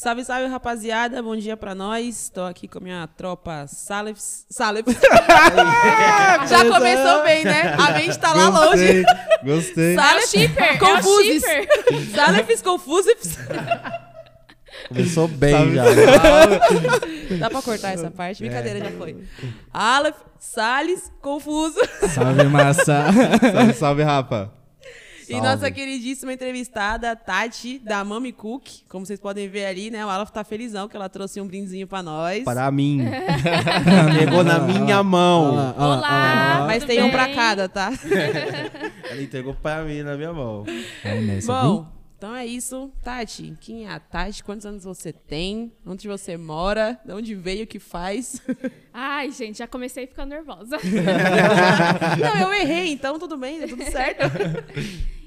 Salve, salve, rapaziada. Bom dia pra nós. Tô aqui com a minha tropa Salef. Salef. Já começou bem, né? A mente tá lá longe. Gostei. Salef shipper, é Confuses. shipper. Salefs Confuses. Começou bem Salve, já. Dá pra cortar essa parte? Brincadeira, já foi. Aleph, Salles, Confuso. Salve, massa. salve, salve, rapa. E nossa queridíssima entrevistada, Tati, da Mami Cook. Como vocês podem ver ali, né? O Aleph tá felizão que ela trouxe um brindezinho pra nós. Para mim. Pegou na minha mão. Olá. olha lá. Mas tem um pra bem? cada, tá? Ela entregou para mim na minha mão. É nessa, Bom, então é isso. Tati, quem é a Tati? Quantos anos você tem? Onde você mora? De onde veio? O que faz? Ai, gente, já comecei ficando nervosa. Não, eu errei, então tudo bem, tá tudo certo.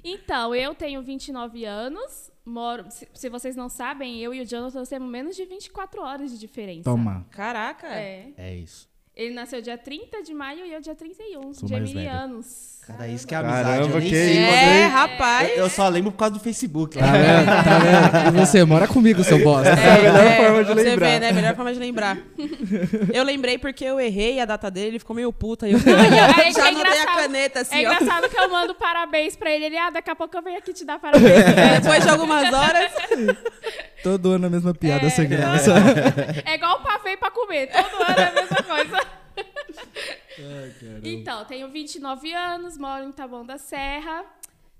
Então, eu tenho 29 anos. Moro, se, se vocês não sabem, eu e o Jonathan temos menos de 24 horas de diferença. Toma. Caraca. É. É isso. Ele nasceu dia 30 de maio e eu dia 31. Sou geminianos. Cara, isso que é Caramba, amizade. eu nem que sei. É, hein? rapaz. Eu, eu só lembro por causa do Facebook. Tá vendo? Tá vendo? E você, mora comigo, seu bosta. É, melhor é, forma de você lembrar. Vê, né? Melhor forma de lembrar. Eu lembrei porque eu errei a data dele, ele ficou meio puta. E eu e aí já é anotei a caneta assim, É ó. engraçado que eu mando parabéns pra ele. Ele, ah, daqui a pouco eu venho aqui te dar parabéns. É, Depois de algumas horas. Todo ano a mesma piada sem graça. É igual pavê pra comer. Todo ano é a mesma coisa. Então, tenho 29 anos, moro em Taboão da Serra.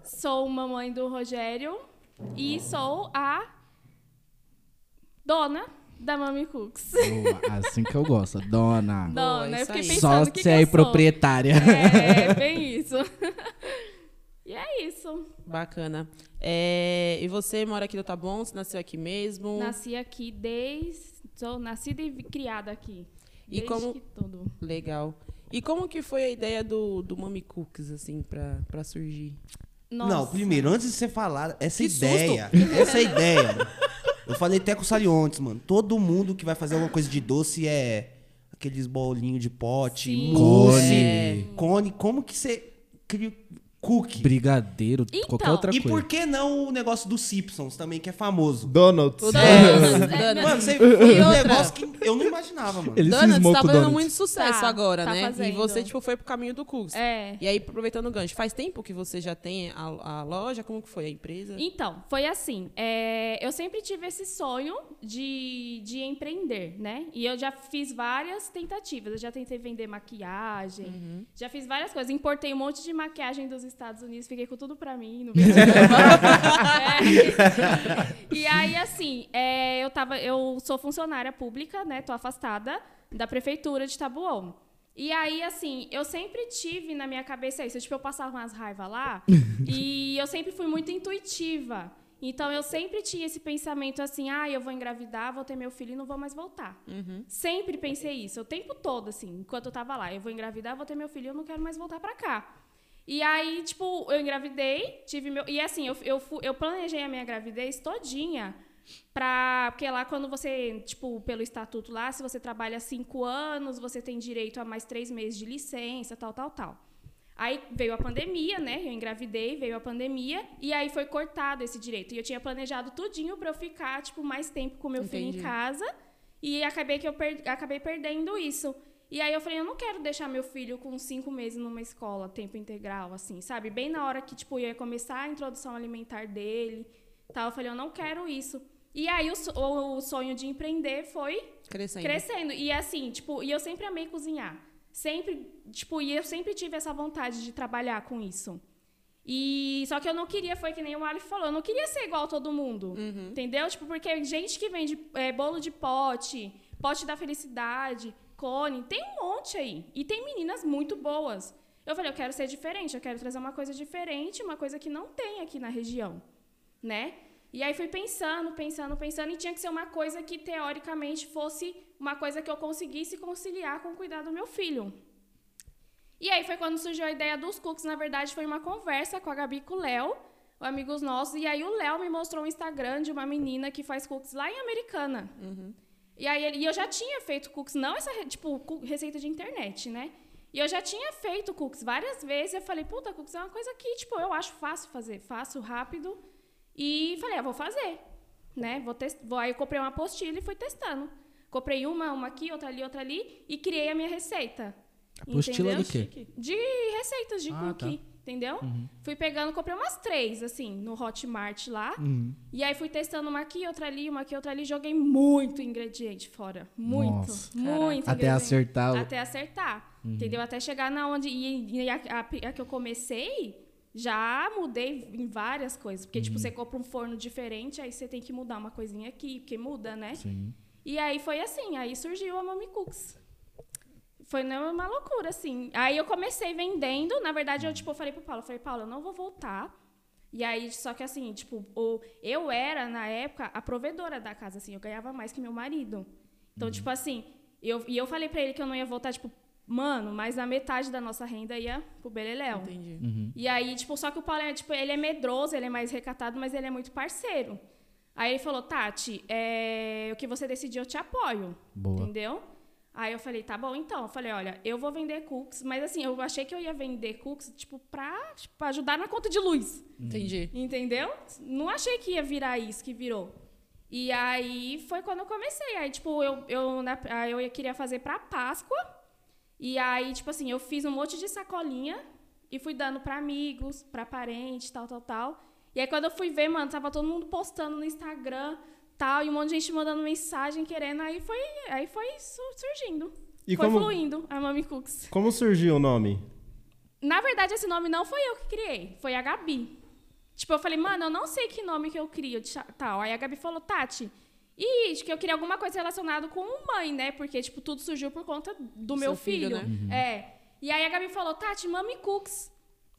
Sou mamãe do Rogério. E sou a dona da Mami Cooks. Boa, assim que eu gosto. Dona. Dona, eu isso fiquei aí. pensando Só o que, você que eu sou. proprietária. É, bem isso. E é isso. Bacana. É, e você mora aqui no Taboão? Você nasceu aqui mesmo? Nasci aqui desde... Sou nascida e criada aqui. E Desde como- que tudo. Legal. E como que foi a ideia do, do Mami Cooks, assim, pra, pra surgir? Não, Nossa. primeiro, antes de você falar, essa Que susto. ideia. Essa ideia. Eu falei até com o Saliontes, mano. Todo mundo que vai fazer alguma coisa de doce é aqueles bolinhos de pote, Sim. mousse, É. cone. Como que você cookie? Brigadeiro, Então, qualquer outra E coisa. por que não o negócio dos Simpsons também, que é famoso? Donuts. O Donuts. é, Donuts. Mano, você E viu um negócio que eu não imaginava, mano. Ele Donuts tá fazendo Donuts. muito sucesso Tá, agora, tá né? E fazendo. você, tipo, foi pro caminho do Cooks. É. E aí, aproveitando o gancho, faz tempo que você já tem a, a loja? Como que foi a empresa? Então, foi assim. é, eu sempre tive esse sonho de, de empreender, né? E eu já fiz várias tentativas. Eu já tentei vender maquiagem, Uhum. já fiz várias coisas. Importei um monte de maquiagem dos Estados Unidos, fiquei com tudo pra mim. Não vendi É. E aí, assim, é, eu, tava, eu sou funcionária pública, né? Tô afastada da prefeitura de Tabuão. E aí, assim, eu sempre tive na minha cabeça isso. Tipo, eu passava umas raivas lá e eu sempre fui muito intuitiva. Então, eu sempre tinha esse pensamento assim, ah, eu vou engravidar, vou ter meu filho e não vou mais voltar. Sempre pensei isso, o tempo todo, assim, enquanto eu tava lá. Eu vou engravidar, vou ter meu filho e eu não quero mais voltar pra cá. E aí, tipo, eu engravidei, tive meu... E assim, eu, eu, eu planejei a minha gravidez todinha Pra, porque lá quando você, tipo, pelo estatuto lá, se você trabalha cinco anos, você tem direito a mais três meses de licença, tal, tal, tal. Aí veio a pandemia, né? Eu engravidei, veio a pandemia, e aí foi cortado esse direito. E eu tinha planejado tudinho pra eu ficar, tipo, mais tempo com meu filho Entendi. em casa. E acabei que eu per- acabei perdendo isso. E aí eu falei, eu não quero deixar meu filho com cinco meses numa escola, tempo integral, assim, sabe? Bem na hora que, tipo, ia começar a introdução alimentar dele, tal. Eu falei, eu não quero isso. E aí o, o sonho de empreender foi Crescendo. crescendo. E assim, tipo, e eu sempre amei cozinhar. Sempre, tipo, e eu sempre tive essa vontade de trabalhar com isso. E só que eu não queria, foi que nem o Alif falou, eu não queria ser igual a todo mundo. Entendeu? Tipo, porque gente que vende é, bolo de pote, pote da felicidade, cone, tem um monte aí. E tem meninas muito boas. Eu falei, eu quero ser diferente, eu quero trazer uma coisa diferente, uma coisa que não tem aqui na região, né? E aí fui pensando, pensando, pensando, e tinha que ser uma coisa que teoricamente fosse uma coisa que eu conseguisse conciliar com o cuidar do meu filho. E aí foi quando surgiu a ideia dos cookies. Na verdade, foi uma conversa com a Gabi e com o Léo, amigos nossos. E aí o Léo me mostrou um Instagram de uma menina que faz cookies lá em Americana. E aí ele- e eu já tinha feito cookies, não essa tipo receita de internet, né? E eu já tinha feito cookies várias vezes. Eu falei, puta, cookies é uma coisa que, tipo, eu acho fácil fazer, fácil, rápido. E falei, ah, vou fazer. né? Vou tes- vou, aí eu comprei uma apostila e fui testando. Comprei uma, uma aqui, outra ali, outra ali e criei a minha receita. Apostila entendeu? do quê? De receitas de Ah, cookie, tá. Entendeu? Fui pegando, comprei umas três, assim, no Hotmart lá. Uhum. E aí fui testando uma aqui, outra ali, uma aqui, outra ali. Joguei muito ingrediente fora. Muito. Nossa. muito Até acertar o- Até acertar. Entendeu? Até chegar na onde. E, e a, a- a que eu comecei, já mudei em várias coisas. Porque, tipo, você compra um forno diferente, aí você tem que mudar uma coisinha aqui, porque muda, né? Sim. E aí foi assim, aí surgiu a Mami Cooks. Foi uma loucura, assim. Aí eu comecei vendendo, na verdade, eu, tipo, falei pro Paulo, eu falei, Paulo, eu não vou voltar. E aí, só que assim, tipo, o, eu era, na época, a provedora da casa, assim, eu ganhava mais que meu marido. Então, tipo assim, eu, e eu falei pra ele que eu não ia voltar, tipo, mano, mas a metade da nossa renda ia pro Beleléu. Entendi. E aí, tipo, só que o Paulo é, tipo, ele é medroso, ele é mais recatado, mas ele é muito parceiro. Aí ele falou, Tati, é, o que você decidir, eu te apoio. Boa. Entendeu? Aí eu falei, tá bom, então. Eu falei, olha, eu vou vender cookies, mas assim, eu achei que eu ia vender cookies, tipo, pra tipo, ajudar na conta de luz. Entendi. Entendeu? Não achei que ia virar isso que virou. E aí foi quando eu comecei. Aí, tipo, eu, eu, na- aí eu queria fazer pra Páscoa. E aí, tipo assim, eu fiz um monte de sacolinha e fui dando pra amigos, pra parentes, tal, tal, tal. E aí, quando eu fui ver, mano, tava todo mundo postando no Instagram, tal, e um monte de gente mandando mensagem, querendo. Aí foi, aí foi su- surgindo. E foi como- fluindo a Mami Cooks. Como surgiu o nome? Na verdade, esse nome não foi eu que criei, foi a Gabi. Tipo, eu falei, mano, eu não sei que nome que eu crio, tal. Aí a Gabi falou, Tati, e que eu queria alguma coisa relacionada com mãe, né? Porque, tipo, tudo surgiu por conta do meu seu filho, filho. né? É. E aí a Gabi falou, Tati, Mami Cooks,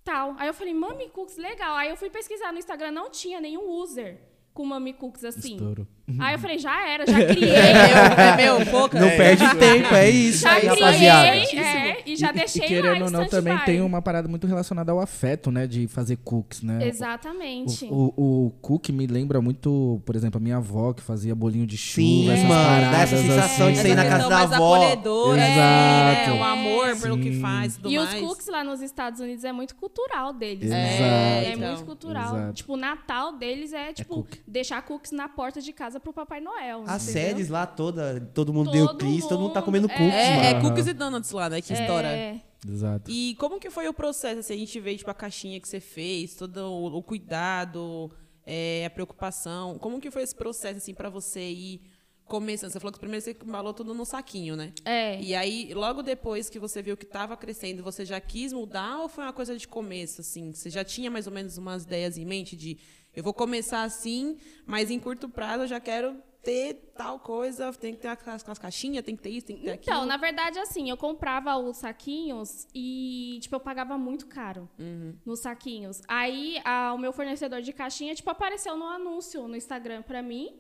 tal. Aí eu falei, Mami Cooks, legal. Aí eu fui pesquisar no Instagram, não tinha nenhum user com Mami assim. Estouro. Aí eu falei, já era, já criei. É meu, é meu, pouca. Não perde tempo, é isso já aí, criei, rapaziada. é, e já deixei e, querendo lá ou não, também tem uma parada muito relacionada ao afeto, né? De fazer cookies, né? Exatamente. O, o, o cookie me lembra muito, por exemplo, a minha avó que fazia bolinho de chuva, Sim, essas mano, paradas. dá essa sensação de assim. você ir na casa da avó. assim, Exato. né? O amor pelo que Sim. faz e tudo E mais. os cookies lá nos Estados Unidos é muito cultural deles. Exato. né? É, então. muito cultural. Exato. Tipo, o Natal deles é, tipo, cookie. deixar cookies na porta de casa pro Papai Noel. As entendeu? séries lá toda, todo mundo deu Todo Cristo, todo mundo tá comendo cookies, É, é cookies e donuts lá, né? Que estoura. É, Exato. E como que foi o processo? Assim, a gente vê, tipo, a caixinha que você fez, todo o, o cuidado, é, a preocupação. Como que foi esse processo, assim, pra você ir começando? Você falou que primeiro você embalou tudo no saquinho, né? é. E aí, logo depois que você viu que estava crescendo, você já quis mudar ou foi uma coisa de começo, assim? Você já tinha mais ou menos umas ideias em mente de eu vou começar assim, mas em curto prazo eu já quero ter tal coisa, tem que ter aquelas, aquelas caixinhas, tem que ter isso, tem que ter aquilo. Então, na verdade, assim, eu comprava os saquinhos e, tipo, eu pagava muito caro Uhum. nos saquinhos. Aí, a- o meu fornecedor de caixinha, tipo, apareceu no anúncio no Instagram pra mim.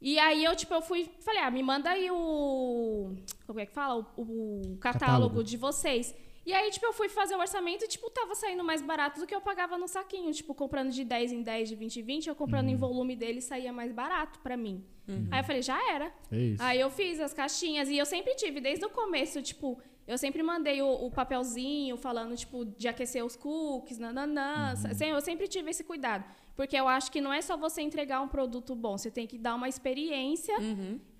E aí, eu, tipo, eu fui... Falei, ah, me manda aí o... Como é que fala? O, o catálogo, Catálogo. de vocês. E aí, tipo, eu fui fazer o orçamento e, tipo, tava saindo mais barato do que eu pagava no saquinho. Tipo, comprando de 10 em 10, de 20 em 20, eu comprando em volume dele saía mais barato pra mim. Aí eu falei, já era. É isso. Aí eu fiz as caixinhas e eu sempre tive, desde o começo, tipo, eu sempre mandei o, o papelzinho falando, tipo, de aquecer os cookies, nananã. Sem- Eu sempre tive esse cuidado. Porque eu acho que não é só você entregar um produto bom, você tem que dar uma experiência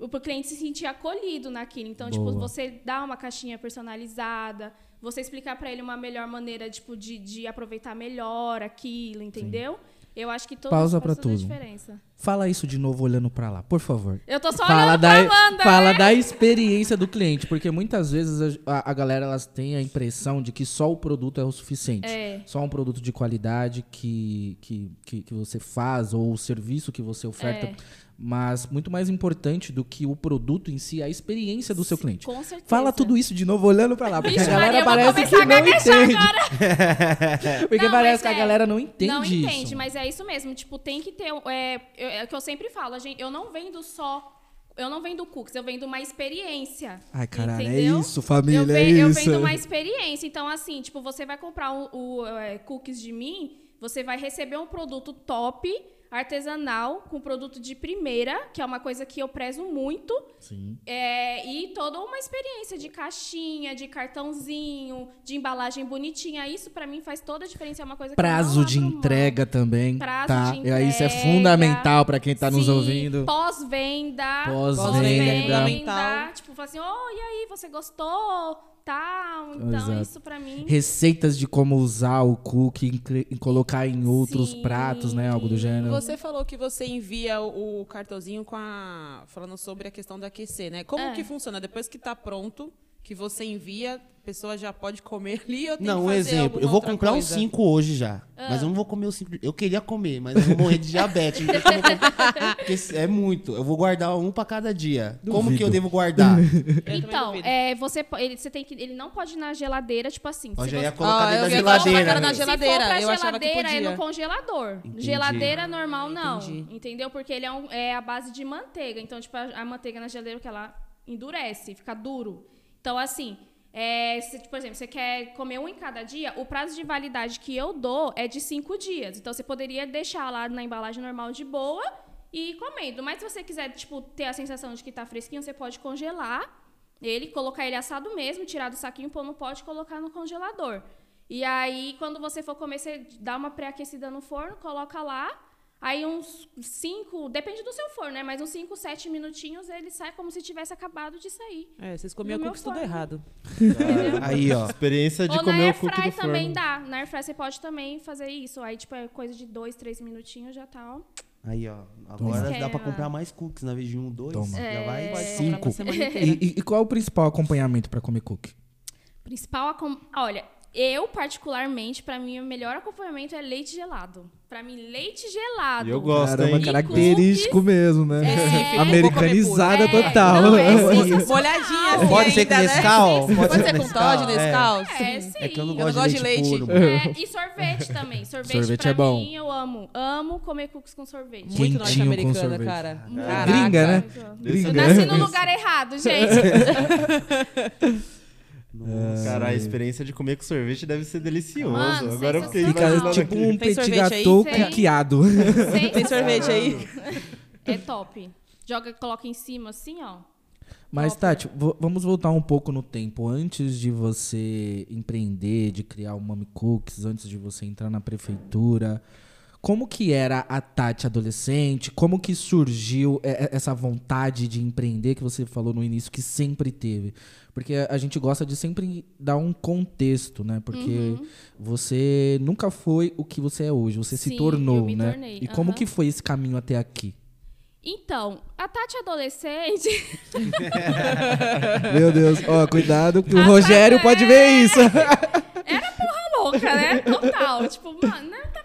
para o cliente se sentir acolhido naquilo. Então, tipo, Boa. você dá uma caixinha personalizada, você explicar para ele uma melhor maneira, tipo, de, de aproveitar melhor aquilo, entendeu? Eu acho que todo Pausa isso faz pra toda a tudo. diferença. Fala isso de novo olhando pra lá, por favor. Eu tô só fala olhando da, Amanda, fala né? da experiência do cliente, porque muitas vezes a, a galera elas tem a impressão de que só o produto é o suficiente. É. Só um produto de qualidade que, que, que, que você faz ou o serviço que você oferta. É. Mas muito mais importante do que o produto em si, é a experiência do seu cliente. Com certeza. Fala tudo isso de novo olhando pra lá, porque Vixe, a galera Maria, parece que a não entende. Porque Não, parece que a é, galera não entende Não isso. entende, mas é isso mesmo. Tipo, tem que ter. É, eu- é o que eu sempre falo, gente, eu não vendo só. Eu não vendo cookies, eu vendo uma experiência. Ai, caralho, é entendeu? isso, família, eu, é eu isso. vendo uma experiência. Então, assim, tipo, você vai comprar o, o, é, cookies de mim, você vai receber um produto top. Artesanal, com produto de primeira, que é uma coisa que eu prezo muito. Sim. É, e toda uma experiência de caixinha, de cartãozinho, de embalagem bonitinha. Isso pra mim faz toda a diferença. É uma coisa que eu Prazo de abro mão. entrega também. Prazo tá? de E aí Isso é entrega. fundamental pra quem tá nos Sim, ouvindo. Pós-venda. Pós-venda. Fundamental. Tipo, falar assim, oh, e aí, você gostou? Tal. Então, Exato. isso pra mim. Receitas de como usar o cookie e, colocar em outros Sim. pratos, né? Algo do gênero. Você falou que você envia o, o cartãozinho com a. falando sobre a questão do aquecer, né? Como É. que funciona? Depois que tá pronto, que você envia, a pessoa já pode comer ali ou tem Não, que um exemplo. Eu vou comprar uns coisa? 5 hoje já. Mas eu não vou comer os 5. Eu queria comer, mas eu vou morrer de diabetes. então Porque é muito. Eu vou guardar um pra cada dia. Como que eu Duvido. devo guardar? Eu Então, duvido. é, você, ele, você tem que, ele não pode ir na geladeira, tipo assim. Eu se já você- ia colocar Ah, dentro eu da ia colocar geladeira. na né? geladeira. Se for pra eu achava que geladeira, é no congelador. Entendi. Geladeira normal, não. entendi. Entendeu? Porque ele é, um- é a base de manteiga. Então, tipo, a, a manteiga na geladeira, que ela endurece, fica duro. Então, assim, é, se, por exemplo, você quer comer um em cada dia, o prazo de validade que eu dou é de cinco dias. Então, você poderia deixar lá na embalagem normal de boa e ir comendo. Mas se você quiser, tipo, ter a sensação de que tá fresquinho, você pode congelar ele, colocar ele assado mesmo, tirar do saquinho, pôr no pote e colocar no congelador. E aí, quando você for comer, você dá uma pré-aquecida no forno, coloca lá. Aí uns 5, depende do seu forno, né? Mas uns 5, 7 minutinhos ele sai como se tivesse acabado de sair. É, vocês comiam meu cookies tudo errado. Aí, ó. Experiência de Ou comer o air cookie fry do também forno. dá. Na air fry você pode também fazer isso. Aí, tipo, é coisa de 2, 3 minutinhos já tá, ó. Aí, ó. Agora dá pra comprar mais cookies na vez de um, dois. Toma. Já vai É. Comprar cinco. E, e- qual é o principal acompanhamento pra comer cookie? Principal acom... Olha, eu particularmente, pra mim, o melhor acompanhamento é leite gelado. Pra mim, leite gelado. Eu gosto, Caramba, hein? característico mesmo, né? É. Americanizada É, total. não, é sim. Molhadinha assim Pode ser com né? Nescau? Pode, Pode ser com Todd, é. Nescau? É, sim. É que eu não Eu gosto não de gosto leite, de leite. É, e sorvete também. Sorvete, Sorvete pra é bom. mim, eu amo. Amo comer cookies com sorvete. Muito norte-americana, sorvete. cara. Caraca. Gringa, né? Eu Gringa. nasci no lugar errado, gente. Cara, a experiência de comer com sorvete deve ser delicioso. Mano, Agora eu fiquei. Fica tipo um petit gâteau Tem. cookiado. Tem sorvete aí? É top. Joga, coloca em cima assim, ó. Mas, Top. Tati, vamos voltar um pouco no tempo. Antes de você empreender, de criar o Mami Cookies, antes de você entrar na prefeitura, como que era a Tati adolescente? Como que surgiu é, é, essa vontade de empreender que você falou no início que sempre teve? Porque a gente gosta de sempre dar um contexto, né? Porque Uhum. você nunca foi o que você é hoje, você se Sim, tornou, eu me né? tornei, E como aham. que foi esse caminho até aqui? Então, a Tati adolescente. Meu Deus, ó, cuidado que o Rogério pode é. ver isso. era porra louca, né? Total. tipo, mano, não pra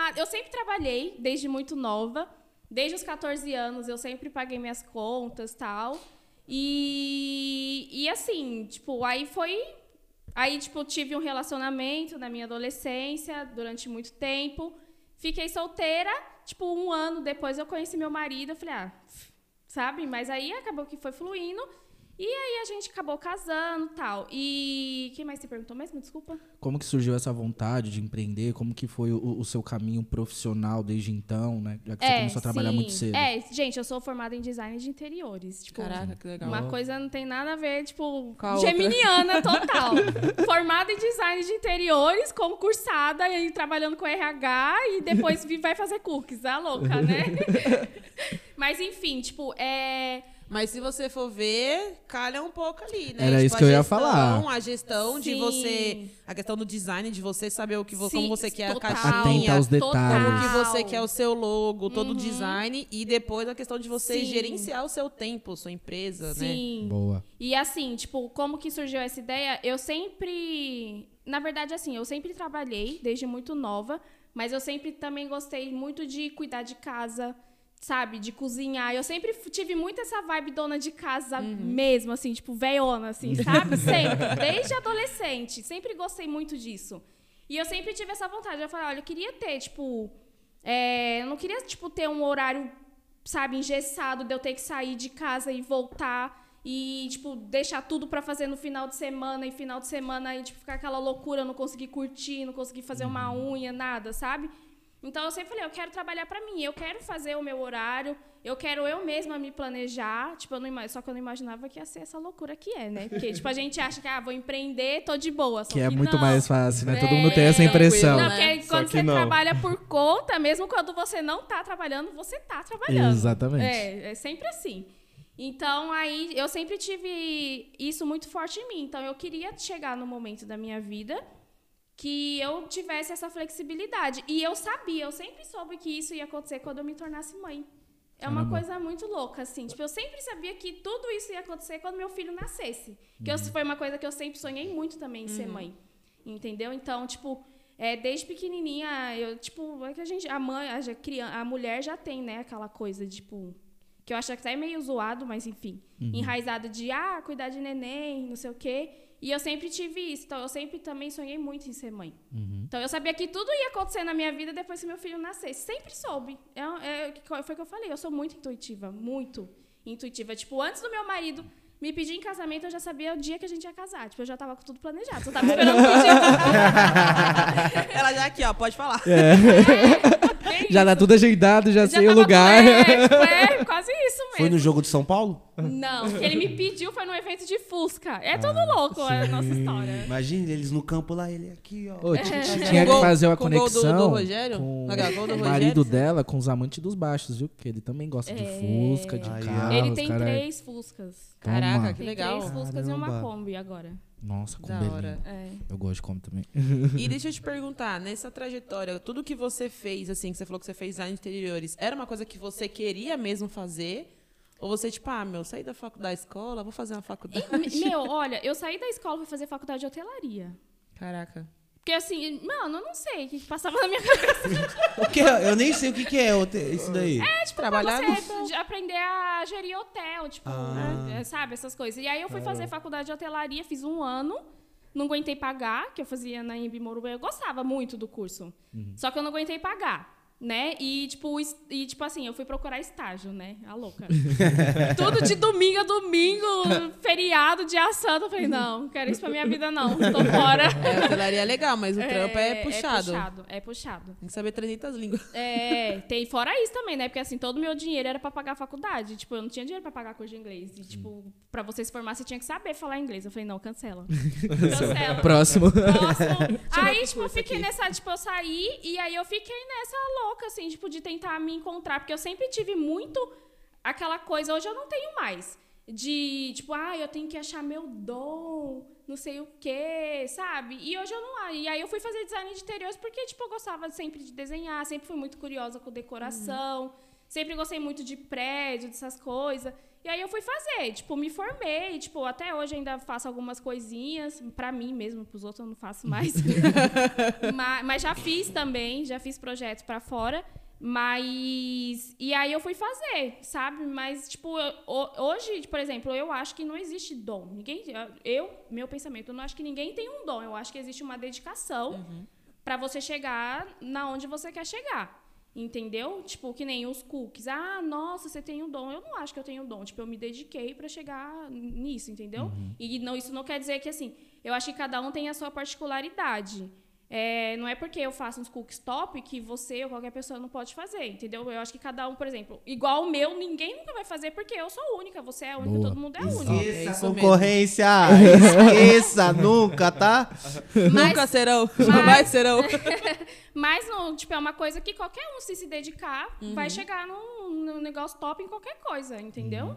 nada. Eu sempre trabalhei desde muito nova. Desde os 14 anos eu sempre paguei minhas contas tal. E, e assim, tipo, aí foi. Aí, tipo, tive um relacionamento na minha adolescência durante muito tempo. Fiquei solteira. Tipo, um ano depois eu conheci meu marido. Eu falei, ah, sabe? Mas aí acabou que foi fluindo. E aí a gente acabou casando tal. E quem mais você perguntou mesmo? Desculpa. Como que surgiu essa vontade de empreender? Como que foi o, o seu caminho profissional desde então, né? Já que você começou a trabalhar sim. muito cedo. É, gente, eu sou formada em design de interiores. Tipo, Caraca, que legal. Uma coisa não tem nada a ver, tipo, Com geminiana total. Formada em design de interiores, concursada e aí trabalhando com RH e depois vai fazer cookies, a louca, né? Mas enfim, tipo, é. Mas se você for ver, calha um pouco ali, né? Era isso a que eu ia gestão, falar. A gestão de Sim. você. A questão do design, de você saber o que vo- como você quer total, a caixinha. Aos total. detalhes. Como que você quer o seu logo, todo o Uhum. design. E depois a questão de você Sim. gerenciar o seu tempo, sua empresa, né? Sim. Boa. E assim, tipo, como que surgiu essa ideia? Eu sempre. Na verdade, assim, eu sempre trabalhei desde muito nova, mas eu sempre também gostei muito de cuidar de casa, sabe? De cozinhar. Eu sempre tive muito essa vibe dona de casa mesmo, assim, tipo, veiona, assim, sabe? Sempre. Desde adolescente. Sempre gostei muito disso. E eu sempre tive essa vontade. Eu falei, olha, eu queria ter, tipo. é, eu não queria, tipo, ter um horário sabe, engessado de eu ter que sair de casa e voltar e, tipo, deixar tudo pra fazer no final de semana e final de semana e, tipo, ficar aquela loucura, não conseguir curtir, não conseguir fazer uma unha, nada, sabe? Então eu sempre falei, eu quero trabalhar pra mim, eu quero fazer o meu horário, eu quero eu mesma me planejar. Tipo, eu não só que eu não imaginava que ia ser essa loucura que é, né? Porque, tipo, a gente acha que, ah, vou empreender, tô de boa. Só Que é muito não. mais fácil, né? Todo É, mundo tem essa impressão. Não, né? porque Só quando que você não. trabalha por conta, mesmo quando você não tá trabalhando, você tá trabalhando. Exatamente. É, é sempre assim. Então, aí, eu sempre tive isso muito forte em mim. Então, eu queria chegar no momento da minha vida que eu tivesse essa flexibilidade. E eu sabia, eu sempre soube que isso ia acontecer quando eu me tornasse mãe. É uma Caramba. coisa muito louca, assim. Tipo, eu sempre sabia que tudo isso ia acontecer quando meu filho nascesse. Que eu- Uhum. foi uma coisa que eu sempre sonhei muito também, em ser mãe. Entendeu? Então, tipo, é, desde pequenininha, eu, tipo, é que a gente, a mãe, a, já- criança, a mulher já tem, né, aquela coisa, tipo, que eu acho que até é meio zoado, mas enfim, enraizado de, ah, cuidar de neném, não sei o quê. E eu sempre tive isso, então eu sempre também sonhei muito em ser mãe. Então eu sabia que tudo ia acontecer na minha vida depois que meu filho nascesse. Sempre soube. É, é, foi o que eu falei, eu sou muito intuitiva, muito intuitiva. Tipo, antes do meu marido me pedir em casamento, eu já sabia o dia que a gente ia casar. Tipo, eu já tava com tudo planejado. Só tava esperando pedir. Ela já aqui, ó, pode falar. Bem Já isso. tudo ajeitado, já, Já sei o lugar. É, tipo, é, quase isso mesmo. Foi no jogo de São Paulo? Não, o que ele me pediu foi num evento de Fusca. É tudo Ah, louco a nossa história. Imagina eles no campo lá, ele aqui, ó. Ô, É. Tinha que fazer uma com o gol do- conexão do Rogério? com do o Rogério? marido dela, com os amantes dos baixos, viu? Porque ele também gosta de É. Fusca, de ó. carro. ele tem cara- três Fuscas. Caraca, Toma. que Tem legal. três Fuscas e uma Caramba. Kombi agora. Nossa, com Da hora. É. Eu gosto de Kombi também. E deixa eu te perguntar, nessa trajetória, tudo que você fez, assim, que você falou que você fez lá interiores, era uma coisa que você queria mesmo fazer? Ou você, tipo, ah, meu, saí da faculdade da escola, vou fazer uma faculdade? E, meu, olha, eu saí da escola pra fazer faculdade de hotelaria. Caraca. Porque assim, mano, eu não sei o que que passava na minha cabeça. O que? Eu nem sei o que, que é isso daí. É, tipo, Trabalhar pra você de aprender a gerir hotel, tipo, Ah. né, sabe, essas coisas. E aí eu fui fazer faculdade de hotelaria, fiz um ano, não aguentei pagar, que eu fazia na Imbi Morumbi, eu gostava muito do curso. Só que eu não aguentei pagar. Né? E tipo, e, tipo assim, eu fui procurar estágio, né? A louca. Tudo de domingo a domingo, feriado, dia santo. Eu falei, não, não quero isso pra minha vida, não. Tô fora. É, hotelaria é legal, mas o trampo é, puxado. É puxado, é puxado. Tem que saber 300 línguas. É, tem fora isso também, né? Porque assim, todo o meu dinheiro era pra pagar a faculdade. Tipo, eu não tinha dinheiro pra pagar curso de inglês. E, tipo, pra você se formar, você tinha que saber falar inglês. Eu falei, não, cancela. Cancela. Próximo. Próximo. Aí, tipo, eu fiquei aqui. nessa, tipo, eu saí e aí eu fiquei nessa louca, assim, tipo, de tentar me encontrar. Porque eu sempre tive muito aquela coisa, hoje eu não tenho mais. De, tipo, ah, eu tenho que achar meu dom, não sei o quê, sabe? E hoje eu não. E aí eu fui fazer design de interiores porque, tipo, eu gostava sempre de desenhar, sempre fui muito curiosa com decoração, sempre gostei muito de prédio, dessas coisas. E aí eu fui fazer, tipo, me formei, tipo, até hoje ainda faço algumas coisinhas, pra mim mesmo, pros outros eu não faço mais. mas, mas já fiz também, já fiz projetos pra fora. Mas. E aí eu fui fazer, sabe? Mas, tipo, eu- ho- hoje, por exemplo, eu acho que não existe dom. Ninguém. Eu, meu pensamento, eu não acho que ninguém tem um dom. Eu acho que existe uma dedicação pra você chegar na onde você quer chegar. Entendeu? Tipo, que nem os cookies. Ah, nossa, você tem um dom. Eu não acho que eu tenho um dom. Tipo, eu me dediquei pra chegar nisso, entendeu? E não, isso não quer dizer que, assim, eu acho que cada um tem a sua particularidade. É, não é porque eu faço uns cookies top que você ou qualquer pessoa não pode fazer, entendeu? Eu acho que cada um, por exemplo, igual o meu, ninguém nunca vai fazer porque eu sou única, você é a única, Boa. todo mundo é único. É Esqueça concorrência! Esqueça nunca, tá? Nunca serão. Jamais serão. Mas, não, tipo, é uma coisa que qualquer um, se se dedicar, vai chegar num, num negócio top em qualquer coisa, entendeu?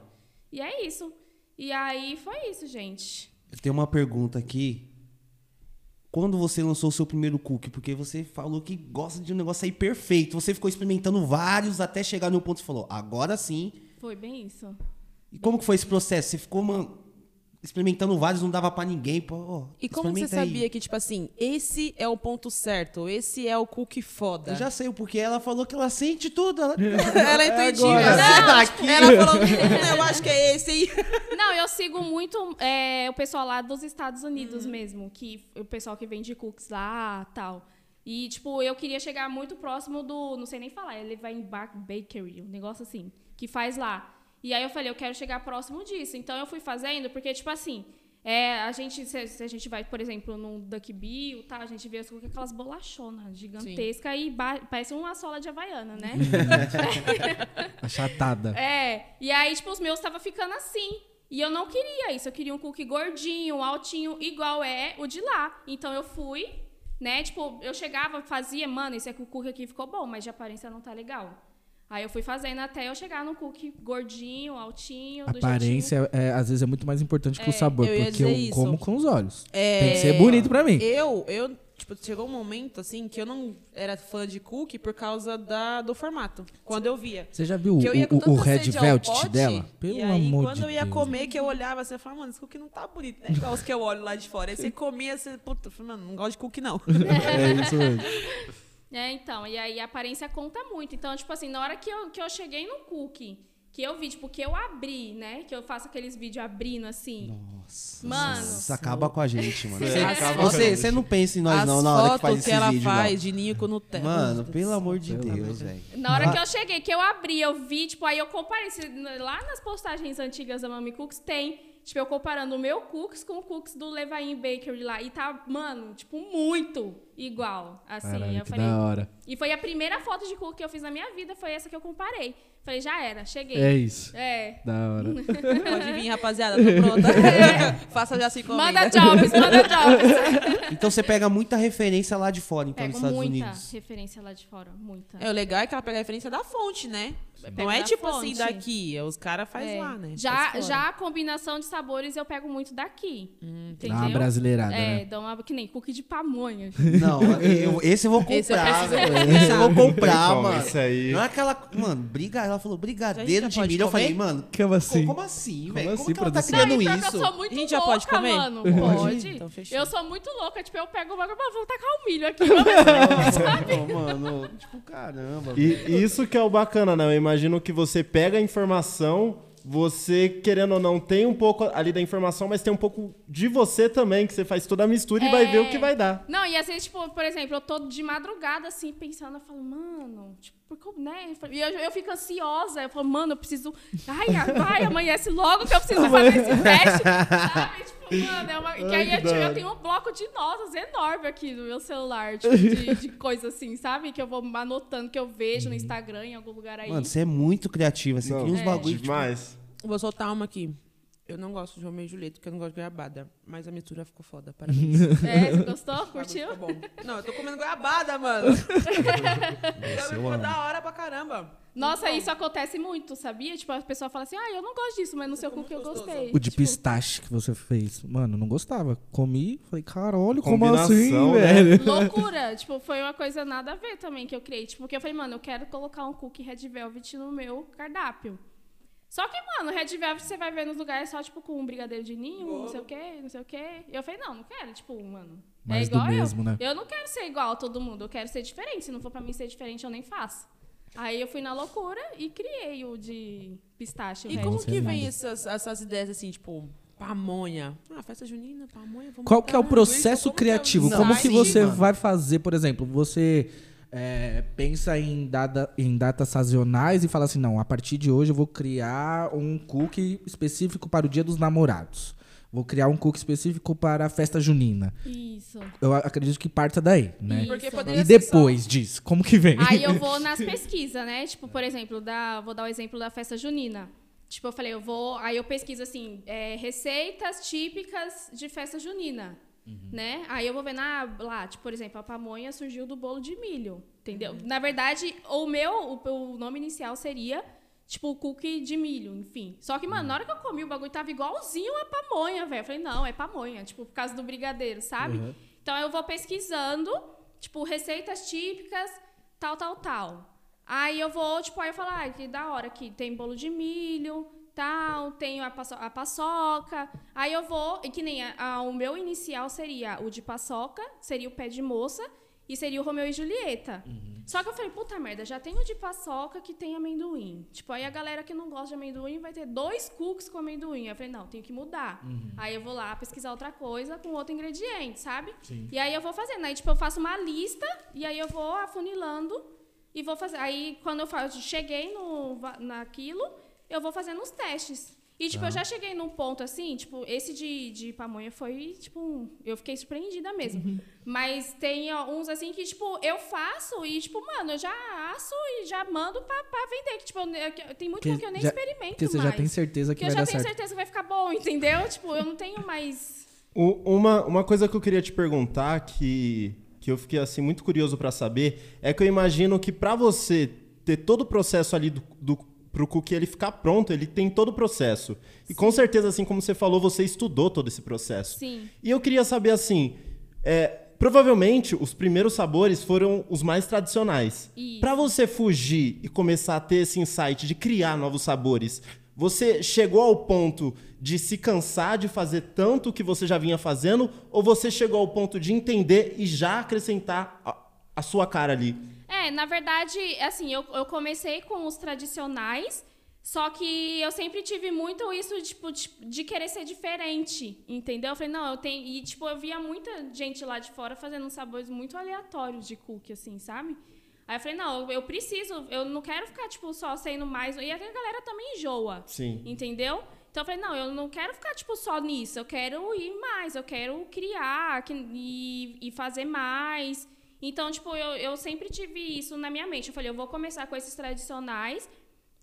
E é isso. E aí foi isso, gente. Tem uma pergunta aqui. Quando você lançou o seu primeiro cookie? Porque você falou que gosta de um negócio sair perfeito. Você ficou experimentando vários até chegar no ponto você falou, agora sim. Foi bem isso. E como que foi esse processo? Você ficou, mano, experimentando vários, não dava pra ninguém. Pô, E como você experimenta aí. sabia que, tipo assim, esse é o ponto certo, esse é o cookie foda? Eu já sei o porquê. Ela falou que ela sente tudo. Ela... Ela é intuitiva. Não, tá aqui. Ela falou, "Hum, eu acho que é esse aí. Não, eu sigo muito é, o pessoal lá dos Estados Unidos mesmo, que o pessoal que vende cookies lá tal. E, tipo, eu queria chegar muito próximo do. Não sei nem falar, ele vai em Bar Bakery, um negócio assim, que faz lá. E aí eu falei, eu quero chegar próximo disso. Então eu fui fazendo, porque, tipo assim, É, a gente, se, se a gente vai, por exemplo, no Duck Bill, tá, a gente vê as cookies, aquelas bolachonas gigantescas e ba- parece uma sola de Havaiana, né? Achatada. É, e aí, tipo, os meus tava ficando assim. E eu não queria isso, eu queria um cookie gordinho, altinho, igual é o de lá. Então eu fui, né, tipo, eu chegava, fazia, mano, esse cookie aqui ficou bom, mas de aparência não tá legal. Aí eu fui fazendo até eu chegar no cookie gordinho, altinho. Aparência, é, às vezes, é muito mais importante que o sabor, eu porque eu isso. como com os olhos. É, Tem que ser bonito pra mim. Eu, eu, tipo, chegou um momento, assim, que eu não era fã de cookie por causa da, do formato. Quando eu via. Você já viu o, o, Red Velvet pote, dela? Pelo e aí, amor quando de eu ia Deus. comer, que eu olhava, assim, eu falava, mano, esse cookie não tá bonito, né? Igual os que eu olho lá de fora. Aí você comia, você, puta, eu falei, mano, não gosto de cookie, não. É isso mesmo. É, então, e aí a aparência conta muito. Então, tipo assim, na hora que eu, que eu cheguei no cookie, que eu vi, tipo, que eu abri, né? Que eu faço aqueles vídeos abrindo assim. Nossa. Mano. Isso acaba com a gente, mano. Você, você, você não pensa em nós, As não, na hora que faz que, esse ela vídeo, não. faz de ninho com Nutella. Mano, pelo amor de Deus, velho. Na hora que eu cheguei, que eu abri, eu vi, tipo, aí eu comparei. Lá nas postagens antigas da Mami Cooks tem, tipo, eu comparando o meu cookies com o cookies do Levain Bakery lá. E tá, mano, tipo, muito igual. Assim, eu que falei. da hora. E foi a primeira foto de cookie que eu fiz na minha vida, foi essa que eu comparei. Falei, já era, cheguei. É isso. É. Da hora. Pode vir, rapaziada, tô pronta. Faça já se encomenda. Manda jobs, manda jobs. Então você pega muita referência lá de fora, então, nos Estados muita Unidos. referência lá de fora, muita. É, o legal é que ela pega a referência da fonte, né? Não é tipo fonte. assim daqui, é os caras fazem É. lá, né? Já, já a combinação de sabores eu pego muito daqui. entendeu? Dá uma brasileirada, É, né? dá uma, que nem cookie de pamonha. Não, eu- esse eu vou Esse eu comprar, preciso velho. Esse eu vou comprar, mano. esse aí. Não é aquela. Mano, briga, ela falou brigadeiro de milho. Eu falei, mano, Como assim? como assim, Como velho? Como, assim, que ela tá criando isso? eu sou muito A gente já louca, pode comer? mano. Pode? Pode. Então eu sou muito louca. Tipo, eu pego o bagulho e vou tacar o milho aqui. Ver. Ô, mano, tipo, caramba. E e isso que é o bacana, né? Eu imagino que você pega a informação, você, querendo ou não, tem um pouco ali da informação, mas tem um pouco de você também, que você faz toda a mistura e vai ver o que vai dar. Não, e às vezes, tipo, por exemplo, eu tô de madrugada, assim, pensando, eu falo, mano, tipo, por como, né? E eu, eu fico ansiosa, eu falo, mano, eu preciso. Ai, vai, amanhece logo que eu preciso fazer esse teste. Sabe? Tipo, mano, é uma. Que aí eu, tipo, eu tenho um bloco de notas enorme aqui no meu celular, tipo, de, de coisa assim, sabe? Que eu vou anotando, que eu vejo no Instagram, em algum lugar aí. Mano, você é muito criativa. Você Não, cria uns É. bagulho. Tipo, Demais. Vou soltar uma aqui. Eu não gosto de Romeu e Julieta, porque eu não gosto de goiabada. Mas a mistura ficou foda, parabéns. É, você gostou? Curtiu? Ficou bom. Não, eu tô comendo goiabada, mano. ficou da hora pra caramba. Nossa, isso acontece muito, sabia? Tipo, a pessoa fala assim, ah, eu não gosto disso, mas no seu Ficou cookie eu gostoso. gostei. O de Tipo, pistache que você fez. Mano, não gostava. Comi, falei, caralho, como Combinação, assim, né? velho? Loucura. tipo, foi uma coisa nada a ver também que eu criei. Tipo, porque eu falei, mano, eu quero colocar um cookie Red Velvet no meu cardápio. Só que, mano, Red Velvet você vai ver nos lugares só, tipo, com um brigadeiro de ninho, não sei o quê, não sei o quê. E eu falei, não, não quero, tipo, mano. Mais é do igual mesmo, eu. né? Eu não quero ser igual a todo mundo, eu quero ser diferente. Se não for pra mim ser diferente, eu nem faço. Aí eu fui na loucura e criei o de pistache. E Red como que vem essas, essas ideias assim, tipo, pamonha? Ah, festa junina, pamonha, vamos Qual que é o processo é criativo? Como que você vai fazer, por exemplo, você é, pensa em, dada, em datas sazonais e fala assim, não, a partir de hoje eu vou criar um cookie específico para o dia dos namorados. Vou criar um cookie específico para a festa junina. Isso. Eu acredito que parta daí, né? E depois disso, como que vem? Aí eu vou nas pesquisas, né? Tipo, por exemplo, da, vou dar o exemplo da festa junina. Tipo, eu falei, eu vou. Aí eu pesquiso assim, é, receitas típicas de festa junina. Né? Aí eu vou ver na, lá, tipo, por exemplo, a pamonha surgiu do bolo de milho. Entendeu? Na verdade, o meu, o, o nome inicial seria, tipo, o cookie de milho, enfim. Só que, mano, na hora que eu comi, o bagulho tava igualzinho a pamonha, velho. Eu falei, não, é pamonha, tipo, por causa do brigadeiro, sabe? Então eu vou pesquisando, tipo, receitas típicas, tal, tal, tal. Aí eu vou, tipo, aí eu falo, ah, que da hora que tem bolo de milho, tal, tenho a, paço- a paçoca. Aí eu vou, e que nem a- a- o meu inicial seria o de paçoca, seria o pé de moça, e seria o Romeu e Julieta. Só que eu falei, puta merda, já tem o de paçoca que tem amendoim. Tipo, aí a galera que não gosta de amendoim vai ter dois cookies com amendoim. Eu falei, não, tenho que mudar. Aí eu vou lá pesquisar outra coisa com outro ingrediente, sabe? E aí eu vou fazendo. Aí, tipo, eu faço uma lista e aí eu vou afunilando e vou fazer. Aí, quando eu faço, cheguei no, naquilo, eu vou fazendo os testes. E, tipo, eu já cheguei num ponto assim, tipo, esse de, de pamonha foi, tipo, eu fiquei surpreendida mesmo. Mas tem ó, uns assim que, tipo, eu faço e, tipo, mano, eu já asso e já mando pra, pra vender. Que, tipo, eu, eu- tem muito Que que eu nem já- experimento Porque você mais. já tem certeza que eu vai já dar tenho certo. certeza que vai ficar bom, entendeu? tipo, eu não tenho mais... O- Uma, uma coisa que eu queria te perguntar, que, que eu fiquei assim muito curioso pra saber, é que eu imagino que pra você ter todo o processo ali do, do, pro cookie ele ficar pronto, ele tem todo o processo. E com certeza, assim como você falou, você estudou todo esse processo. Sim. E eu queria saber assim, é, provavelmente os primeiros sabores foram os mais tradicionais. Pra você fugir e começar a ter esse insight de criar novos sabores, você chegou ao ponto de se cansar de fazer tanto que você já vinha fazendo, ou você chegou ao ponto de entender e já acrescentar a, a sua cara ali? É, na verdade, assim, eu, eu comecei com os tradicionais, só que eu sempre tive muito isso, tipo, de, de querer ser diferente, entendeu? Eu falei, não, eu tenho... E, tipo, eu via muita gente lá de fora fazendo uns sabores muito aleatórios de cookie, assim, sabe? Aí eu falei, não, eu, preciso, eu não quero ficar, tipo, só sendo mais... E até a galera também enjoa. Sim. Entendeu? Então eu falei, não, eu não quero ficar, tipo, só nisso. Eu quero ir mais, eu quero criar que- e, e fazer mais. Então, tipo, eu, eu sempre tive isso na minha mente. Eu falei, eu vou começar com esses tradicionais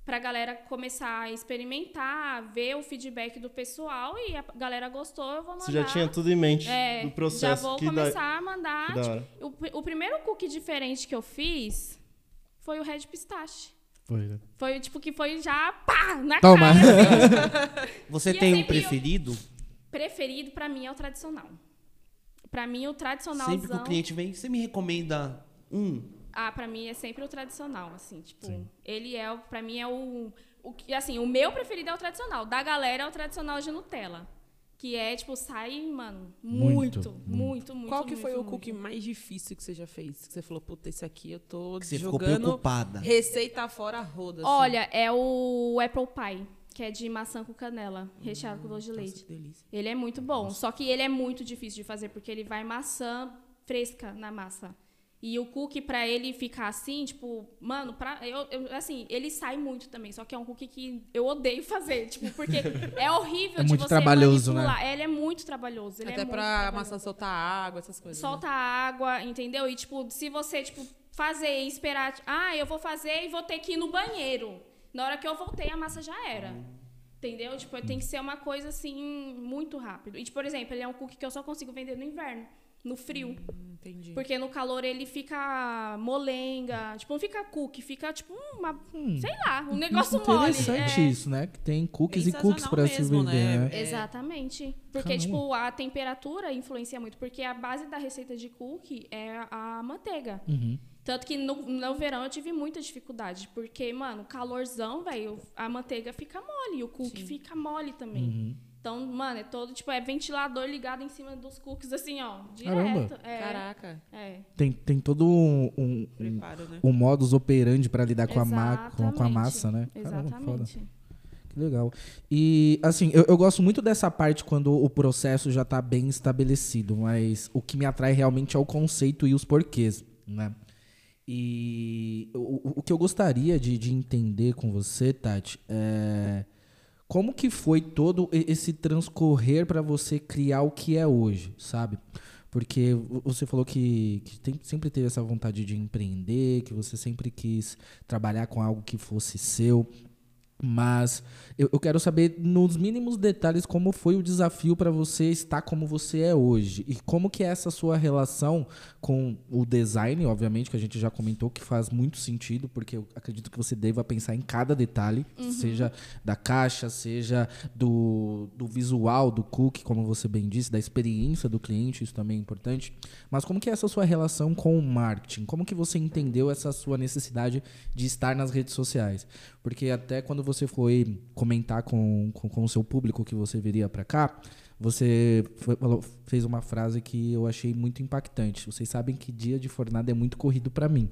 pra galera começar a experimentar, ver o feedback do pessoal e a galera gostou, eu vou mandar. Você já tinha tudo em mente É, do processo. já vou começar a mandar. tipo, o, o primeiro cookie diferente que eu fiz foi o Red Pistache. Foi, né? Foi, tipo, que foi já, pá, na Toma. cara. assim. Você E tem um eu- preferido? preferido pra mim é o tradicional. Pra mim o tradicional Sempre que o cliente vem, você me recomenda um? Ah, pra mim é sempre o tradicional, assim, tipo, ele é, o- pra mim é o, o que- assim, o meu preferido é o tradicional, da galera é o tradicional de Nutella, que é tipo sai, mano, Muito, muito, muito, muito. Qual que muito, foi o muito. cookie mais difícil que você já fez? Que você falou, puta, esse aqui eu tô Que você ficou jogando preocupada. receita fora a roda. assim. Olha, é o apple pie, que é de maçã com canela, recheado com doce de Nossa, leite. que delícia. Ele é muito bom, só que ele é muito difícil de fazer porque ele vai maçã fresca na massa. E o cookie pra ele ficar assim, tipo, mano, pra, eu, eu- assim, ele sai muito também, só que é um cookie que eu odeio fazer, tipo, porque é horrível É de muito você trabalhoso, né? manipular. Ele é muito trabalhoso, ele Até é muito pra a trabalhoso. maçã soltar água, essas coisas. né? Solta água, entendeu? E, tipo, se você, tipo, fazer e esperar, ah, eu vou fazer e vou ter que ir no banheiro. Na hora que eu voltei, a massa já era. Entendeu? Tipo, tem que ser uma coisa, assim, muito rápido. E, tipo, por exemplo, ele é um cookie que eu só consigo vender no inverno, no frio. Hum, Entendi. Porque no calor ele fica molenga. Tipo, não fica cookie, fica, tipo, uma... sei lá, um negócio mole. Interessante é. isso, né? Que tem cookies É e cookies pra se sazonal vender, mesmo, né? né? É. Exatamente. Porque, Caramba. tipo, a temperatura influencia muito. Porque a base da receita de cookie é a manteiga. Uhum. Tanto que no, no verão eu tive muita dificuldade. Porque, mano, calorzão, velho, a manteiga fica mole. E o cookie fica mole também. Uhum. Então, mano, é todo, tipo, é ventilador ligado em cima dos cookies, assim, ó. Caramba. Direto. É, Caraca, É. Tem, tem todo um, um, preparo, né? um modus operandi pra lidar com a, ma com, com a massa, né? Caramba, foda. Exatamente. Que legal. E, assim, eu, eu gosto muito dessa parte quando o processo já tá bem estabelecido, mas o que me atrai realmente é o conceito e os porquês, né? E o, o- que eu gostaria de, de entender com você, Tati, é como que foi todo esse transcorrer para você criar o que é hoje, sabe? Porque vo- você falou que, que tem- sempre teve essa vontade de empreender, que você sempre quis trabalhar com algo que fosse seu. Mas eu, eu quero saber, nos mínimos detalhes, como foi o desafio para você estar como você é hoje. E como que é essa sua relação com o design, obviamente, que a gente já comentou que faz muito sentido, porque eu acredito que você deva pensar em cada detalhe, seja da caixa, seja do, do visual do cookie, como você bem disse, da experiência do cliente, isso também é importante. Mas como que é essa sua relação com o marketing? Como que você entendeu essa sua necessidade de estar nas redes sociais? Porque até quando você foi comentar com, com, com o seu público que você viria para cá, você foi- falou- fez uma frase que eu achei muito impactante. Vocês sabem que dia de fornada é muito corrido para mim.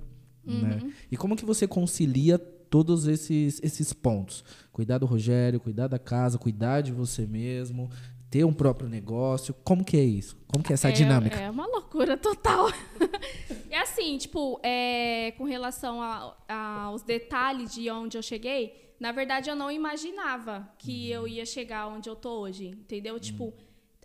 Né? E como que você concilia todos esses, esses pontos? Cuidar do Rogério, cuidar da casa, cuidar de você mesmo, ter um próprio negócio. Como que é isso? Como que é essa É- dinâmica? É uma loucura total. e assim, tipo, é, com relação a- a- aos detalhes de onde eu cheguei, na verdade, eu não imaginava que eu ia chegar onde eu tô hoje, entendeu? Tipo,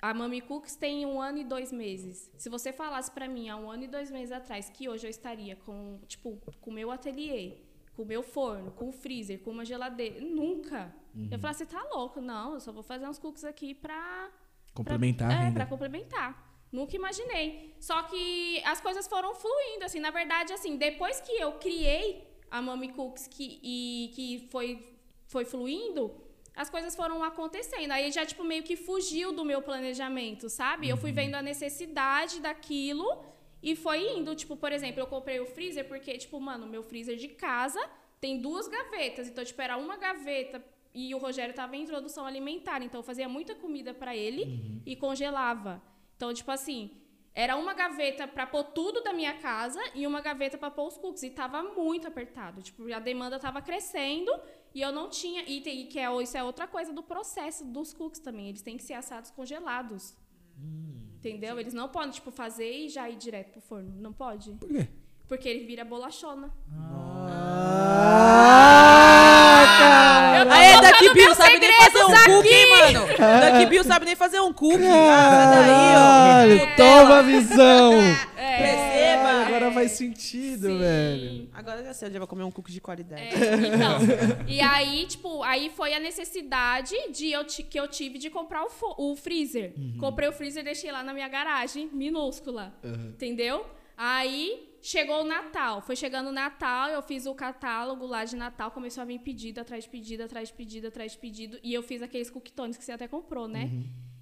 a Mami Cooks tem um ano e dois meses. Se você falasse pra mim há um ano e dois meses atrás que hoje eu estaria com, tipo, com o meu ateliê, com o meu forno, com o freezer, com uma geladeira, nunca. Eu falava, você tá louco? Não, eu só vou fazer uns cookies aqui pra Complementar pra, é, pra complementar. Nunca imaginei. Só que as coisas foram fluindo, assim. Na verdade, assim, depois que eu criei a Mami Cooks que, e que foi, foi fluindo, as coisas foram acontecendo. Aí já, tipo, meio que fugiu do meu planejamento, sabe? Eu fui vendo a necessidade daquilo e foi indo. Tipo, por exemplo, eu comprei o freezer porque, tipo, mano, meu freezer de casa tem duas gavetas. Então, tipo, era uma gaveta e o Rogério tava em introdução alimentar. Então, eu fazia muita comida para ele e congelava. Então, tipo assim, era uma gaveta para pôr tudo da minha casa e uma gaveta para pôr os cookies. E tava muito apertado. Tipo, a demanda tava crescendo e eu não tinha. E, e que é, isso é outra coisa do processo dos cookies também. Eles têm que ser assados congelados. Entendeu? Eles não podem, tipo, fazer e já ir direto pro forno. Não pode. Por quê? Porque ele vira bolachona. Ah, Aê, daqui contando Bill sabe nem fazer um segredos cookie, mano? Daqui Bill sabe nem fazer um cookie. Ah, Caralho, daí, ó. toma a visão! É. Faz sentido, Sim. velho. Agora eu já sei onde eu vou comer um cookie de qualidade. É, então, e aí, tipo, aí foi a necessidade de eu que eu tive de comprar o, o freezer. Comprei o freezer e deixei lá na minha garagem, minúscula. Entendeu? Aí chegou o Natal. Foi chegando o Natal, eu fiz o catálogo lá de Natal, começou a vir pedido atrás de pedido, atrás de pedido, atrás de pedido. E eu fiz aqueles cooktones que você até comprou, né?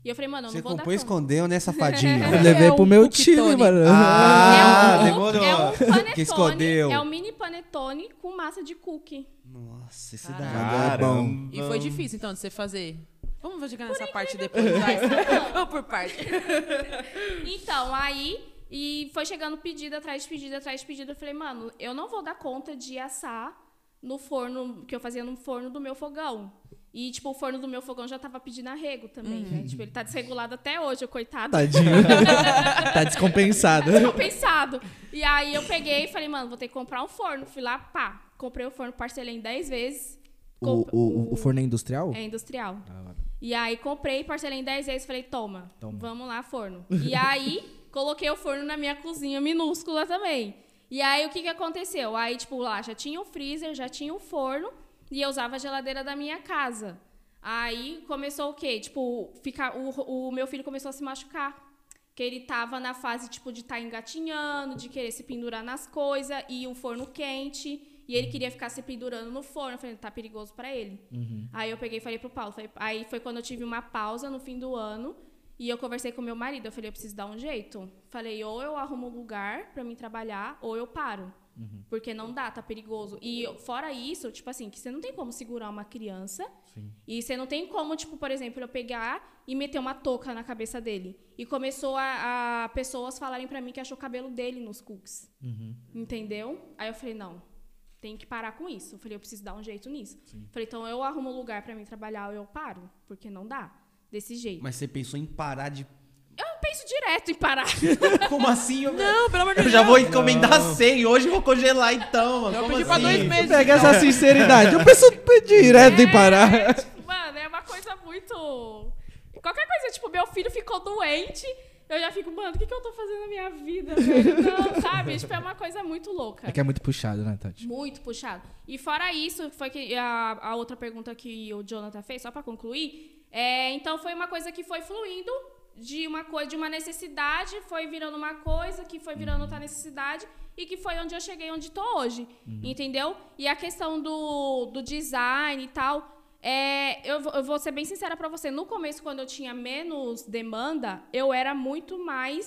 E eu falei, mano, eu Você não vou dar e conta. escondeu, né, safadinho? Eu levei É pro um meu time, mano. Ah, é um, demorou. É um panetone, Que escondeu. é um mini panetone com massa de cookie. Nossa, esse daí é bom. E foi difícil, então, de você fazer. Vamos chegar nessa parte depois. Vamos por parte. Então, aí, e foi chegando pedido atrás de pedido atrás de pedido. Eu falei, mano, eu não vou dar conta de assar no forno, que eu fazia no forno do meu fogão. E, tipo, o forno do meu fogão já tava pedindo arrego também, né? Tipo, ele tá desregulado até hoje, o coitado. Tadinho. tá descompensado. Não pensado. E aí eu peguei e falei, mano, vou ter que comprar um forno. Fui lá, pá, comprei o forno, parcelei em 10 vezes. O, o, o forno é industrial? É industrial. Ah, E aí comprei, parcelei em 10 vezes, falei, toma, Toma. vamos lá, forno. E aí coloquei o forno na minha cozinha minúscula também. E aí o que que aconteceu? Aí, tipo, lá já tinha o freezer, já tinha o forno e eu usava a geladeira da minha casa. Aí começou o quê? Tipo, ficar, o, o meu filho começou a se machucar. Que ele tava na fase, tipo, de estar engatinhando, de querer se pendurar nas coisas, e o forno quente. E ele queria ficar se pendurando no forno. Eu falei, tá perigoso pra ele. Aí eu peguei e falei pro Paulo. falei- aí foi quando eu tive uma pausa no fim do ano. E eu conversei com meu marido. Eu falei, eu preciso dar um jeito. Falei, ou eu arrumo um lugar pra mim trabalhar, ou eu paro. Porque não dá, tá perigoso. E fora isso, tipo assim, que você não tem como segurar uma criança. E você não tem como, tipo, por exemplo, eu pegar e meter uma touca na cabeça dele. E começou a, a pessoas falarem pra mim que achou o cabelo dele nos cookies. Entendeu? Aí eu falei, não, tem que parar com isso. Eu falei, eu preciso dar um jeito nisso. Falei, então eu arrumo um lugar pra mim trabalhar ou eu paro. Porque não dá. Desse jeito. Mas você pensou em parar de. Eu penso direto em parar. Como assim? Eu, Não, pelo amor de eu Deus. já vou encomendar 100. Hoje eu vou congelar então, mano. Eu Como pedi pra assim? dois meses. Pega essa sinceridade. Eu penso direto em parar. É, tipo, mano, é uma coisa muito. Qualquer coisa, tipo, meu filho ficou doente. Eu já fico, mano, o que, que eu tô fazendo na minha vida, velho? Não, sabe? Tipo, é uma coisa muito louca. É que é muito puxado, né, Tati? Muito puxado. E fora isso, foi que a, a outra pergunta que o Jonathan fez, só pra concluir, é, então foi uma coisa que foi fluindo de uma coisa, de uma necessidade, foi virando uma coisa, que foi virando outra necessidade e que foi onde eu cheguei onde tô hoje. Entendeu? E a questão do, do design e tal. É, eu, vou- eu vou ser bem sincera pra você. No começo, quando eu tinha menos demanda, eu era muito mais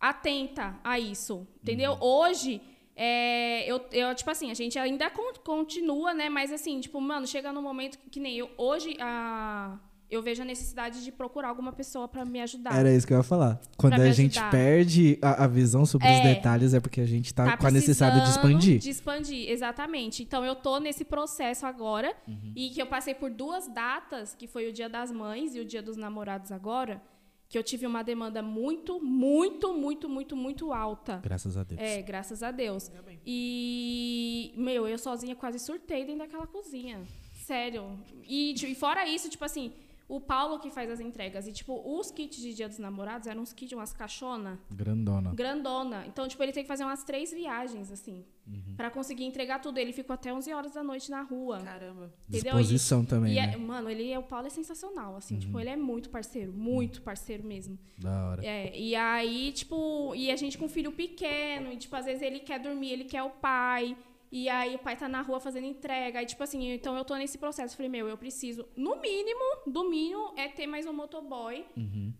atenta a isso, entendeu? Hoje, é, eu, eu, tipo assim, a gente ainda con- continua, né? Mas assim, tipo, mano, chega num momento que, que nem eu. Hoje, a, eu vejo a necessidade de procurar alguma pessoa pra me ajudar. Era isso que eu ia falar. Quando a gente ajudar. perde a, a visão sobre os É. detalhes, é porque a gente tá, Tá com a necessidade de expandir. De expandir, exatamente. Então eu tô nesse processo agora e que eu passei por duas datas, que foi o Dia das Mães e o Dia dos Namorados agora, que eu tive uma demanda muito, muito, muito, muito, muito alta. Graças a Deus. É, graças a Deus. E, meu, eu sozinha quase surtei dentro daquela cozinha. Sério. E, tipo, e fora isso, tipo assim, o Paulo que faz as entregas. E, tipo, os kits de Dia dos Namorados eram uns kits, umas caixona Grandona. grandona. Então, tipo, ele tem que fazer umas três viagens, assim, Uhum. pra conseguir entregar tudo. Ele ficou até 11 horas da noite na rua. Caramba. Entendeu? Disposição também, E né? é- mano, ele é, o Paulo é sensacional, assim, tipo, ele é muito parceiro, muito parceiro mesmo. Da hora. É, e aí, tipo, e a gente com filho pequeno, e tipo, às vezes ele quer dormir, ele quer o pai, e aí o pai tá na rua fazendo entrega, aí tipo assim, então eu tô nesse processo, falei, meu, eu preciso, no mínimo, do mínimo, é ter mais um motoboy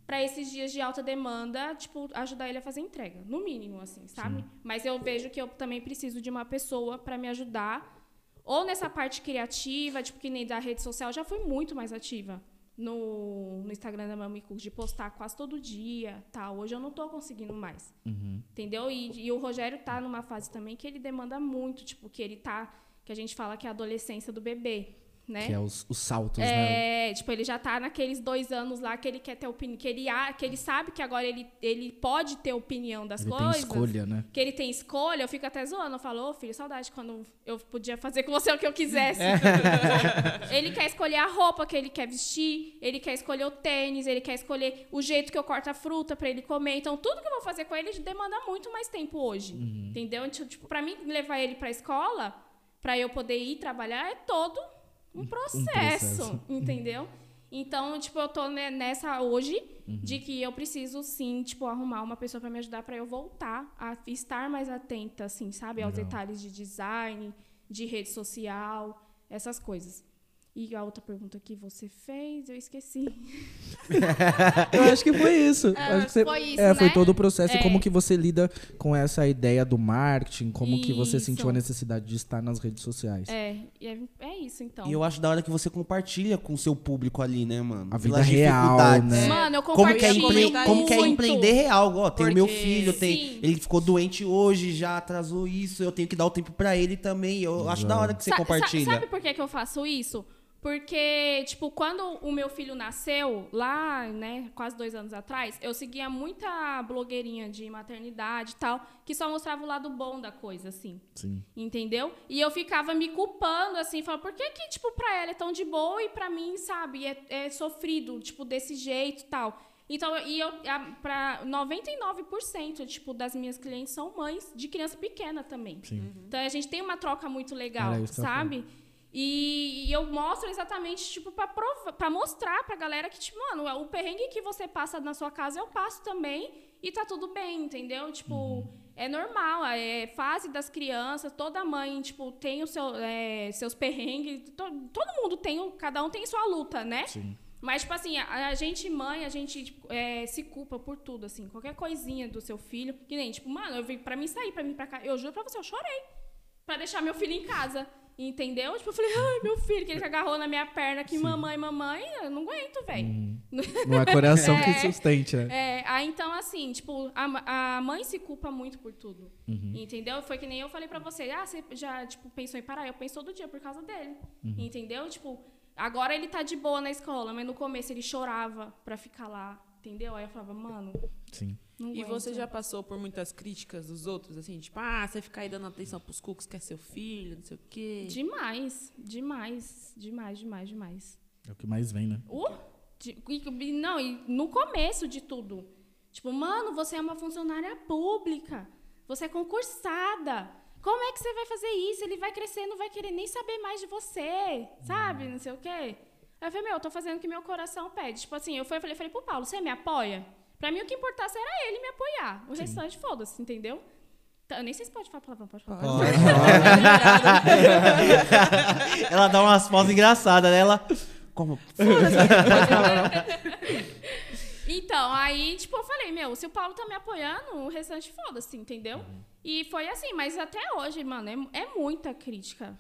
pra esses dias de alta demanda, tipo, ajudar ele a fazer entrega, no mínimo, assim, sabe? Mas eu vejo que eu também preciso de uma pessoa pra me ajudar, ou nessa parte criativa, tipo, que nem da rede social, já fui muito mais ativa no, no Instagram da Mami Cook, de postar quase todo dia, tal. Hoje eu não tô conseguindo mais. Uhum. Entendeu? E, e o Rogério tá numa fase também que ele demanda muito, tipo, que ele tá, que a gente fala que é a adolescência do bebê, né? Que é os, os saltos, né? É, tipo, ele já tá naqueles dois anos lá que ele quer ter opinião, que ele, que ele sabe que agora ele, ele pode ter opinião das Ele tem coisas. escolha, né? Que ele tem escolha, eu fico até zoando. Eu falo, ô filho, saudade quando eu podia fazer com você o que eu quisesse. ele quer escolher a roupa que ele quer vestir, ele quer escolher o tênis, ele quer escolher o jeito que eu corto a fruta pra ele comer. Então, tudo que eu vou fazer com ele demanda muito mais tempo hoje. Entendeu? Então, Tipo, pra mim, levar ele pra escola, pra eu poder ir trabalhar, é todo um processo. processo. Entendeu? Então, tipo, eu tô ne- nessa hoje de que eu preciso sim, tipo, arrumar uma pessoa pra me ajudar pra eu voltar a estar mais atenta, assim, sabe, aos Legal. detalhes de design, de rede social, essas coisas. E a outra pergunta que você fez, eu esqueci. Eu acho que foi isso. É, Acho que você- foi isso, é, foi né? todo o processo. E É. como que você lida com essa ideia do marketing? Como que você Isso. sentiu a necessidade de estar nas redes sociais? É, e é, é isso, então. E eu acho da hora que você compartilha com o seu público ali, né, mano? A vida Pelas real, né? Mano, eu Como que, é compartilho empre... como que é empreender real? Ó, tem o meu filho, tem... Ele ficou doente hoje, já atrasou isso, eu tenho que dar o tempo pra ele também. Eu acho da hora que você Sa- sa- compartilha. Sabe por que, que eu faço isso? Porque, tipo, quando o meu filho nasceu, lá, né, quase dois anos atrás, eu seguia muita blogueirinha de maternidade e tal, que só mostrava o lado bom da coisa, assim. Sim. Entendeu? E eu ficava me culpando, assim, falando, por que que, tipo, pra ela é tão de boa e pra mim, sabe, é, é sofrido, tipo, desse jeito e tal. Então, e eu, a- pra 99%, tipo, das minhas clientes são mães de criança pequena também. Sim. Então, a gente tem uma troca muito legal, sabe? E, e eu mostro exatamente, tipo, pra, prova- pra mostrar pra galera que, tipo, mano, o perrengue que você passa na sua casa, eu passo também e tá tudo bem, entendeu? Tipo, é normal, é fase das crianças, toda mãe, tipo, tem o seu, é, seus perrengues, to- todo mundo tem, cada um tem sua luta, né? Sim. Mas, tipo assim, a, a gente, mãe, a gente tipo, é, se culpa por tudo, assim. Qualquer coisinha do seu filho. Que nem, tipo, mano, eu vim pra mim sair, pra mim pra cá. Eu juro pra você, eu chorei. Pra deixar meu filho em casa. Entendeu? Tipo, eu falei, ai, meu filho, que ele que agarrou na minha perna aqui, mamãe, mamãe, eu não aguento, velho. Não é coração que É. sustente, né? É, aí então, assim, tipo, a, a mãe se culpa muito por tudo. Entendeu? Foi que nem eu falei pra você. Ah, você já, tipo, pensou em parar? Eu penso todo dia por causa dele. Entendeu? Tipo, agora ele tá de boa na escola, mas no começo ele chorava pra ficar lá. Entendeu? Aí eu falava, mano, Sim. Não E aguento. você já passou por muitas críticas dos outros, assim, tipo, ah, você fica aí dando atenção pros cookies que é seu filho, não sei o quê. Demais, demais, demais, demais, demais. É o que mais vem, né? Uh, de- e- não, e no começo de tudo. Tipo, mano, você é uma funcionária pública. Você é concursada. Como é que você vai fazer isso? Ele vai crescer, não vai querer nem saber mais de você, sabe? Não sei o quê. Aí eu falei, meu, eu tô fazendo o que meu coração pede. Tipo assim, eu fui- eu falei, falei pro Paulo, você me apoia? Pra mim, o que importasse era ele me apoiar. O restante, foda-se, entendeu? Então, eu nem sei se pode falar palavrão, pode falar. Ela dá umas pausas engraçadas, né? Ela. Como? Então, aí, tipo, eu falei, meu, se o Paulo tá me apoiando, o restante foda-se, entendeu? Uhum. E foi assim, mas até hoje, mano, é, é muita crítica.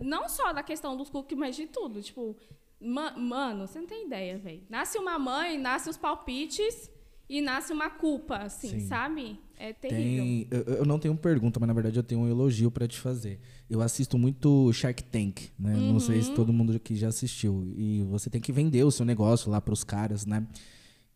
Não só da questão dos cookies, mas de tudo. Tipo, ma- mano, você não tem ideia, velho. Nasce uma mãe, nasce os palpites e nasce uma culpa, assim, Sim. sabe? É terrível. Tem, eu, eu não tenho pergunta, mas na verdade eu tenho um elogio pra te fazer. Eu assisto muito Shark Tank, né? Não sei Uhum. se todo mundo aqui já assistiu. E você tem que vender o seu negócio lá pros caras, né?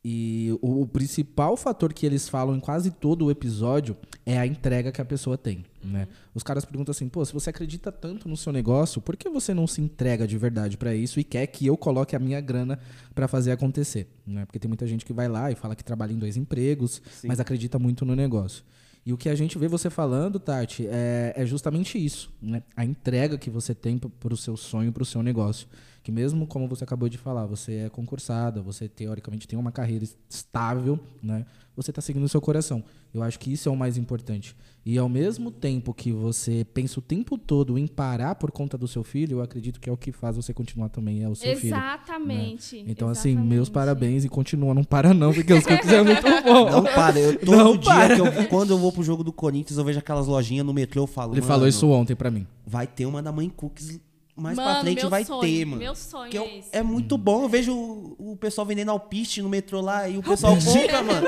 E o, o principal fator que eles falam em quase todo o episódio é a entrega que a pessoa tem, né? Os caras perguntam assim, pô, se você acredita tanto no seu negócio, por que você não se entrega de verdade pra isso e quer que eu coloque a minha grana pra fazer acontecer, né? Porque tem muita gente que vai lá e fala que trabalha em dois empregos, mas acredita muito no negócio. E o que a gente vê você falando, Tati, é, é justamente isso, né? A entrega que você tem p- pro seu sonho, pro seu negócio. Que mesmo como você acabou de falar, você é concursada, você teoricamente tem uma carreira estável, né? Você tá seguindo o seu coração. Eu acho que isso é o mais importante. E ao mesmo tempo que você pensa o tempo todo em parar por conta do seu filho, eu acredito que é o que faz você continuar também, é o seu filho. Exatamente. Então, assim, meus exatamente. parabéns e continua, não para não, porque os cookies é muito bom. Não para, eu todo Não dia para. que eu, quando eu vou pro jogo do Corinthians, eu vejo aquelas lojinhas no metrô, eu falo, Ele falou isso ontem pra mim. vai ter uma da mãe Cookies mais Mano, pra frente vai sonho, ter, mano. meu sonho Que é esse. é muito bom. Eu vejo o, o pessoal vendendo alpiste no metrô lá e o pessoal compra, mano.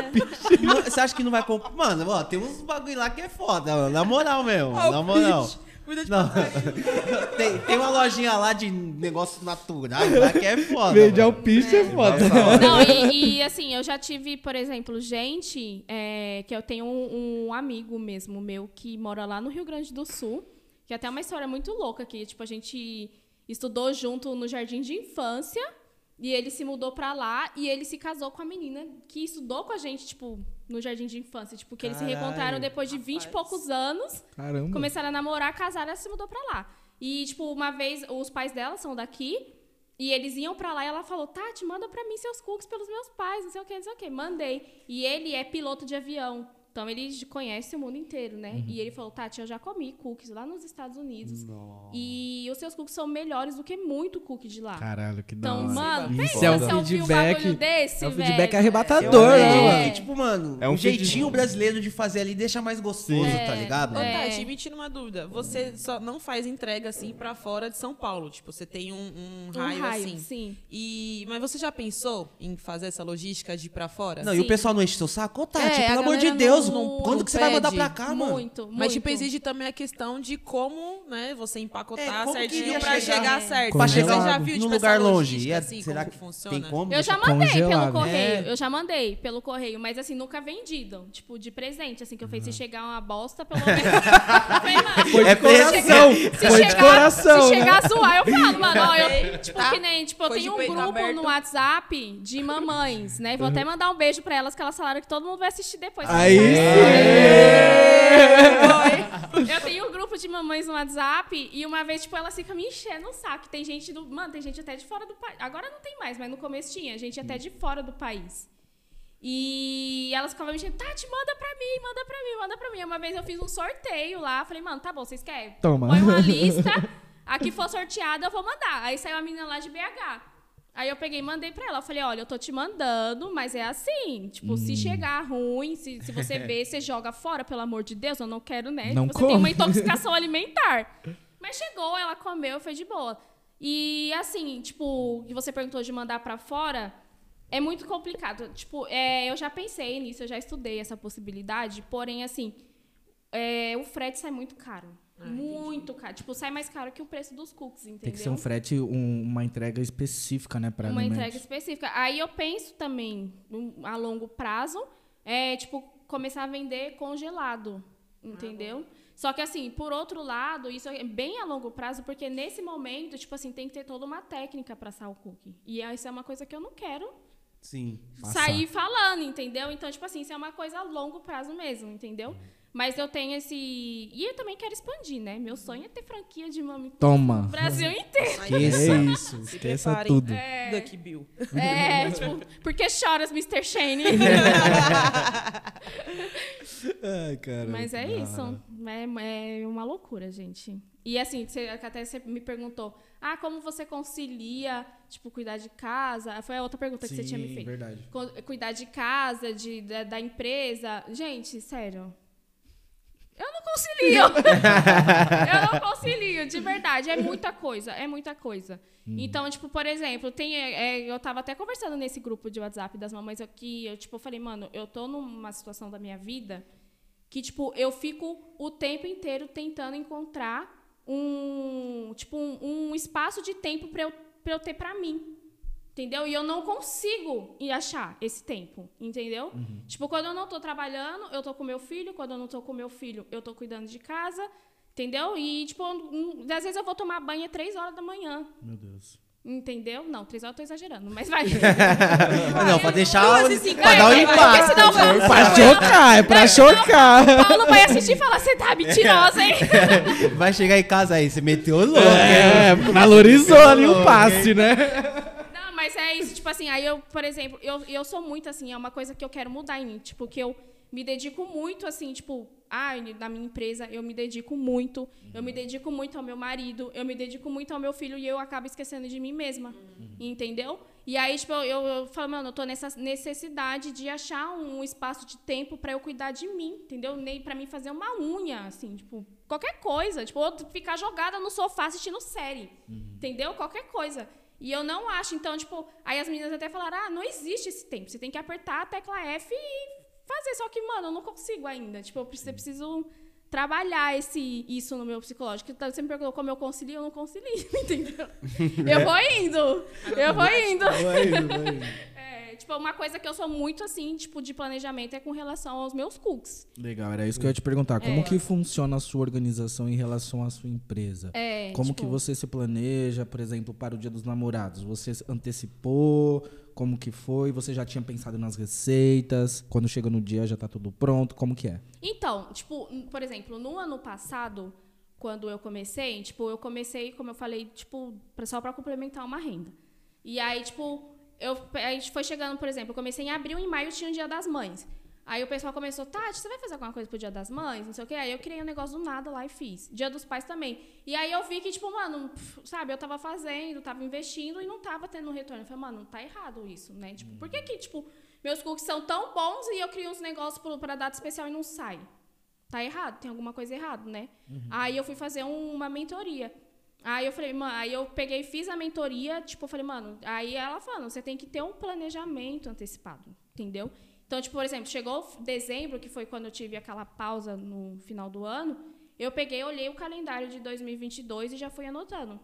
Você acha que não vai comprar? Mano, ó, tem uns bagulho lá que é foda, mano. Na moral mesmo. na moral. Cuida de Não. tem, tem uma lojinha lá de negócios naturais lá que é foda. mano. alpiste é foda. Não, e, e, assim, eu já tive, por exemplo, gente é, que eu tenho um, um amigo mesmo meu que mora lá no Rio Grande do Sul, que até é uma história muito louca que tipo a gente estudou junto no jardim de infância e ele se mudou pra lá e ele se casou com a menina que estudou com a gente, tipo, no jardim de infância, tipo, que eles se reencontraram depois de 20 e poucos anos. Caramba. Começaram a namorar, casaram, ela se mudou pra lá. E, tipo, uma vez, os pais dela são daqui, e eles iam pra lá e ela falou, Tati, manda pra mim seus cookies pelos meus pais, não sei o que, não sei o que. Mandei. E ele é piloto de avião. Então ele conhece o mundo inteiro, né? E ele falou, Tati, eu já comi cookies lá nos Estados Unidos. E os seus cookies são melhores do que muito cookie de lá. Caralho, que da Então, mano, Isso pensa é um você ouvir um feedback- bagulho desse, é um velho. feedback Eu arrebatador, acredito né, É. mano? que, tipo, mano, É um um jeitinho brasileiro de fazer ali deixa mais gostoso, Sim. tá ligado? Ô, É. Tati, me tira uma dúvida. Você só não faz entrega assim pra fora de São Paulo. Tipo, você tem um, um Um raio, raio, assim. sim. E, mas você já pensou em fazer essa logística de ir pra fora? Não, e o Sim. pessoal não enche seu saco? Ô, Tati, É, pelo amor de galera Deus, não- quando não que você vai mandar pra cá, mano? Muito, muito. Mas, tipo, exige também a questão de como, né, você empacotar É, como certinho pra chegar? chegar certo. Pra Você chegar já viu, num tipo, lugar longe. E é- assim, será como que funciona? tem como? Eu já deixar- mandei congelado. pelo correio. É. Eu já mandei pelo correio, mas assim, nunca vendido. Tipo, de presente, assim, que eu fiz se chegar uma bosta, pelo menos. Foi de É coração. se Foi de chegar, coração. Se né? chegar a zoar, eu falo, mano, ó, eu, tipo, Tá. que nem, tipo, eu Foi tenho um grupo aberto. no WhatsApp de mamães, né? Vou até mandar um beijo pra elas, que elas falaram que todo mundo vai assistir depois. Aí Foi. Eu tenho um grupo de mamães no WhatsApp e uma vez, tipo, ela fica me enchendo o saco. Tem gente do. Mano, tem gente até de fora do país. Agora não tem mais, mas no começo tinha. Gente até de fora do país. E elas ficavam me enchendo, Tati, manda pra mim, manda pra mim, manda pra mim. Uma vez eu fiz um sorteio lá, falei, mano, tá bom, vocês querem? Toma. Põe uma lista, a que for sorteada eu vou mandar. Aí saiu a menina lá de BH. Aí eu peguei e mandei pra ela. Eu falei, olha, eu tô te mandando, mas é assim. Tipo, Hum. se chegar ruim, se, se você ver, você joga fora, pelo amor de Deus, eu não quero, né? Não Tipo, você tem come. uma intoxicação alimentar. Mas chegou, ela comeu, foi de boa. E assim, tipo, que você perguntou de mandar pra fora, é muito complicado. Tipo, é, eu já pensei nisso, eu já estudei essa possibilidade, porém, assim, é, o frete sai muito caro. Muito caro. Tipo, sai mais caro que o preço dos cookies, entendeu? Tem que ser um frete, um- uma entrega específica, né, pra uma alimentos. entrega específica. Aí eu penso também, a longo prazo, é, tipo, começar a vender congelado, entendeu? Só que, assim, por outro lado, isso é bem a longo prazo, porque nesse momento, tipo assim, tem que ter toda uma técnica para assar o cookie. E isso é uma coisa que eu não quero Sim. Passar. sair falando, entendeu? Então, tipo assim, isso é uma coisa a longo prazo mesmo, entendeu? Mas eu tenho esse... E eu também quero expandir, né? Meu sonho é ter franquia de mami Toma. no Brasil inteiro. Aí, Que isso, Se esqueça preparem. tudo. É. Duck Bill. É, tipo, por que choras, Mr. Shane? Ai, cara. Mas é isso. É, é uma loucura, gente. E assim, você, até você me perguntou, ah, como você concilia, tipo, cuidar de casa? Foi a outra pergunta que você tinha me feito. verdade. Cuidar de casa, de, da, da empresa. Gente, sério. Eu não concilio. eu não concilio, de verdade. É muita coisa, é muita coisa. Então, tipo, por exemplo, tem, é, é, eu tava até conversando nesse grupo de WhatsApp das mamães aqui, eu, tipo, falei, mano, eu tô numa situação da minha vida que, tipo, eu fico o tempo inteiro tentando encontrar um, tipo, um, um espaço de tempo pra eu, pra eu ter pra mim. Entendeu? E eu não consigo ir achar esse tempo, entendeu? Tipo, quando eu não tô trabalhando, eu tô com meu filho. Quando eu não tô com meu filho, eu tô cuidando de casa. Entendeu? E, tipo, um, às vezes eu vou tomar banho às três horas da manhã. Meu Deus. Entendeu? Não, três horas eu tô exagerando, mas vai. Não, pra deixar. Duas e pra dar um impacto. senão vai- Pra chocar, é pra chocar. Paulo vai assistir e falar, você tá mentirosa, hein? Vai chegar em casa aí, você meteu o louco. É, valorizou ali o passe, né? É isso, tipo assim, aí eu, por exemplo, eu, eu sou muito assim, é uma coisa que eu quero mudar em mim, tipo, que eu me dedico muito, assim, tipo, ai, na minha empresa, eu me dedico muito, eu me dedico muito ao meu marido, eu me dedico muito ao meu filho e eu acabo esquecendo de mim mesma, entendeu? E aí, tipo, eu, eu falo, mano, eu tô nessa necessidade de achar um espaço de tempo pra eu cuidar de mim, entendeu? Nem pra mim fazer uma unha, assim, tipo, qualquer coisa, tipo, ou ficar jogada no sofá assistindo série, entendeu? Qualquer coisa. E eu não acho, então, tipo, aí as meninas até falaram: ah, não existe esse tempo. Você tem que apertar a tecla F e fazer. Só que, mano, eu não consigo ainda. Tipo, eu preciso, preciso trabalhar esse, isso no meu psicológico. Então, você me perguntou como eu concilio, eu não concilio, entendeu? eu vou indo. Eu vou indo. É, tipo, uma coisa que eu sou muito assim, tipo, de planejamento é com relação aos meus cooks. Legal, era isso que eu ia te perguntar. Como É. que funciona a sua organização em relação à sua empresa? É, Como tipo, que você se planeja, por exemplo, para o Dia dos Namorados? Você antecipou? Como que foi? Você já tinha pensado nas receitas? Quando chega no dia já tá tudo pronto? Como que é? Então, tipo, por exemplo, no ano passado, quando eu comecei, tipo, eu comecei, como eu falei, tipo, só para complementar uma renda. E aí, tipo, eu, a gente foi chegando, por exemplo, eu comecei em abril, em maio tinha o Dia das Mães. Aí o pessoal começou, Tati, você vai fazer alguma coisa pro Dia das Mães? Não sei o quê. Aí eu criei um negócio do nada lá e fiz. Dia dos Pais também. E aí eu vi que, tipo, mano, sabe, eu tava fazendo, tava investindo e não tava tendo retorno. Eu falei, mano, tá errado isso, né? Tipo, por que que, tipo, meus cookies são tão bons e eu crio uns negócios pro- pra data especial e não sai? Tá errado, tem alguma coisa errada, né? Aí eu fui fazer um- uma mentoria. Aí eu falei, mano, aí eu peguei fiz a mentoria, tipo, eu falei, mano, aí ela falando, você tem que ter um planejamento antecipado, entendeu? Então, tipo, por exemplo, chegou dezembro, que foi quando eu tive aquela pausa no final do ano, eu peguei, olhei o calendário de 2022 e já fui anotando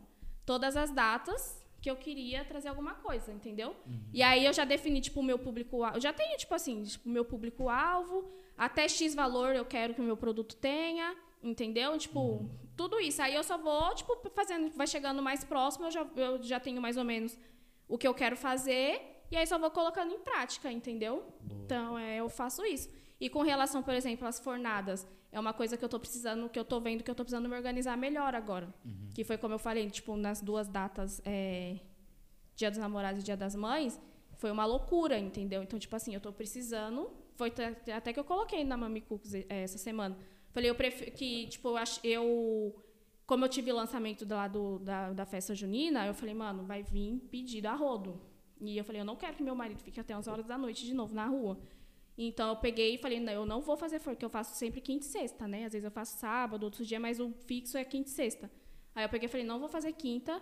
todas as datas que eu queria trazer alguma coisa, entendeu? E aí eu já defini, tipo, o meu público... Eu já tenho, tipo assim, tipo, o meu público-alvo, até X valor eu quero que o meu produto tenha, entendeu? Tipo, tudo isso. Aí eu só vou, tipo, fazendo... Vai chegando mais próximo, eu já, eu já tenho mais ou menos o que eu quero fazer... E aí só vou colocando em prática, entendeu? Então, é, eu faço isso. E com relação, por exemplo, às fornadas, é uma coisa que eu tô precisando, que eu tô vendo que eu tô precisando me organizar melhor agora. Que foi como eu falei, tipo, nas duas datas, é, Dia dos Namorados e Dia das Mães, foi uma loucura, entendeu? Então, tipo assim, eu tô precisando. Foi até que eu coloquei na Mami Cooks eh, essa semana. Falei, eu prefiro que, tipo, eu, como eu tive o lançamento lá do, da, da festa junina, eu falei, mano, vai vir pedido a rodo. E eu falei, eu não quero que meu marido fique até 11 horas da noite de novo na rua. Então eu peguei e falei, não, eu não vou fazer porque eu faço sempre quinta e sexta, né? Às vezes eu faço sábado, outros dias, mas o fixo é quinta e sexta. Aí eu peguei e falei, não vou fazer quinta,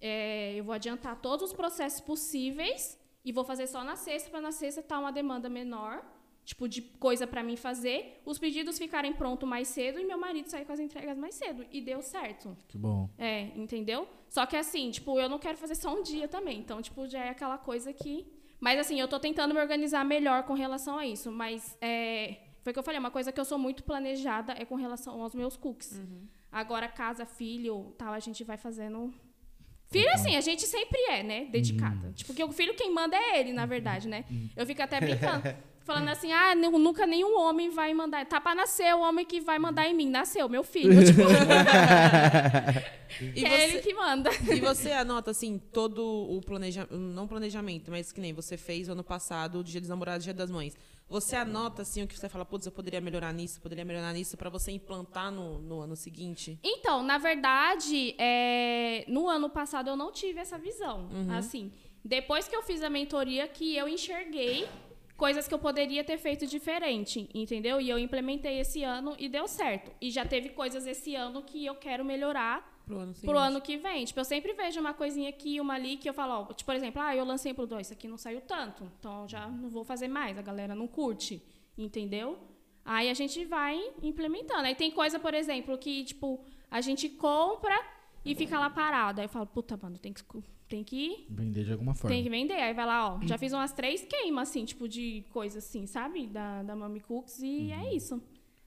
é, eu vou adiantar todos os processos possíveis e vou fazer só na sexta, para na sexta estar uma demanda menor, tipo, de coisa para mim fazer, os pedidos ficarem prontos mais cedo e meu marido sair com as entregas mais cedo. E deu certo. Que bom. É, entendeu? Só que assim, tipo, eu não quero fazer só um dia também. Então, tipo, já é aquela coisa que. Mas assim, eu tô tentando me organizar melhor com relação a isso. Mas é. Foi o que eu falei, uma coisa que eu sou muito planejada é com relação aos meus cookies. Agora, casa, filho, tal, a gente vai fazendo. Filho, assim, a gente sempre é, né? Dedicada. Tipo, porque o filho quem manda é ele, na verdade, né? Eu fico até brincando. Falando assim, ah, nu- nunca nenhum homem vai mandar. Tá pra nascer o homem que vai mandar em mim. Nasceu, meu filho. Tipo, E é ele você, que manda. e você anota, assim, todo o planejamento, não planejamento, mas que nem você fez ano passado, o Dia dos Namorados, Dia das Mães. Você anota, assim, o que você fala, putz, eu poderia melhorar nisso, poderia melhorar nisso, pra você implantar no, no ano seguinte? Então, na verdade, é, no ano passado eu não tive essa visão. Assim, depois que eu fiz a mentoria, que eu enxerguei coisas que eu poderia ter feito diferente, entendeu? E eu implementei esse ano e deu certo. E já teve coisas esse ano que eu quero melhorar Pro ano seguinte. pro ano que vem. Tipo, eu sempre vejo uma coisinha aqui, uma ali, que eu falo, ó, tipo, por exemplo, ah, eu lancei pro 2, isso aqui não saiu tanto, então já não vou fazer mais, a galera não curte, entendeu? Aí a gente vai implementando. Aí tem coisa, por exemplo, que, tipo, a gente compra e fica lá parado. Aí eu falo, puta, mano, tem que, tem que Vender de alguma forma. tem que vender. Aí vai lá, ó. Já fiz umas três queimas, assim, tipo, de coisa assim, sabe? Da, da Mami Cooks. E Uhum. é isso.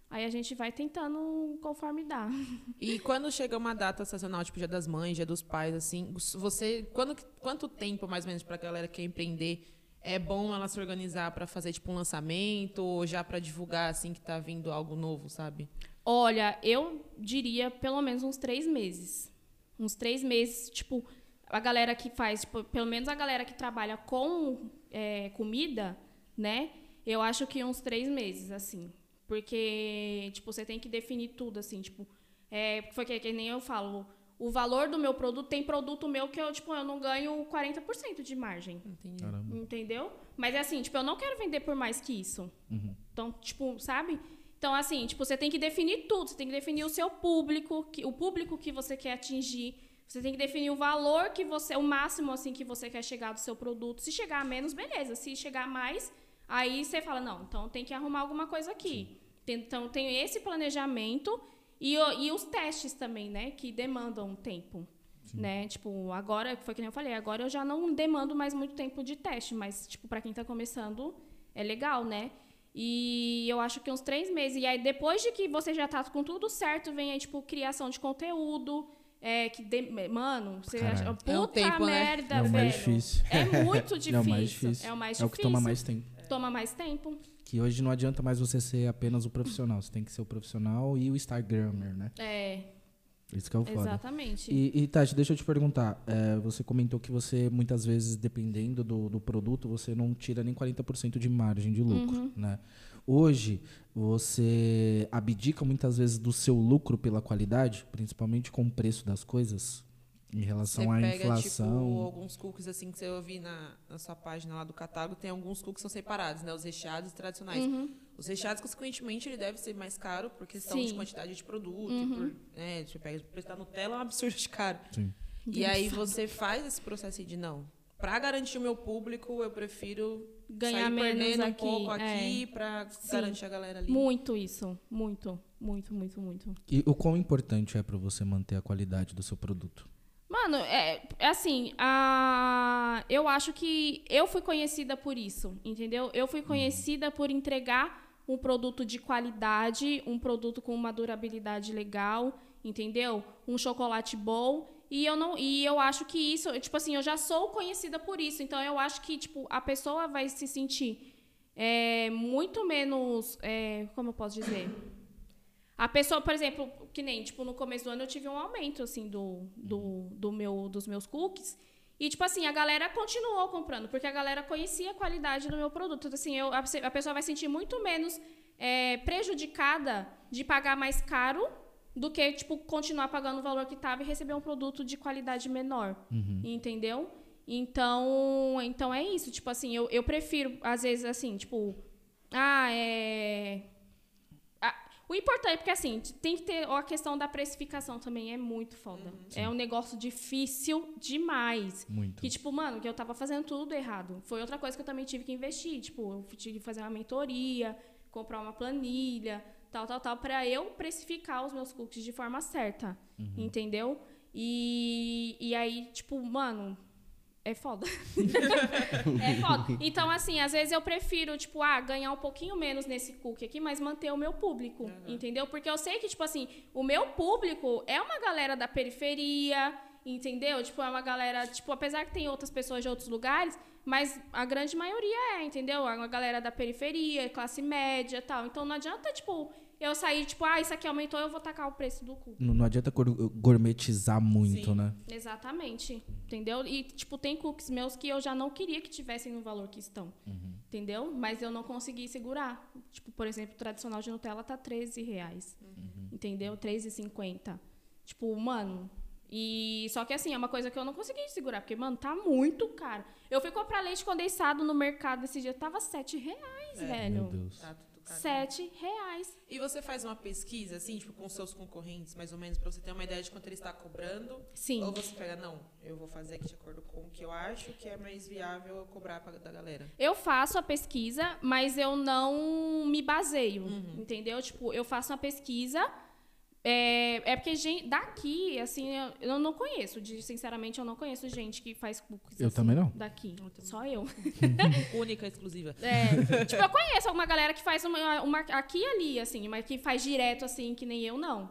Aí a gente vai tentando conforme dá. E quando chega uma data sazonal, tipo Dia das Mães, Dia dos Pais, assim, você. Quando, quanto tempo, mais ou menos, pra galera que quer empreender? É bom ela se organizar pra fazer, tipo, um lançamento ou já pra divulgar, assim, que tá vindo algo novo, sabe? Olha, eu diria pelo menos uns três meses. Uns três meses, tipo, a galera que faz, tipo, pelo menos a galera que trabalha com é, comida, né? Eu acho que uns três meses, assim. Porque, tipo, você tem que definir tudo, assim, tipo. É, foi que, que nem eu falo. O valor do meu produto, tem produto meu que eu, tipo, eu não ganho 40% de margem. Entendi. Caramba. Entendeu? Mas é assim, tipo, eu não quero vender por mais que isso. Uhum. Então, tipo, sabe? Então, assim, tipo, você tem que definir tudo. Você tem que definir o seu público, que, o público que você quer atingir. Você tem que definir o valor que você, o máximo, assim, que você quer chegar do seu produto. Se chegar a menos, beleza. Se chegar a mais, aí você fala, não, então tem que arrumar alguma coisa aqui. Tem- Então, tem esse planejamento e, e os testes também, né? Que demandam tempo. Né? Tipo, agora, foi que nem eu falei, agora eu já não demando mais muito tempo de teste, mas, tipo, para quem está começando, é legal, né? E eu acho que uns três meses. E aí, depois de que você já tá com tudo certo, vem aí, tipo, criação de conteúdo. É, que de- Mano, você Caralho. acha. Puta É um tempo, né? merda, É o velho. mais difícil. É muito difícil. É o mais difícil. É o mais É o difícil. que toma mais tempo. Toma mais tempo. Que hoje não adianta mais você ser apenas o profissional. Você tem que ser o profissional e o Instagrammer, né? É, Isso que é o foda. exatamente. E, e Tati, deixa eu te perguntar. é, você comentou que você, muitas vezes, dependendo do, do produto, você não tira nem 40% de margem de lucro, Uhum. né? Hoje, você abdica muitas vezes do seu lucro pela qualidade, principalmente com o preço das coisas, em relação Você à pega, inflação. tipo, alguns cookies, assim, que você ouvi na, na sua página lá do catálogo, tem alguns cookies que são separados, né? Os recheados e tradicionais. Os recheados, consequentemente, ele deve ser mais caro por questão de Sim. quantidade de produto. e Por, né, você pega o preço da Nutella, é um absurdo de caro. Sim. E aí você faz esse processo de não. Pra garantir o meu público, eu prefiro Ganhar menos perdendo um aqui, pouco é. aqui pra garantir a galera ali. Muito isso. Muito, muito, muito, muito. E o quão importante é para você manter a qualidade do seu produto? Mano, é, é assim, a, eu acho que eu fui conhecida por isso, entendeu? Eu fui conhecida por entregar um produto de qualidade, um produto com uma durabilidade legal, entendeu? Um chocolate bom. E eu não, e eu acho que isso, tipo assim, eu já sou conhecida por isso. Então eu acho que tipo a pessoa vai se sentir é, muito menos, é, como eu posso dizer? A pessoa, por exemplo, que nem, tipo, no começo do ano eu tive um aumento, assim, do, do, do meu, dos meus cookies. E, tipo assim, a galera continuou comprando, porque a galera conhecia a qualidade do meu produto. Então, assim, eu, a, pessoa vai sentir muito menos é, prejudicada de pagar mais caro do que, tipo, continuar pagando o valor que estava e receber um produto de qualidade menor. Entendeu? Então, então é isso. Tipo assim, eu, eu prefiro, às vezes, assim, tipo, ah, é. Ah, o importante é porque, assim, tem que ter a questão da precificação também, é muito foda. é um negócio difícil demais. Muito. Que, tipo, mano, que eu tava fazendo tudo errado. Foi outra coisa que eu também tive que investir. Tipo, eu tive que fazer uma mentoria, comprar uma planilha, tal, tal, tal, pra eu precificar os meus cookies de forma certa. Entendeu? E, e aí, tipo, mano, é foda. é foda. Então, assim, às vezes eu prefiro, tipo, ah, ganhar um pouquinho menos nesse cookie aqui, mas manter o meu público, entendeu? Porque eu sei que, tipo assim, o meu público é uma galera da periferia, entendeu? Tipo, é uma galera, tipo, apesar que tem outras pessoas de outros lugares, mas a grande maioria é, entendeu? Uma galera da periferia, classe média e tal. Então não adianta, tipo, eu sair, tipo, ah, isso aqui aumentou, eu vou tacar o preço do cookie. Não, não adianta gour- gourmetizar muito, Sim. né? Exatamente. Entendeu? E, tipo, tem cookies meus que eu já não queria que tivessem no valor que estão. Entendeu? Mas eu não consegui segurar. Tipo, por exemplo, o tradicional de Nutella tá 13 reais. Entendeu? 13,50. Tipo, mano. E só que assim, é uma coisa que eu não consegui segurar, porque, mano, tá muito caro. Eu fui comprar leite condensado no mercado esse dia, tava 7 reais, Meu velho. Deus. Tá tudo caro. 7 reais. E você faz uma pesquisa, assim, tipo, com seus concorrentes, mais ou menos, pra você ter uma ideia de quanto ele está cobrando? Sim. Ou você pega, não, eu vou fazer aqui de acordo com o que eu acho que é mais viável eu cobrar pra, da galera. Eu faço a pesquisa, mas eu não me baseio, entendeu? Tipo, eu faço uma pesquisa É, é porque gente, daqui, assim, eu, eu não conheço. De, sinceramente, eu não conheço gente que faz cookies. Eu assim, também não. Daqui. Só eu. Única, exclusiva. É, tipo, eu conheço alguma galera que faz uma, uma aqui e ali, assim, mas que faz direto, assim, que nem eu, não.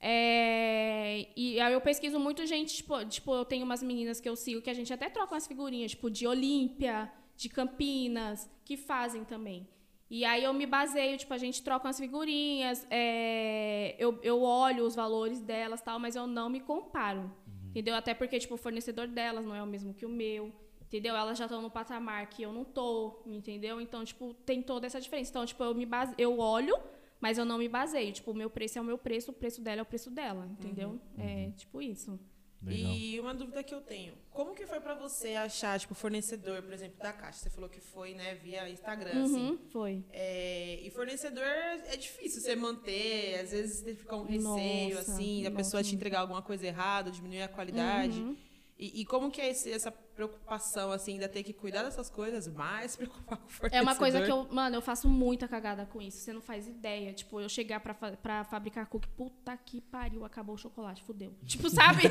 É, e aí eu pesquiso muito gente, tipo, tipo, eu tenho umas meninas que eu sigo que a gente até troca umas figurinhas, tipo, de Olímpia, de Campinas, que fazem também. E aí eu me baseio, tipo, a gente troca umas figurinhas, é, eu, eu olho os valores delas tal, mas eu não me comparo. Entendeu? Até porque, tipo, o fornecedor delas não é o mesmo que o meu. Entendeu? Elas já estão no patamar que eu não tô, entendeu? Então, tipo, tem toda essa diferença. Então, tipo, eu me base... eu olho, mas eu não me baseio. Tipo, o meu preço é o meu preço, o preço dela é o preço dela, entendeu? É tipo isso. Legal. E uma dúvida que eu tenho, como que foi pra você achar, tipo, fornecedor, por exemplo, da caixa? Você falou que foi, né, via Instagram, assim. Uhum, foi. É, e fornecedor é difícil você manter, às vezes você fica um receio, Nossa, assim, da pessoa te entregar alguma coisa errada, diminuir a qualidade. Uhum. E, e como que é esse- essa preocupação, assim, ainda ter que cuidar dessas coisas, mais preocupar com o fornecedor? É uma coisa que eu, mano, eu faço muita cagada com isso. Você não faz ideia. Tipo, eu chegar pra, fa- pra fabricar cookie, puta que pariu, acabou o chocolate, fudeu. Tipo, sabe?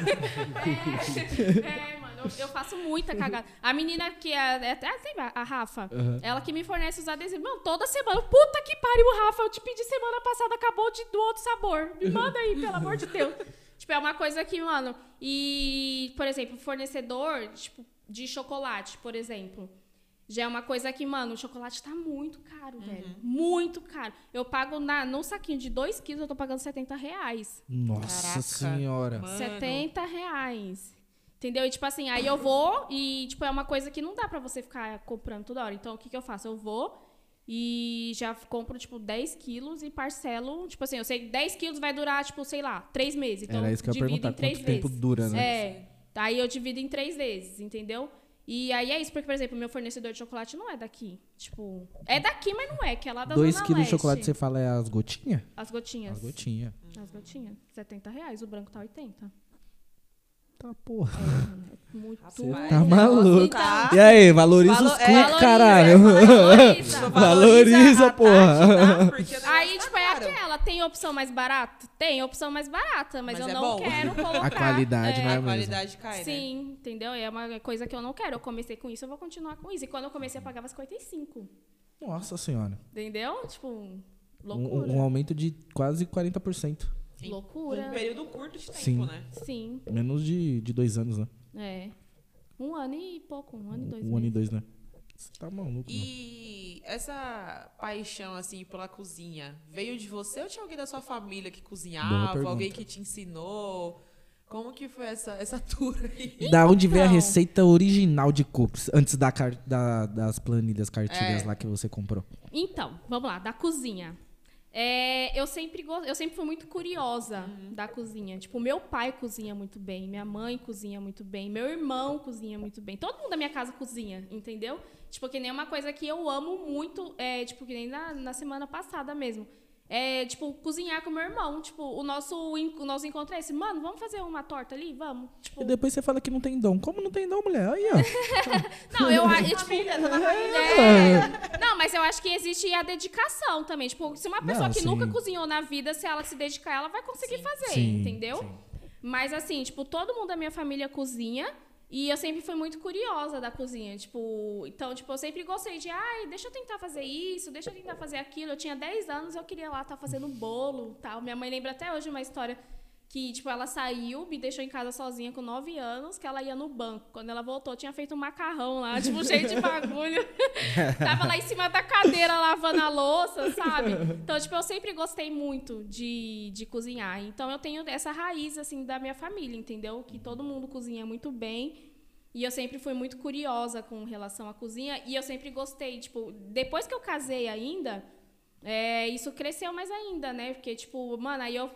é, é, mano, eu, eu faço muita cagada. A menina que é, é até assim, a Rafa, ela que me fornece os adesivos, mano, toda semana, puta que pariu, Rafa, eu te pedi semana passada, acabou de, do outro sabor. Me manda aí, pelo amor de Deus. Tipo, é uma coisa que, mano, e, por exemplo, fornecedor, tipo, de chocolate, por exemplo. Já é uma coisa que, mano, o chocolate tá muito caro, velho. Muito caro. Eu pago na, num saquinho de 2 quilos, eu tô pagando 70 reais. Nossa Caraca. senhora. Mano. 70 reais. Entendeu? E, tipo assim, aí eu vou e, tipo, é uma coisa que não dá pra você ficar comprando toda hora. Então, o que que eu faço? Eu vou e já compro, tipo, 10 quilos e parcelo. Tipo assim, eu sei que 10 quilos vai durar, tipo, sei lá, 3 meses. Então, Era isso que eu ia divido perguntar. em três Quanto tempo vezes. dura, né? É. Aí eu divido em três vezes, entendeu? E aí é isso, porque, por exemplo, meu fornecedor de chocolate não é daqui. Tipo, é daqui, mas não é, que é lá da 2 Zona quilos de Leste. chocolate, você fala, é as gotinhas? As gotinhas. As gotinhas. As gotinhas. 70 reais, o branco tá 80. Tá, porra. Muito Você Rapaz, tá o maluco. tá- E aí, valoriza Valo- os é, cookies, valoriza, caralho. valoriza. Valoriza, a porra. Tati, tá? Porque o negócio Aí, tá tipo, é caro. aquela. Tem opção mais barata? Tem opção mais barata, mas, Mas eu é não bom. quero colocar. A qualidade não é A mesmo. qualidade cai, né? Sim, entendeu? É uma coisa que eu não quero. Eu comecei com isso, eu vou continuar com isso. E quando eu comecei, eu pagava 55. Nossa senhora. Entendeu? Tipo, Um, loucura. um aumento de quase 40%. Sim. Loucura. Um período curto de tempo, Sim. né? Sim, Menos de, de dois anos, né? é. Um ano e pouco, um ano e dois Um ano e dois, né? Você tá maluco, mano. E essa paixão, assim, pela cozinha, veio de você ou tinha alguém da sua família que cozinhava? Alguém que te ensinou? Como que foi essa, essa tour aí? Da onde veio a Então. receita original de cookies? Antes da, da- das planilhas, cartilhas É. lá que você comprou. Então, vamos lá, da cozinha. É, eu, sempre go- eu sempre fui muito curiosa da cozinha. Tipo, meu pai cozinha muito bem, minha mãe cozinha muito bem, meu irmão cozinha muito bem. Todo mundo da minha casa cozinha, entendeu? Tipo, que nem uma coisa que eu amo muito, é, tipo, que nem na, na semana passada mesmo. É, tipo, cozinhar com meu irmão. Tipo, o nosso, o nosso encontro é esse. Mano, vamos fazer uma torta ali? Vamos. Tipo, E depois você fala que não tem dom. Como não tem dom, mulher? Aí, ó. Não, eu acho. Tipo, é, não, mas eu acho que existe a dedicação também. Tipo, se uma pessoa Não, que sim. nunca cozinhou na vida, se ela se dedicar, ela vai conseguir fazer, Sim, entendeu? sim. Mas assim, tipo, todo mundo da minha família cozinha. E eu sempre fui muito curiosa da cozinha, tipo, então, tipo, eu sempre gostei de, ai, deixa eu tentar fazer isso, deixa eu tentar fazer aquilo. Eu tinha 10 anos, eu queria lá estar fazendo bolo, tal. Minha mãe lembra até hoje uma história que, tipo, ela saiu, me deixou em casa sozinha com 9 anos, que ela ia no banco. Quando ela voltou, tinha feito um macarrão lá, tipo, cheio de bagulho. Tava lá em cima da cadeira lavando a louça, sabe? Então, tipo, eu sempre gostei muito de, de cozinhar. Então, eu tenho essa raiz, assim, da minha família, entendeu? Que todo mundo cozinha muito bem. E eu sempre fui muito curiosa com relação à cozinha. E eu sempre gostei, tipo, depois que eu casei ainda, é, isso cresceu mais ainda, né? Porque, tipo, mano, aí eu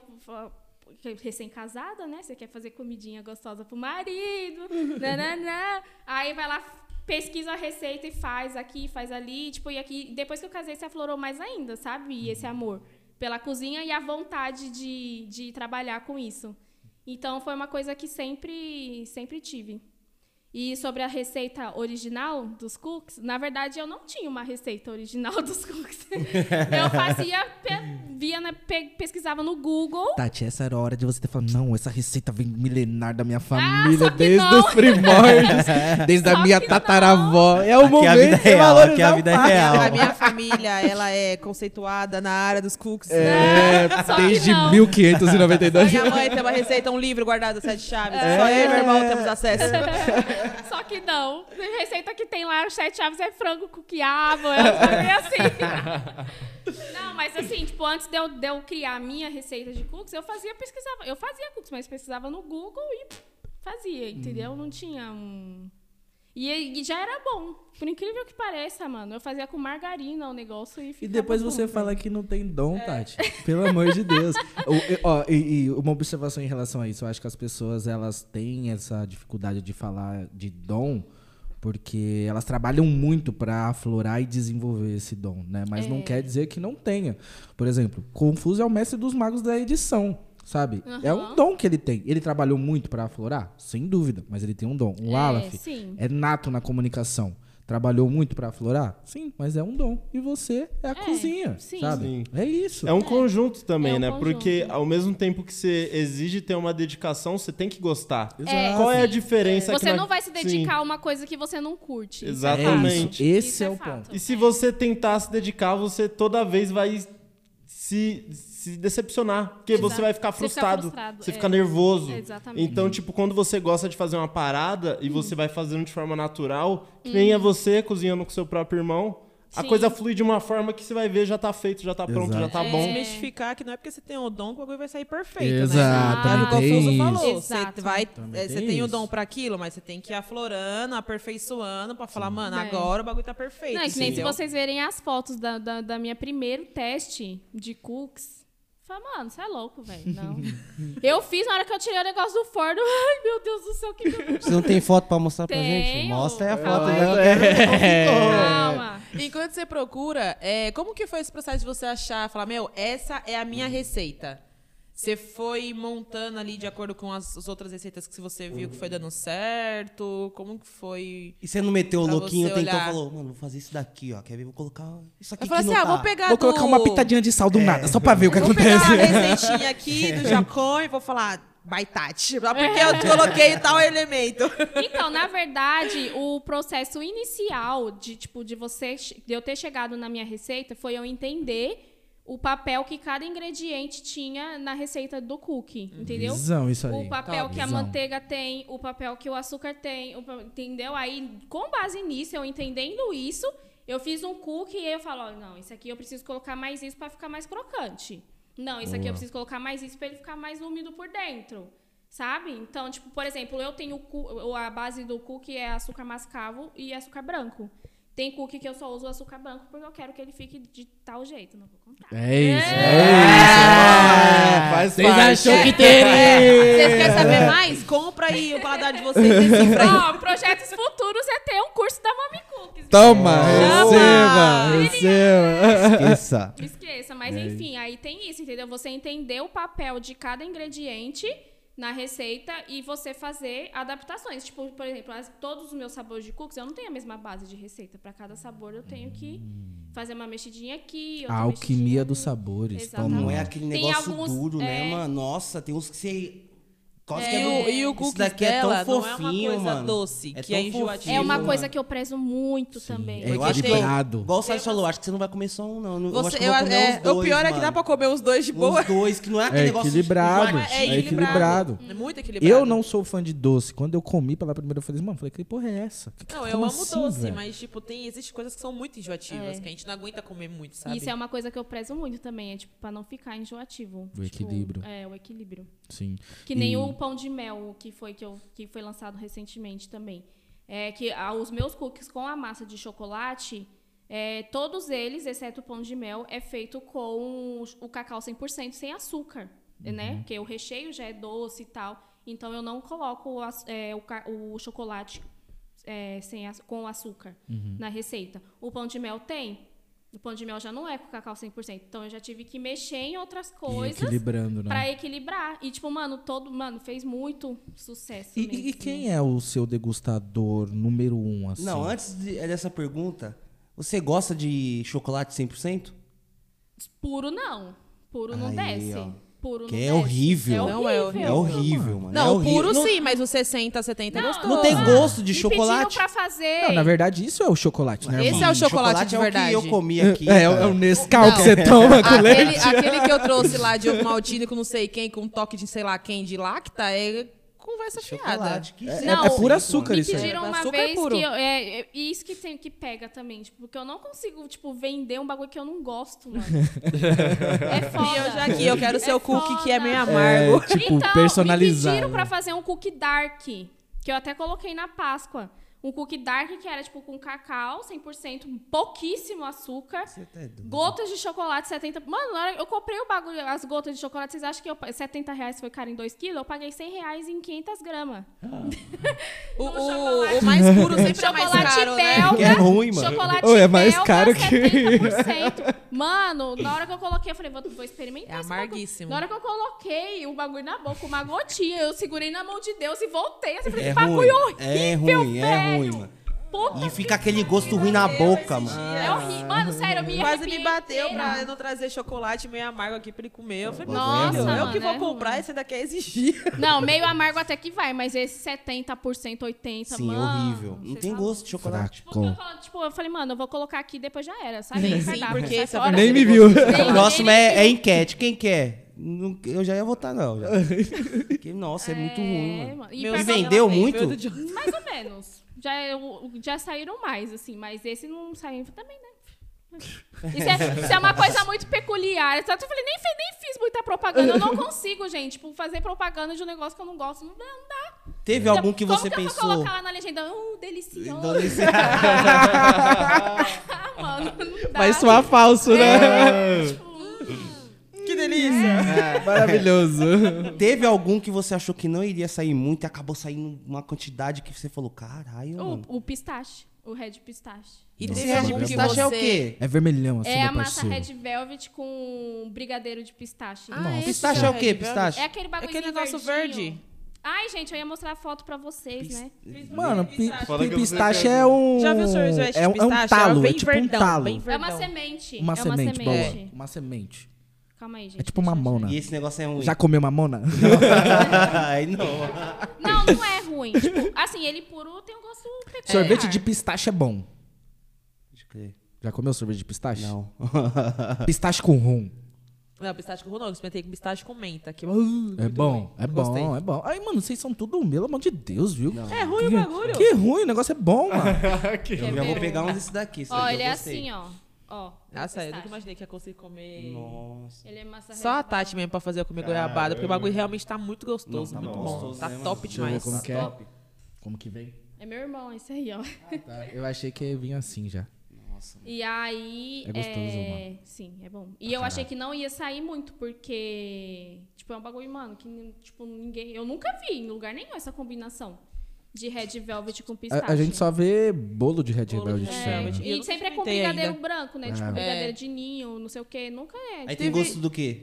recém-casada, né? Você quer fazer comidinha gostosa pro marido, nananã. Aí vai lá, pesquisa a receita e faz aqui, faz ali, tipo, e aqui. Depois que eu casei, se aflorou mais ainda, sabe? E esse amor pela cozinha e a vontade de, de trabalhar com isso. Então, foi uma coisa que sempre, sempre tive. E sobre a receita original dos cookies, na verdade eu não tinha uma receita original dos cookies. eu fazia, pe- via, na- pe- pesquisava no Google. Tati, essa era a hora de você ter falado, não, essa receita vem milenar da minha família, só que desde não. os primórdios, desde a Só minha que tataravó. É o Aqui é momento a vida real, aqui é a o vida pai. real. A minha família, ela é conceituada na área dos cookies. É, desde não. 1592. Minha mãe tem uma receita, um livro guardado sete chaves. É. Só eu e meu irmão temos acesso. Só que não. A receita que tem lá, os sete chaves é frango com quiabo. É assim. Não, mas assim, tipo, antes de eu, de eu criar a minha receita de cookies, eu fazia, pesquisava. Eu fazia cookies, mas pesquisava no Google e fazia, entendeu? Não tinha um. E, e já era bom. Por incrível que pareça, mano. Eu fazia com margarina o negócio e E depois bom, você velho. fala que não tem dom, Tati. Pelo amor de Deus. O- e- ó, e, e uma observação em relação a isso. Eu acho que as pessoas elas têm essa dificuldade de falar de dom porque elas trabalham muito para aflorar e desenvolver esse dom, né? Mas não É. quer dizer que não tenha. Por exemplo, Confuso é o mestre dos magos da edição. Sabe? É um dom que ele tem. Ele trabalhou muito para aflorar? Sem dúvida, mas ele tem um dom. O É, Alaf sim. é nato na comunicação. Trabalhou muito para aflorar? Sim, mas é um dom. E você é a cozinha, sim. sabe? Sim. É isso. É um conjunto também, É um né? conjunto. Porque ao mesmo tempo que você exige ter uma dedicação, você tem que gostar. É, Qual é a diferença Você que na- não vai se dedicar Sim. a uma coisa que você não curte. Exatamente. é. Esse Isso é, é o fato. ponto. E se você tentar se dedicar, você toda vez vai se, se decepcionar. Porque Exato. você vai ficar Você fica frustrado. frustrado, Você é. fica nervoso. Exatamente. Então, tipo, quando você gosta de fazer uma parada e você vai fazendo de forma natural, que Uhum. nem é você cozinhando com seu próprio irmão, a Sim. coisa flui de uma forma que você vai ver, já tá feito, já tá pronto, Exato. já tá É. bom. Desmistificar que não é porque você tem o dom que o bagulho vai sair perfeito, Exato, né? também o tem Confuso isso. falou. Exato. Você, vai, Também é, você tem tem o dom pra aquilo, mas você tem que ir aflorando, aperfeiçoando pra falar, mano, É. agora o bagulho tá perfeito. Não, é que nem se entendeu? vocês verem as fotos da, da, da minha primeiro teste de cookies. Fala, mano, você é louco, velho. Não. eu fiz na hora que eu tirei o negócio do forno. Ai, meu Deus do céu, que que eu Você não tem foto pra mostrar pra gente? Tenho. Mostra aí a Calma foto. né? Como ficou. Calma. Enquanto você procura, é, como que foi esse processo de você achar, falar, meu, essa é a minha receita? Você foi montando ali de acordo com as, as outras receitas que você viu que foi dando certo? Como que foi? E você não meteu o Pra louquinho, você tentou, olhar. falou, mano, vou fazer isso daqui, ó. Quer ver? Vou colocar isso aqui Eu falei que assim, não ah, tá. vou pegar Vou do... colocar uma pitadinha de sal do nada, só pra ver o que Vou pegar acontece. a receitinha aqui do Jacon e vou falar baitate. Só porque eu coloquei tal elemento. Então, na verdade, o processo inicial de, tipo, de você, de eu ter chegado na minha receita foi eu entender o papel que cada ingrediente tinha na receita do cookie, entendeu? Visão, isso aí. O papel Top. que a Visão. manteiga tem, o papel que o açúcar tem, entendeu? Aí, com base nisso, eu entendendo isso, eu fiz um cookie e eu falo, ó, não, isso aqui eu preciso colocar mais isso para ficar mais crocante. Não, isso aqui eu preciso colocar mais isso para ele ficar mais úmido por dentro. Sabe? Então, tipo, por exemplo, eu tenho a base do cookie é açúcar mascavo e açúcar branco. Tem cookie que eu só uso açúcar branco porque eu quero que ele fique de tal jeito, não vou contar. É isso, É, faz Vocês parte. achou que teria? Vocês querem saber mais? Compra aí o paladar de vocês. aí. Ó, projetos futuros é ter um curso da Mami Cookies. Toma, Chama! receba, receba. Esqueça. Esqueça, mas É enfim, aí tem isso, entendeu? Você entender o papel de cada ingrediente na receita e você fazer adaptações. Tipo, por exemplo, as- todos os meus sabores de cookies, eu não tenho a mesma base de receita. Para cada sabor eu tenho que fazer uma mexidinha aqui, outra A alquimia mexidinha dos sabores. Exatamente. Não é aquele negócio alguns- duro, né, é. mano? Nossa, tem uns que você. Quase É, que e o, e o Isso cookies daqui é tão não é uma fofinho, coisa mano. doce, É que é enjoativo. É uma Sim, coisa mano. que eu prezo muito também. É equilibrado. Igual o Sérgio falou, acho que você não vai comer só um, não. Eu acho Você, que eu, eu vou comer é, os dois, o pior é que dá mano. pra comer os dois de boa. Os dois, que não é aquele É negócio... equilibrado. É É equilibrado. É muito equilibrado. Eu não sou fã de doce. Quando eu comi pela primeira vez, mano, falei, que porra é essa? Que- Não, eu amo assim, doce, velho? mas tipo, tem, existem coisas que são muito enjoativas, É. que a gente não aguenta comer muito, sabe? Isso é uma coisa que eu prezo muito também, é tipo, pra não ficar enjoativo. O Tipo, equilíbrio. É, o equilíbrio. Sim. Que nem o pão de mel que foi, que, eu, que foi lançado recentemente também. É que ah, os meus cookies com a massa de chocolate, é, todos eles, exceto o pão de mel, é feito com o, cacau 100% sem açúcar, né? Porque o recheio já é doce e tal. Então eu não coloco é, o, o chocolate é, sem com açúcar na receita. O pão de mel tem. O pão de mel já não é com cacau 100%. Então eu já tive que mexer em outras E coisas equilibrando, né? pra equilibrar. E tipo, mano, todo, mano, fez muito sucesso E, mesmo. e quem é o seu degustador número um, assim? Não, antes de- é dessa pergunta, você gosta de chocolate 100%? Puro não. Puro não Aí, desce. ó. Puro não Que é horrível. É Não é horrível. É horrível, mano. é Não, o horrível. puro sim, mas o 60, 70 é Não, gostoso. Não tem gosto de me chocolate. pra fazer. Não, na verdade, isso é o chocolate, né, Esse irmão? é o chocolate de é o verdade. que eu comi aqui. É, é o Nescau que você toma com Aquele, leite. aquele que eu trouxe lá de ovo maltine com não sei quem, com um toque de sei lá quem de lacta, é conversa fiada. Que É, Não, é puro açúcar Me isso aí. pediram uma Açúcar é vez puro. que eu, é, é isso que tem que pega também, tipo, porque eu não consigo, tipo, vender um bagulho que eu não gosto, mano. é foda. E eu já aqui, eu quero o É seu cookie que é meio amargo. É, tipo, então, personalizado. me pediram pra fazer um cookie dark, que eu até coloquei na Páscoa. Um cookie dark que era, tipo, com cacau, 100%, pouquíssimo açúcar. Você tá doido. Gotas de chocolate, 70... Mano, na hora eu comprei o bagulho, as gotas de chocolate, vocês acham que eu, 70 reais foi caro em 2 quilos? Eu paguei 100 reais em 500 gramas. O, No o- chocolate. o mais puro sempre é mais Chocolate caro, né? belga. Que é ruim, mano. Chocolate Ô, é mais belga, caro que- 70%. Mano, na hora que eu coloquei, eu falei, vou, vou experimentar É esse bagulho. amarguíssimo. Na hora que eu coloquei o bagulho na boca, uma gotinha, eu segurei na mão de Deus e voltei. Assim, falei, É que bagulho ruim. horrível, É ruim, é velho. Ruim, mano. Puta E fica aquele gosto ruim na boca, mano. É horrível. Mano, sério, eu me Quase me bateu pra eu não trazer chocolate meio amargo aqui pra ele comer. Eu falei, Nossa, filho, eu mano, que vou é comprar ruim. e você ainda quer exigir. Não, meio amargo até que vai, mas esse 70%, 80%, Sim, mano. horrível. Não tem gosto de chocolate. Porque eu, falo, tipo, eu falei, mano, eu vou colocar aqui depois já era, sabe? Sim, sim, cardápio, porque esse é. Nem me viu. O próximo é, é enquete. Quem quer? Eu já ia votar, não. já. Porque, nossa, é, muito ruim, mano. mano. E Meu E vendeu muito? Mais ou menos. Já, eu- já saíram mais, assim, mas esse não saiu também, né? Isso é, isso é uma coisa muito peculiar. Eu falei, nem, fi- nem fiz muita propaganda. Eu não consigo, gente, tipo, fazer propaganda de um negócio que eu não gosto. Não dá, não dá. Teve algum que Como você que eu vou pensou? colocar lá na legenda? Uh, delicioso. Adolescente. Ah, mano, não dá. Mas soar falso, né? Que delícia. Maravilhoso. Teve algum que você achou que não iria sair muito e acabou saindo uma quantidade que você falou, caralho. O, o pistache. O red pistache. E Nossa, é algum bom que pistache você... é o quê? É vermelhão, assim, É a massa parceiro. red velvet com brigadeiro de pistache. Ah, esse Pistache que é o quê? Red? Pistache? É aquele bagulho Aquele negócio verde. Ai, gente, eu ia mostrar a foto pra vocês, né? Mano, pi- pistache é- é um... Já viu sorvete de é um, é um pistache? talo, bem é tipo um verdão, talo. bem É uma semente. Uma é uma semente, boa. semente. Uma semente. Calma aí, gente. É tipo mamona. E esse negócio é ruim. Já comeu mamona? Aí não. Não, não é ruim. Tipo, assim, ele puro tem um gosto peculiar. Sorvete de pistache é bom. Deixa eu crer. Já comeu sorvete de pistache? Não. Pistache com rum. Não, pistache com rum não. Eu experimentei com pistache com menta. Que... É Muito bom, é bom, Gostei. é bom. Ai, mano, vocês são tudo, pelo amor de Deus, viu? É ruim o Que- bagulho. Que ruim, o negócio é bom, mano. Eu já vou pegar um desse daqui. Ó, daqui ele é assim, ó. Ó. Ah, sério, eu nunca imaginei que ia conseguir comer... Nossa. Ele é massa Só a Tati mesmo pra fazer eu comer goiabada, porque o bagulho realmente tá muito gostoso, Não, tá muito bom. bom. Gostoso, Tá né, mano? top Deixa eu ver demais. como que é. Top. Como que vem? É meu irmão, esse aí, ó. Tá, Eu achei que vinha assim já. E aí. É gostoso, mano. Sim, é bom. E eu achei que não ia sair muito, porque. Tipo, é um bagulho, mano, que tipo, ninguém. Eu nunca vi em lugar nenhum essa combinação de red velvet com pistache. A, a gente só vê bolo de Red Bolo de Velvet. Red É, Velvet. E sempre é com brigadeiro ainda. branco, né? Tipo, É. brigadeiro É. de ninho, não sei o quê. Nunca é. Aí Tipo, tem Teve- gosto do quê?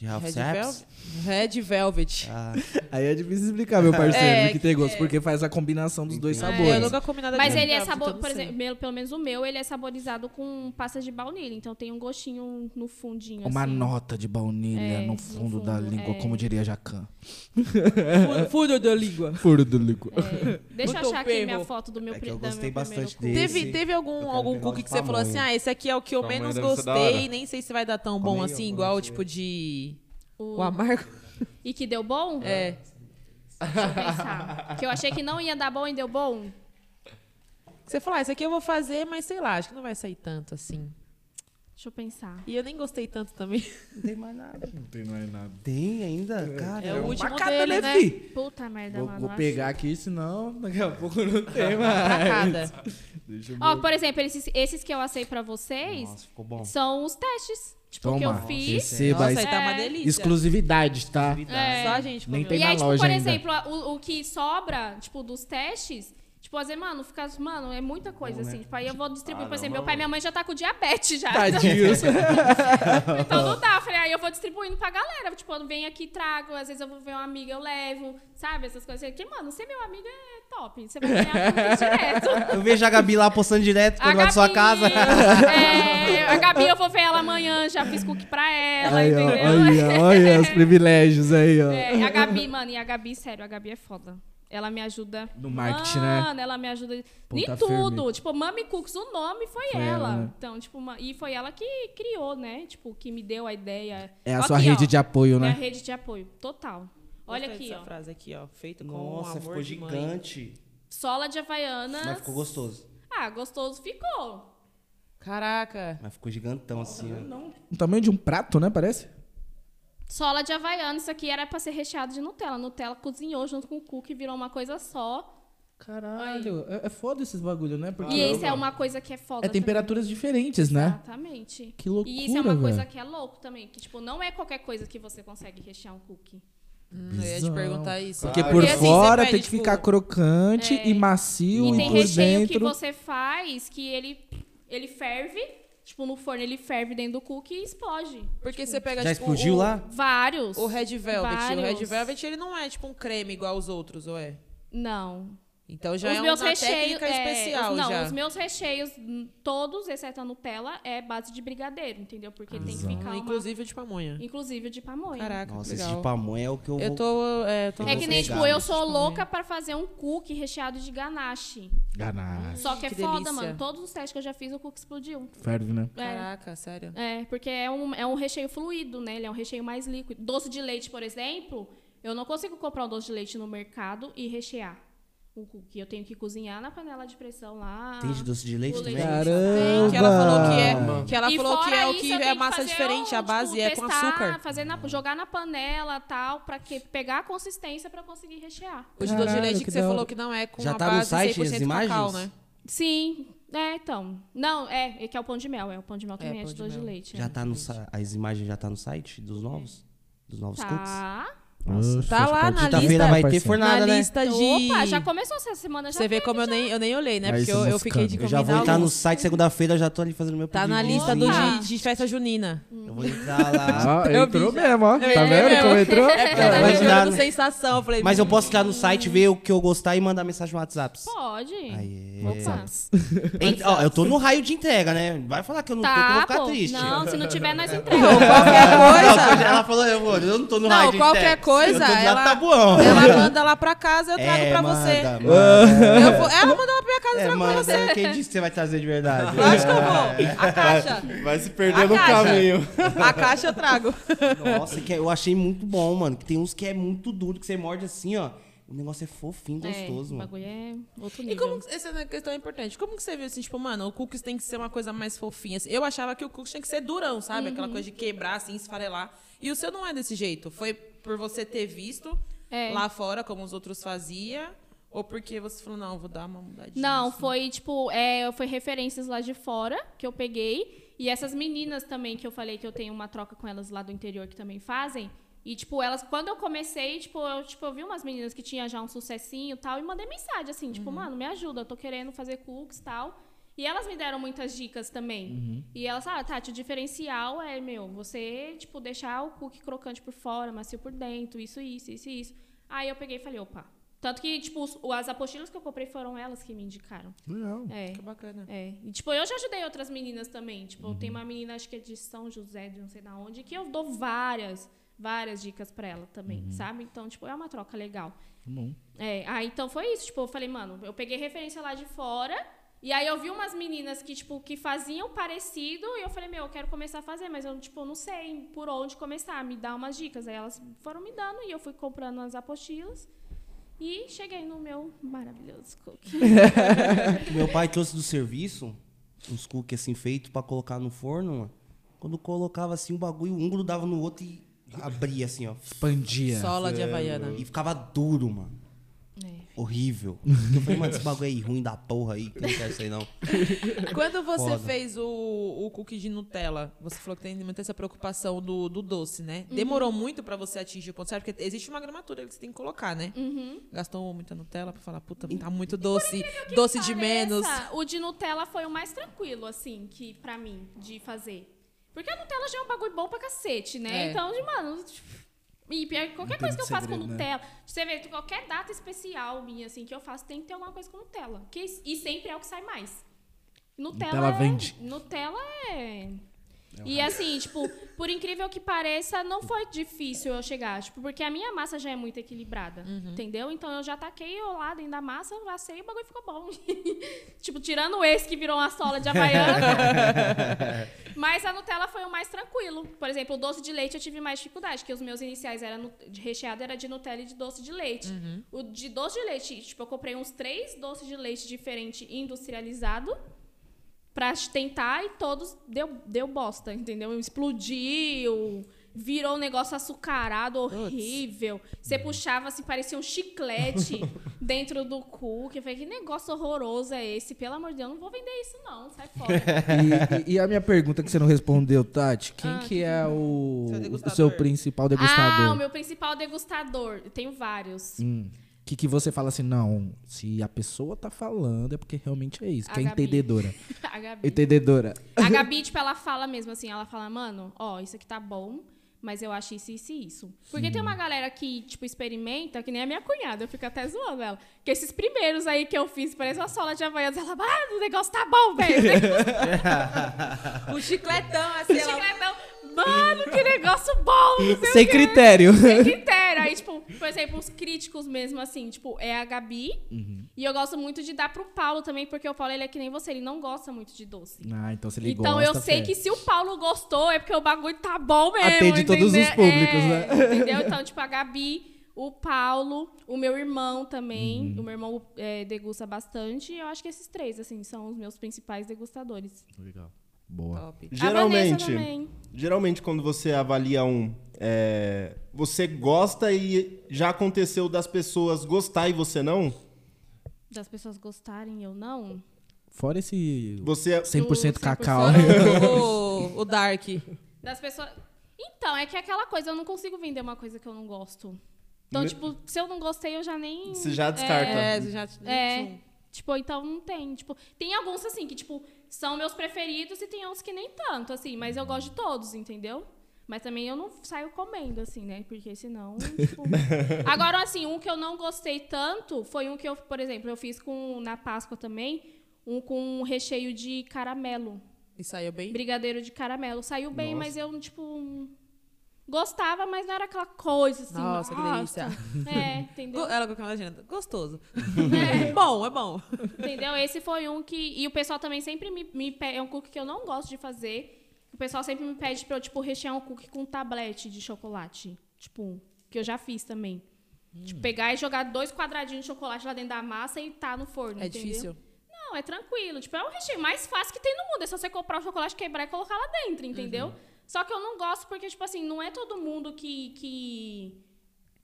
De Ralph Red Saps? Velvet? Red Velvet. Ah, Aí é difícil explicar, meu parceiro, É, que tem gosto, porque faz a combinação dos dois Entendi. sabores. eu nunca comi nada Mas ele é Velvet, sabor, então por sei. exemplo, meu- pelo menos o meu, ele é saborizado com pasta de baunilha. Então tem um gostinho no fundinho. Uma assim. nota de baunilha É, no no fundo da fundo, língua, é. como diria Jacan. Fu- Furo da língua. Furo da língua. É. Deixa eu achar aqui perro. minha foto do meu É que eu gostei bastante desse. Teve, teve algum, algum cookie que você falou assim, ah, esse aqui é o que eu menos gostei, nem sei se vai dar tão bom assim, igual vou tipo de... O- O amargo. E que deu bom? É. Deixa eu pensar. que eu achei que não ia dar bom e deu bom. Você falou, ah, esse aqui eu vou fazer, mas sei lá, acho que não vai sair tanto assim. Deixa eu pensar. E eu nem gostei tanto também. não tem mais nada. Não tem mais nada. Tem ainda? Cara, É o último Marcada, dele, né, fi? Puta merda, Vou, mano. vou acho- pegar aqui, senão daqui a pouco não tem Pra mais. cada. Deixa eu Ó, por exemplo, esses, esses que eu assei pra vocês Nossa, ficou bom. são os testes. Tipo, que Toma, eu fiz. receba Nossa, aí tá uma É. delícia. exclusividade, tá? É. Só a gente Nem tem E na aí, tipo, loja por ainda. exemplo, o, o que sobra, tipo, dos testes, tipo, vezes, mano, fica, mano, é muita coisa, assim. Tipo, aí eu vou distribuir, por Ah, exemplo, não, meu pai e minha mãe já tá com diabetes já. Então não dá. Eu Falei, aí eu vou distribuindo pra galera. Tipo, eu venho aqui, trago. Às vezes eu vou ver uma amiga, eu levo. Sabe? Essas coisas. Porque, mano, ser meu amigo é top. Você vai ganhar direto. Eu vejo a Gabi lá postando direto quando vai da sua casa. É, a Gabi, eu vou ver ela amanhã, já fiz cookie pra ela, Aí, entendeu? olha, olha os privilégios aí, ó. É, a Gabi, mano, e a Gabi, sério, a Gabi é foda. Ela me ajuda. No marketing, né? Mano, ela me ajuda em Ponta tudo. firme. Tipo, Mami Cooks, o nome foi, Foi ela. ela, né? Então, tipo, e foi ela que criou, né? Tipo, que me deu a ideia. É a Ó sua aqui, rede ó. de apoio, né? rede de apoio, total. Olha Gostei aqui, dessa ó. frase aqui, ó. Feito com Nossa, amor ficou de mãe. gigante. Sola de Havaianas. Mas ficou gostoso. Ah, gostoso ficou. Caraca. Mas ficou gigantão assim, ó. O tamanho de um prato, né? Parece? Sola de Havaianas, isso aqui era pra ser recheado de Nutella. Nutella cozinhou junto com o cookie, virou uma coisa só. Caralho, é, é foda esses bagulho, né? Porque E esse é uma coisa que é foda. é temperaturas diferentes, também. né? Exatamente. Que loucura, E isso é uma coisa velho. que é louco também. Que, tipo, não é qualquer coisa que você consegue rechear um cookie. Hum, eu ia te perguntar isso. Porque por Porque, assim, fora tem pede, que tipo, ficar crocante É. e macio E e, tem por recheio dentro. que você faz que ele, ele ferve. Tipo, no forno ele ferve dentro do cookie e explode. Porque você pega, Já tipo, explodiu o, lá? Vários. O Red Velvet. O Red Vários. Velvet, ele não é tipo um creme igual os outros, ou é? Não. Então já os é meus uma recheios. técnica é, especial os- não, já. os meus recheios, hum, todos, exceto a Nutella, é base de brigadeiro, entendeu? Porque tem que ficar. Uma... Inclusive o de pamonha. Inclusive o de pamonha. Caraca, Nossa, legal. esse de pamonha é o que eu vou... Eu tô, é, eu tô É vou que nem, tipo, eu sou louca pra fazer um cookie recheado de ganache. Ganache. Só que, que é foda, delícia. mano. Todos os testes que eu já fiz, o cookie explodiu. Ferve, né? É. Caraca, sério. É, porque é um, é um recheio fluido, né? Ele é um recheio mais líquido. Doce de leite, por exemplo, eu não consigo comprar um doce de leite no mercado e rechear um cookie. Eu tenho que cozinhar na panela de pressão lá. Tem de doce de leite O também? Caramba! Que ela falou que é, que ela E falou que é o que é massa diferente, a um, base tipo, é com açúcar. Fazer na, jogar na panela tal, pra que, pegar a consistência pra conseguir rechear. O de doce de leite que que você falou que não é com Já a tá no base site 100% as imagens? cacau, né? Sim, é, então. Não, é, é que é o pão de mel. É o pão de mel É, também é, pão de doce de leite. Já é. tá no As imagens já tá no site dos novos? Dos novos cookies? Tá. Nossa, Tá lá na parte- Quinta-feira vai ter fornada, Na né? lista de... Opa, já começou essa semana. Já Você vê teve, como eu já. nem, eu nem olhei, né? Aí Porque eu, eu fiquei de Eu já vou entrar no site segunda-feira, já tô ali fazendo meu Tá na lista do de, de festa junina. Eu vou entrar lá. Eu entrou mesmo, ó. Tá vendo como entrou? É porque eu tava jogando no- sensação. Eu falei, Mas eu posso entrar no site, ver o que eu gostar e mandar mensagem no WhatsApp. Pode. Aí, Opa. Ent- ó, eu tô no raio de entrega, né? Vai falar que eu não tô, que eu vou Tá, ficar pô. triste. Não, se não tiver, nós entregamos. qualquer coisa. Ela falou, eu, vou, eu não tô no Não, raio de qualquer entrega. Coisa, ela- tabuão. Ela manda lá pra casa, eu trago É, pra manda, você. manda. Eu vou- ela manda lá pra minha casa, eu É, trago pra manda. você. Quem disse que você vai trazer de verdade? Lógico que eu vou. A caixa. Vai se perder A no caixa. caminho. A caixa eu trago. Nossa, que eu achei muito bom, mano. Que tem uns que é muito duro, que você morde assim, ó. O negócio é fofinho, gostoso, é, o mano. bagulho é outro E nível. como, essa é uma questão importante. Como que você viu assim, tipo, mano, o cookies tem que ser uma coisa mais fofinha. assim? Eu achava que o cookies tinha que ser durão, sabe? Aquela Uhum. coisa de quebrar, assim, esfarelar. E o seu não é desse jeito. Foi por você ter visto É. lá fora, como os outros faziam? Ou porque você falou, não, vou dar uma mudadinha? Não, assim? foi tipo, é, foi referências lá de fora que eu peguei. E essas meninas também, que eu falei que eu tenho uma troca com elas lá do interior que também fazem. E, tipo, elas, quando eu comecei, tipo, eu, tipo, eu vi umas meninas que tinham já um sucessinho e tal, e mandei mensagem, assim, tipo, mano, me ajuda, eu tô querendo fazer cookies e tal. E elas me deram muitas dicas também. E elas, ah, Tati, o diferencial é, meu, você, tipo, deixar o cookie crocante por fora, macio por dentro, isso, isso, isso, isso. Aí eu peguei e falei, opa. Tanto que, tipo, os- as apostilas que eu comprei foram elas que me indicaram. Legal. É. Que bacana. É. E, tipo, eu já ajudei outras meninas também. Tipo, tem uma menina, acho que é de São José, de não sei da onde, que eu dou várias, várias dicas pra ela também, sabe? Então, tipo, é uma troca legal. Bom. É, aí então foi isso. Tipo, eu falei, mano, eu peguei referência lá de fora. E aí eu vi umas meninas que, tipo, que faziam parecido. E eu falei, meu, eu quero começar a fazer, mas eu, tipo, não sei por onde começar. Me dá umas dicas. Aí elas foram me dando e eu fui comprando as apostilas. E cheguei no meu maravilhoso cookie. Meu pai trouxe do serviço uns cookies assim feitos pra colocar no forno, mano. Quando colocava assim o bagulho, um grudava no outro e abria assim, ó. Expandia. Sola de Havaiana. E ficava duro, mano. Horrível. Eu falei, mano, esse bagulho aí ruim da porra aí, que não quero isso aí não. Quando você Foda. fez o, o cookie de Nutella, você falou que tem muita essa preocupação do, do doce, né? Uhum. Demorou muito pra você atingir o ponto certo? Porque existe uma gramatura que você tem que colocar, né? Uhum. Gastou muita Nutella pra falar, puta, tá muito doce, doce de menos. O de Nutella foi o mais tranquilo, assim, que pra mim, de fazer. Porque a Nutella já é um bagulho bom pra cacete, né? É. Então, de, mano. tipo, E qualquer coisa que eu faço com segredo, né? Nutella. Você vê, qualquer data especial minha, assim, que eu faço, tem que ter alguma coisa com Nutella. Que, e sempre é o que sai mais. Nutella, Nutella é- vende. Nutella é. E assim, tipo, por incrível que pareça, não foi difícil eu chegar. Tipo, porque a minha massa já é muito equilibrada. Entendeu? Então eu já taquei o dentro da massa, eu assei e o bagulho ficou bom. tipo, tirando esse que virou uma sola de havaiana. Mas a Nutella foi o mais tranquilo. Por exemplo, o doce de leite eu tive mais dificuldade, que os meus iniciais eram de recheado era de Nutella e de doce de leite. O de doce de leite, tipo, eu comprei uns três doces de leite diferentes industrializado pra tentar e todos deu, deu bosta, entendeu? Explodiu, virou um negócio açucarado, horrível. Você puxava assim, parecia um chiclete dentro do cookie. Eu falei, que negócio horroroso é esse? Pelo amor de Deus, eu não vou vender isso não, sai fora. E, e- e a minha pergunta que você não respondeu, Tati, quem Ah, que é o, Seu o seu principal degustador? ah, o meu principal degustador. Eu tenho vários. Hum. Que que você fala assim, não, se a pessoa tá falando é porque realmente é isso, A que é Gabi. entendedora. A Gabi. Entendedora. A Gabi, tipo, ela fala mesmo assim, ela fala, mano, ó, isso aqui tá bom, mas eu acho isso, isso e isso. Porque tem uma galera que, tipo, experimenta, que nem a minha cunhada, eu fico até zoando ela. Que esses primeiros aí que eu fiz, parece uma sola de havaianas, ela, ah, o negócio tá bom, velho. O chicletão, assim, ela... Chicletão, mano, que negócio bom, Sem critério. Sem critério. Aí, tipo, por exemplo, os críticos mesmo, assim, tipo, é a Gabi. Uhum. E eu gosto muito de dar pro Paulo também, porque o Paulo, ele é que nem você, ele não gosta muito de doce. Ah, então se ele Então gosta, eu sei fé. que se o Paulo gostou, é porque o bagulho tá bom mesmo. Atende todos os entendeu? públicos, É, né? Entendeu? Então, tipo, a Gabi, o Paulo, o meu irmão também. Uhum. O meu irmão é, degusta bastante. E eu acho que esses três, assim, são os meus principais degustadores. Legal. Boa. Top. Geralmente, geralmente quando você avalia um, é, você gosta e já aconteceu das pessoas gostar e você não? Das pessoas gostarem, eu não. Fora esse Você 100% Do cacau. 100%. o, o Dark. Das pessoas. Então, é que é aquela coisa, eu não consigo vender uma coisa que eu não gosto. Então, Me- tipo, se eu não gostei, eu já nem. Você já descarta. É, você já... É. Tipo, então não tem. Tipo, tem alguns assim que, tipo, são meus preferidos e tem outros que nem tanto, assim, mas eu gosto de todos, entendeu? Mas também eu não saio comendo, assim, né? Porque senão. Tipo... Agora, assim, um que eu não gostei tanto foi um que eu, por exemplo, eu fiz com na Páscoa também, um com recheio de caramelo. E saiu bem? Brigadeiro de caramelo. Saiu bem, Nossa. mas eu, tipo. Gostava, mas não era aquela coisa assim. Nossa, que delícia. É, entendeu? Ela com aquela legenda. Gostoso. É. bom, é bom. Entendeu? Esse foi um que. E o pessoal também sempre me, me pede. É um cookie que eu não gosto de fazer. O pessoal sempre me pede pra eu, tipo, rechear um cookie com tablete de chocolate. Tipo, que eu já fiz também. Tipo, pegar e jogar dois quadradinhos de chocolate lá dentro da massa e tá no forno. É entendeu? difícil. Não, é tranquilo. Tipo, é o recheio mais fácil que tem no mundo. É só você comprar o chocolate, quebrar e colocar lá dentro, entendeu? Uhum. Só que eu não gosto porque, tipo assim, não é todo mundo que. que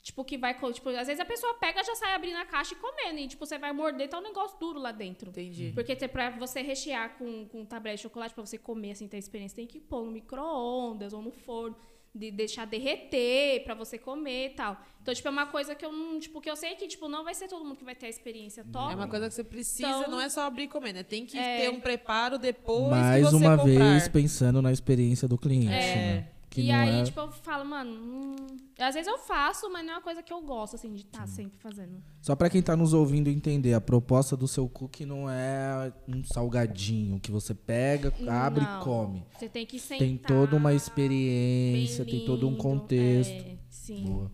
tipo, que vai. Tipo, às vezes a pessoa pega já sai abrindo a caixa e comendo. E, tipo, você vai morder, tá um negócio duro lá dentro. Entendi. Porque te- pra você rechear com, com tablete de chocolate, pra você comer, assim, ter experiência, tem que pôr no micro-ondas ou no forno, de deixar derreter pra você comer e tal. Então, tipo, é uma coisa que eu não, tipo, que eu sei que, tipo, não vai ser todo mundo que vai ter a experiência top. É uma coisa que você precisa, Então- não é só abrir e comer, né? Tem que É. ter um preparo depois Mais que você uma comprar. vez pensando na experiência do cliente, É. né? Que e aí, é... tipo, eu falo, mano, hum, às vezes eu faço, mas não é uma coisa que eu gosto, assim, de estar sempre fazendo. Só pra quem tá nos ouvindo entender, a proposta do seu cookie não é um salgadinho que você pega, abre Não, e come. Você tem que sentar. Tem toda uma experiência, tem todo um lindo, contexto. é, sim. Boa.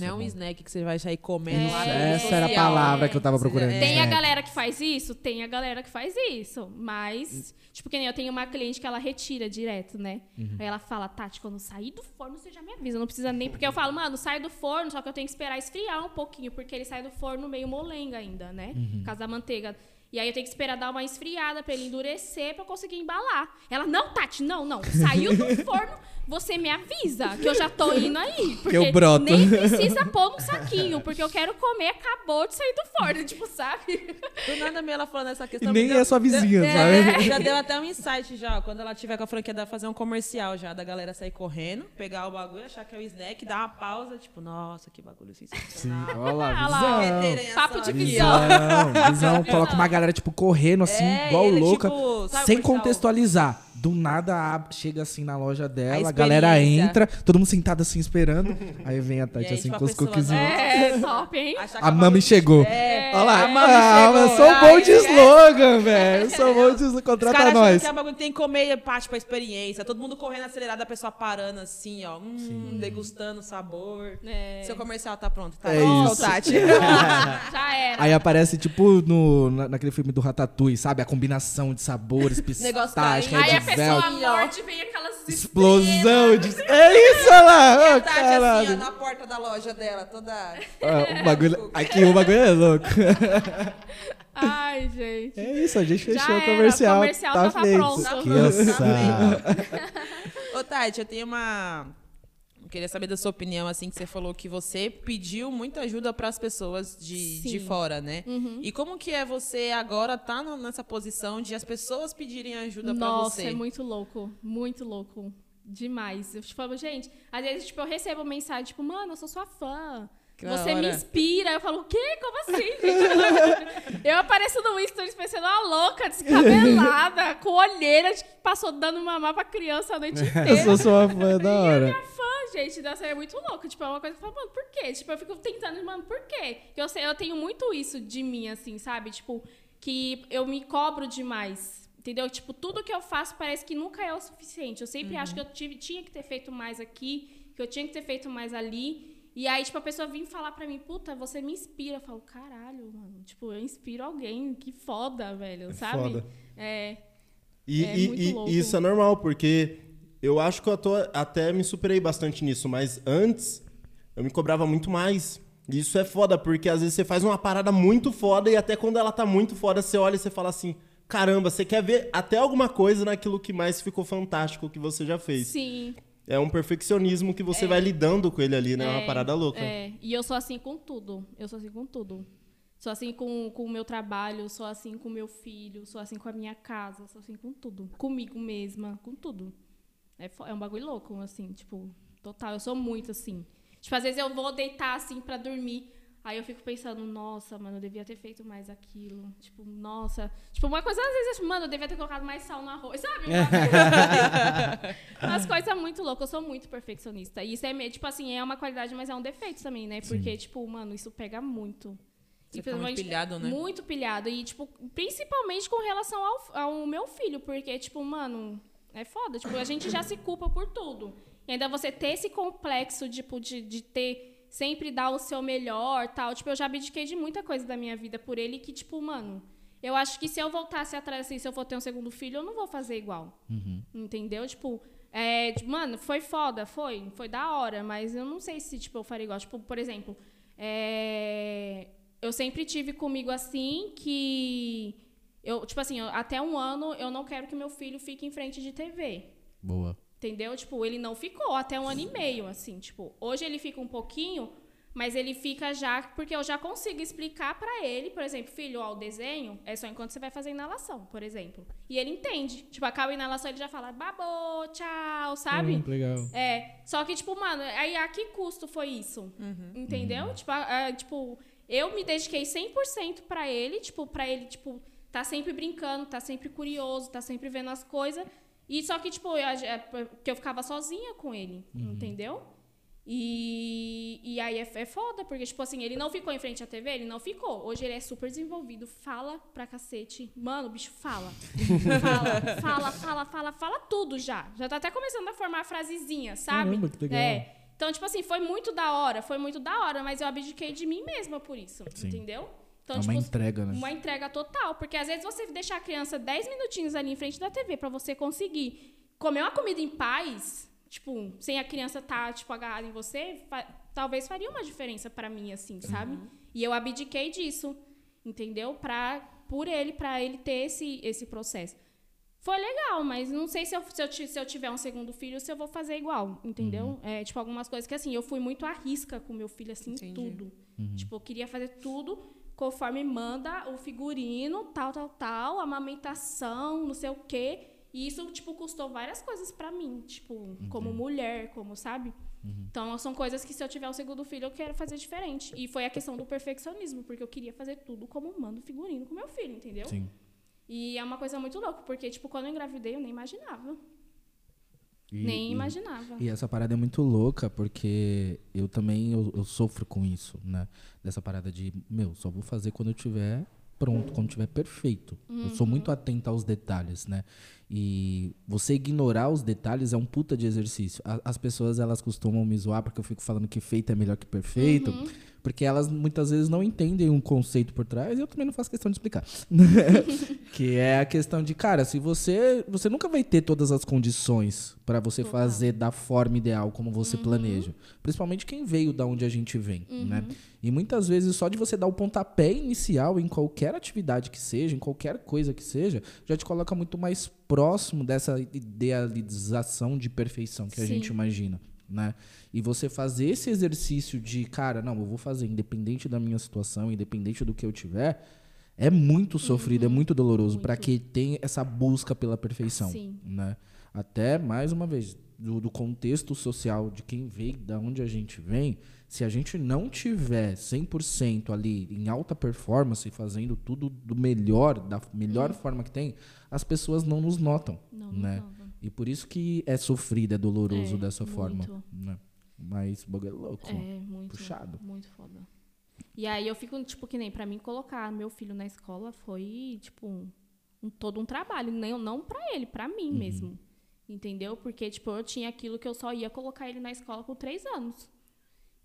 Não é um snack que você vai sair comendo É. lá. Essa era a palavra que eu tava procurando. Tem a galera que faz isso? Tem a galera que faz isso. Mas, tipo, que nem eu tenho uma cliente que ela retira direto, né? Uhum. Aí ela fala, Tati, quando sair do forno, você já me avisa. Não precisa nem. Porque eu falo, mano, sai do forno, só que eu tenho que esperar esfriar um pouquinho, porque ele sai do forno meio molenga ainda, né? Uhum. Por causa da manteiga. E aí eu tenho que esperar dar uma esfriada pra ele endurecer pra eu conseguir embalar. Ela, não, Tati, não, não. Saiu do forno, você me avisa que eu já tô indo aí. Porque eu broto. nem precisa pôr num saquinho, porque eu quero comer, acabou de sair do forno, tipo, sabe? Do nada mesmo ela falando essa E questão. nem deu- é sua vizinha, É, sabe? Já deu até um insight já, ó, quando ela tiver com a franquia, dá fazer um comercial já, da galera sair correndo, pegar o bagulho, achar que é o snack, dar uma pausa, tipo, nossa, que bagulho sensacional. Olha lá, lá, visão. Papo de visão. Visão, visão. Coloca uma galera, tipo, correndo assim, É, igual ele, louca. tipo, sem comercial? contextualizar. Do nada chega assim na loja dela, A a, galera entra, todo mundo sentado assim esperando. aí vem a Tati E aí, assim tipo, a com os cookiezinhos. É, top, hein? A o mami chegou. É, Olha lá, a mami ah, chegou. eu sou Ah, bom de slogan, velho. Eu sou bom de slogan. Os Contrata achando nós. que é um bagulho que tem que comer é parte pra experiência. Todo mundo correndo acelerado, a pessoa parando assim, ó. Hum, degustando o sabor. É. Seu comercial tá pronto, tá? É Pronto, isso. Tati. Já era. Aí aparece, tipo, no, na- naquele filme do Ratatouille, sabe? A combinação de sabores, Negócio pistache. Aí a pessoa morde e vem aquelas Explosão de... É isso, olha lá! E Ô, a Tati assim, ó, na porta da loja dela, toda... Ah, o bagulho... Aqui o bagulho é louco. Ai, gente. É isso, a gente Já fechou o era, comercial. o comercial tá tava feito. pronto. Que Tá. Ô, Tati, eu tenho uma... Queria saber da sua opinião, assim, que você falou que você pediu muita ajuda para as pessoas de, de fora, né? Uhum. E como que é você agora tá no- nessa posição de as pessoas pedirem ajuda para Nossa, você? é muito louco. Muito louco. Demais. Eu te falo, gente, às vezes, tipo, eu recebo mensagem, tipo, mano, eu sou sua fã. Que Você me inspira. Eu falo, o quê? Como assim, gente? eu apareço no Stories parecendo uma louca, descabelada, com olheira de que passou dando mamar pra criança a noite Eu inteira. sou sua fã da hora. fã, gente, da série é muito louco. Tipo, é uma coisa que eu falo, mano, por quê? Tipo, eu fico tentando, mano, por quê? Eu, sei, eu tenho muito isso de mim, assim, sabe? Tipo, que eu me cobro demais. Entendeu? Tipo, tudo que eu faço parece que nunca é o suficiente. Eu sempre acho que eu tive, tinha que ter feito mais aqui, que eu tinha que ter feito mais ali. E aí, tipo, a pessoa vem falar pra mim, puta, você me inspira. Eu falo, caralho, mano. Tipo, eu inspiro alguém. Que foda, velho, sabe? foda. É. E, É e- e isso é normal, porque eu acho que eu tô- até me superei bastante nisso, mas antes eu me cobrava muito mais. E isso é foda, porque às vezes você faz uma parada muito foda e até quando ela tá muito foda, você olha e você fala assim: caramba, você quer ver até alguma coisa naquilo que mais ficou fantástico que você já fez. Sim. É um perfeccionismo que você vai lidando com ele ali, né? É uma É, parada louca. É, e eu sou assim com tudo. Eu sou assim com tudo. Sou assim com, com o meu trabalho, sou assim com o meu filho, sou assim com a minha casa, sou assim com tudo. Comigo mesma, com tudo. É, é um bagulho louco, assim, tipo, total. Eu sou muito assim. Tipo, às vezes eu vou deitar assim pra dormir. Aí eu fico pensando, nossa, mano, eu devia ter feito mais aquilo. Tipo, nossa. Tipo, uma coisa, às vezes, eu, mano, eu devia ter colocado mais sal no arroz, sabe? Um Umas coisas muito loucas. Eu sou muito perfeccionista. E isso é, meio- tipo assim, é uma qualidade, mas é um defeito também, né? Porque, tipo, mano, isso pega muito. Você fica muito pilhado, né? Muito pilhado. E, tipo, principalmente com relação ao, ao meu filho. Porque, tipo, mano, é foda. Tipo, a gente já se culpa por tudo. E ainda você ter esse complexo, tipo, de, de ter... Sempre dar o seu melhor, tal. Tipo, eu já abdiquei de muita coisa da minha vida por ele que, tipo, mano... Eu acho que se eu voltasse atrás, assim, se eu for ter um segundo filho, eu não vou fazer igual. Entendeu? Tipo, é, tipo, mano, foi foda, foi, foi da hora, mas eu não sei se, tipo, eu faria igual. Tipo, por exemplo, é, eu sempre tive comigo assim que. Eu, tipo assim, eu- até um ano eu não quero que meu filho fique em frente de TV. Boa. Entendeu? Tipo, ele não ficou até um ano e meio, assim. Tipo, hoje ele fica um pouquinho, mas ele fica já. Porque eu já consigo explicar pra ele, por exemplo, filho, ó, o desenho é só enquanto você vai fazer inalação, por exemplo. E ele entende. Tipo, acaba a inalação, ele já fala, babô, tchau, sabe? Hum, legal. É, só que, tipo, mano, aí a que custo foi isso? Entendeu? Tipo, a- a- tipo, eu me dediquei 100% pra ele, tipo, pra ele, tipo, tá sempre brincando, tá sempre curioso, tá sempre vendo as coisas. E só que, tipo, eu, é porque eu ficava sozinha com ele, entendeu? E, e aí é, é foda, porque, tipo assim, ele não ficou em frente à TV, ele não ficou. Hoje ele é super desenvolvido, fala pra cacete. Mano, o bicho fala. fala, fala, fala, fala, fala tudo já. Já tá até começando a formar frasezinha, sabe? Caramba, que legal. É. Então, tipo assim, foi muito da hora, foi muito da hora, mas eu abdiquei de mim mesma por isso, Sim. entendeu? Então, é uma entrega, né? uma entrega total. Porque às vezes você deixar a criança 10 minutinhos ali em frente da TV pra você conseguir comer uma comida em paz, tipo, sem a criança estar, tipo, agarrada em você, fa- talvez faria uma diferença pra mim, assim, sabe? E eu abdiquei disso, entendeu? Pra por ele, pra ele ter esse, esse processo. Foi legal, mas não sei se eu, se, eu, se eu tiver um segundo filho, se eu vou fazer igual, entendeu? É, tipo, algumas coisas que, assim, eu fui muito à risca com meu filho, assim, Entendi. tudo. Tipo, eu queria fazer tudo conforme manda o figurino, tal, tal, tal, amamentação, não sei o quê. E isso, tipo, custou várias coisas pra mim, tipo, como mulher, como, sabe? Então, são coisas que se eu tiver um segundo filho, eu quero fazer diferente. E foi a questão do perfeccionismo, porque eu queria fazer tudo como manda o figurino com meu filho, entendeu? Sim. E é uma coisa muito louca, porque, tipo, quando eu engravidei, eu nem imaginava. E- nem e- imaginava. E essa parada é muito louca, porque eu também eu, eu sofro com isso, né? Dessa parada de, meu, só vou fazer quando eu tiver pronto, quando tiver perfeito. Eu sou muito atento aos detalhes, né? E você ignorar os detalhes é um puta de exercício. A- As pessoas, elas costumam me zoar porque eu fico falando que feito é melhor que perfeito, porque elas muitas vezes não entendem um conceito por trás e eu também não faço questão de explicar. que é a questão de, cara, se você, você nunca vai ter todas as condições para você Total. fazer da forma ideal como você planeja. Principalmente quem veio da onde a gente vem, né? E muitas vezes só de você dar o pontapé inicial em qualquer atividade que seja, em qualquer coisa que seja, já te coloca muito mais próximo dessa idealização de perfeição que a Sim. gente imagina, né? E você fazer esse exercício de, cara, não, eu vou fazer independente da minha situação, independente do que eu tiver, é muito sofrido, é muito doloroso para quem tem essa busca pela perfeição, Sim. né? Até mais uma vez do, do contexto social de quem veio, da onde a gente vem, se a gente não tiver 100% ali em alta performance, fazendo tudo do melhor, da melhor forma que tem, as pessoas não nos notam, Não, né? não. E por isso que é sofrido, é doloroso É, dessa forma, muito. né? Mas o bagulho é louco. É, muito. Puxado. Muito foda. E aí eu fico, tipo, que nem pra mim colocar meu filho na escola foi, tipo, um, um- todo um trabalho. Nem, não pra ele, pra mim Uhum. mesmo. Entendeu? Porque, tipo, eu tinha aquilo que eu só ia colocar ele na escola com três anos.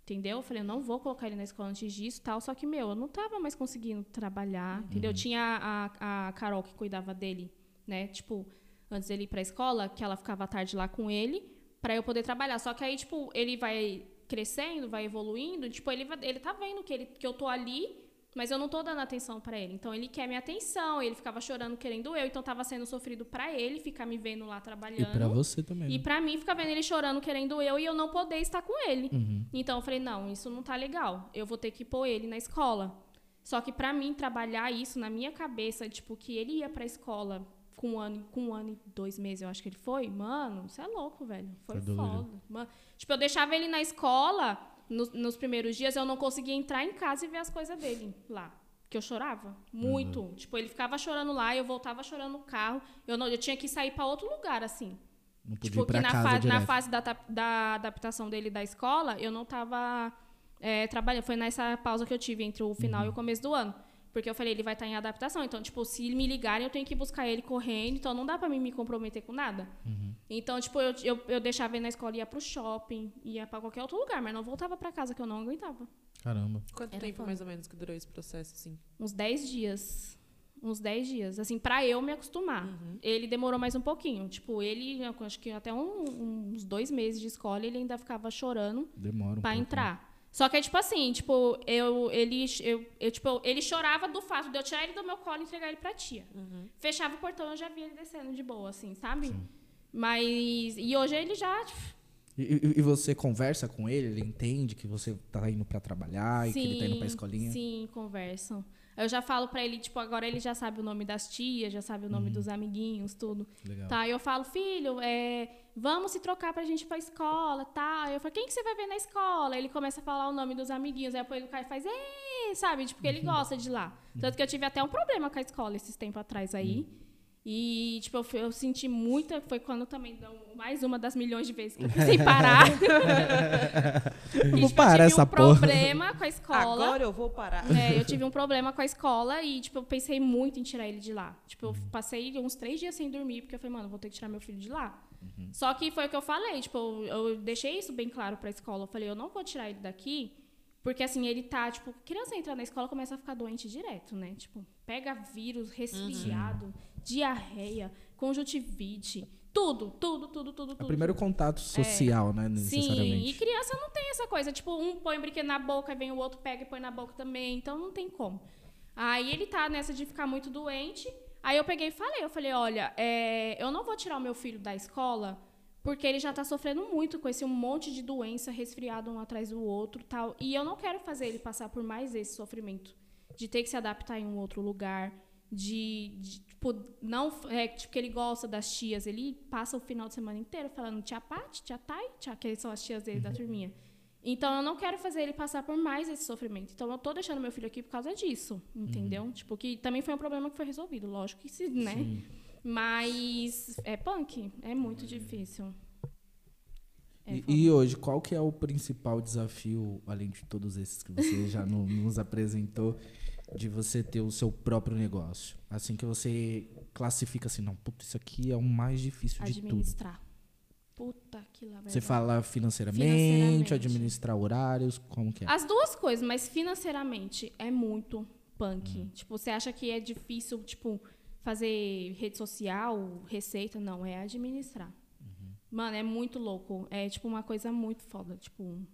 Entendeu? Eu falei, eu não vou colocar ele na escola antes disso tal. Só que, meu, eu não tava mais conseguindo trabalhar, entendeu? Tinha a, a Carol que cuidava dele, né? Tipo, antes dele ir pra escola, que ela ficava à tarde lá com ele, pra eu poder trabalhar. Só que aí, tipo, ele vai crescendo, vai evoluindo, tipo, ele, ele tá vendo que, ele, que eu tô ali, mas eu não tô dando atenção pra ele. Então ele quer minha atenção, ele ficava chorando querendo eu, então tava sendo sofrido pra ele ficar me vendo lá E trabalhando. pra você também. E né? pra mim, ficar vendo ele chorando, querendo eu, e eu não poder estar com ele. Uhum. Então eu falei, não, isso não tá legal. Eu vou ter que pôr ele na escola. Só que pra mim, trabalhar isso na minha cabeça, tipo, que ele ia pra escola com um ano, com um ano e dois meses, eu acho que ele foi, mano, isso é louco, velho. Foi É foda. Mano, tipo, eu deixava ele na escola, nos, nos primeiros dias, eu não conseguia entrar em casa e ver as coisas dele lá. Que eu chorava muito. Tipo, ele ficava chorando lá, eu voltava chorando no carro. Eu, não, eu tinha que sair pra outro lugar, assim. Não podia Tipo, ir pra que na, casa fa- na fase da, da adaptação dele da escola, eu não tava é, trabalhando. Foi nessa pausa que eu tive entre o final e Uhum. o começo do ano. Porque eu falei, ele vai estar em adaptação. Então, tipo, se me ligarem, eu tenho que buscar ele correndo. Então, não dá pra mim me comprometer com nada. Uhum. Então, tipo, eu, eu, eu deixava ele na escola, ia pro shopping, ia pra qualquer outro lugar. Mas não voltava pra casa, que eu não aguentava. Caramba. Quanto Era tempo foda. mais ou menos que durou esse processo, assim? Uns 10 dias. Uns 10 dias. Assim, pra eu me acostumar. Uhum. Ele demorou mais um pouquinho. Tipo, ele, acho que até um- uns dois meses de escola, ele ainda ficava chorando Demora um pra pouco, né? entrar. Só que é tipo assim, tipo, eu, ele, eu, eu, tipo, ele chorava do fato de eu tirar ele do meu colo e entregar ele pra tia. Uhum. Fechava o portão, eu já via ele descendo de boa, assim, sabe? Mas. E hoje ele já. tipo, E, e- você conversa com ele? Ele entende que você tá indo pra trabalhar e que ele tá indo pra escolinha? Sim, conversam. Eu já falo pra ele, tipo, agora ele já sabe o nome das tias, já sabe o Uhum. nome dos amiguinhos, tudo. Legal. Tá, eu falo, filho, é, vamos se trocar pra gente ir pra escola, tá? Aí eu falo, quem que você vai ver na escola? Ele começa a falar o nome dos amiguinhos, aí depois o cara faz, sabe? Tipo, porque ele gosta de lá. Tanto que eu tive até um problema com a escola esses tempos atrás aí. E, tipo, eu, eu senti muita. Foi quando também deu mais uma das milhões de vezes que eu pensei parar. e, Vou tipo, parar eu tive essa um porra. problema com a escola. Agora eu vou parar. É, eu tive um problema com a escola e, tipo, eu pensei muito em tirar ele de lá. Tipo, eu passei uns três dias sem dormir, porque eu falei, mano, vou ter que tirar meu filho de lá. Só que foi o que eu falei, tipo, eu, eu deixei isso bem claro pra escola. Eu falei, eu não vou tirar ele daqui, porque assim, ele tá, tipo, criança entra na escola começa a ficar doente direto, né? Tipo, pega vírus, resfriado, diarreia, conjuntivite, tudo, tudo, tudo, tudo, É o tudo. primeiro contato social, né? Sim, Necessariamente. e criança não tem essa coisa. Tipo, um põe o brinquedo na boca, vem o outro, pega e põe na boca também. Então não tem como. Aí ele tá nessa de ficar muito doente. Aí eu peguei e falei, eu falei, olha, é, eu não vou tirar o meu filho da escola porque ele já tá sofrendo muito com esse um monte de doença resfriado um atrás do outro, tal. E eu não quero fazer ele passar por mais esse sofrimento de ter que se adaptar em um outro lugar, de, de tipo, não é tipo que ele gosta das tias, ele passa o final de semana inteiro falando tia Pati, tia Tai, tia, que são as tias dele da turminha. Então eu não quero fazer ele passar por mais esse sofrimento. Então eu tô deixando meu filho aqui por causa disso, entendeu? Tipo que também foi um problema que foi resolvido, lógico que sim, né? Mas é punk, é muito difícil. É E, e hoje, qual que é o principal desafio, além de todos esses que você já no- nos apresentou, de você ter o seu próprio negócio? Assim que você classifica assim, não, puta, isso aqui é o mais difícil de tudo. administrar. Puta que lá Você fala financeiramente, Financeiramente. administrar horários, como que é? As duas coisas, mas financeiramente é muito punk. Tipo, você acha que é difícil, tipo, fazer rede social, receita? Não, é administrar. Mano, é muito louco. É, tipo, uma coisa muito foda. Tipo,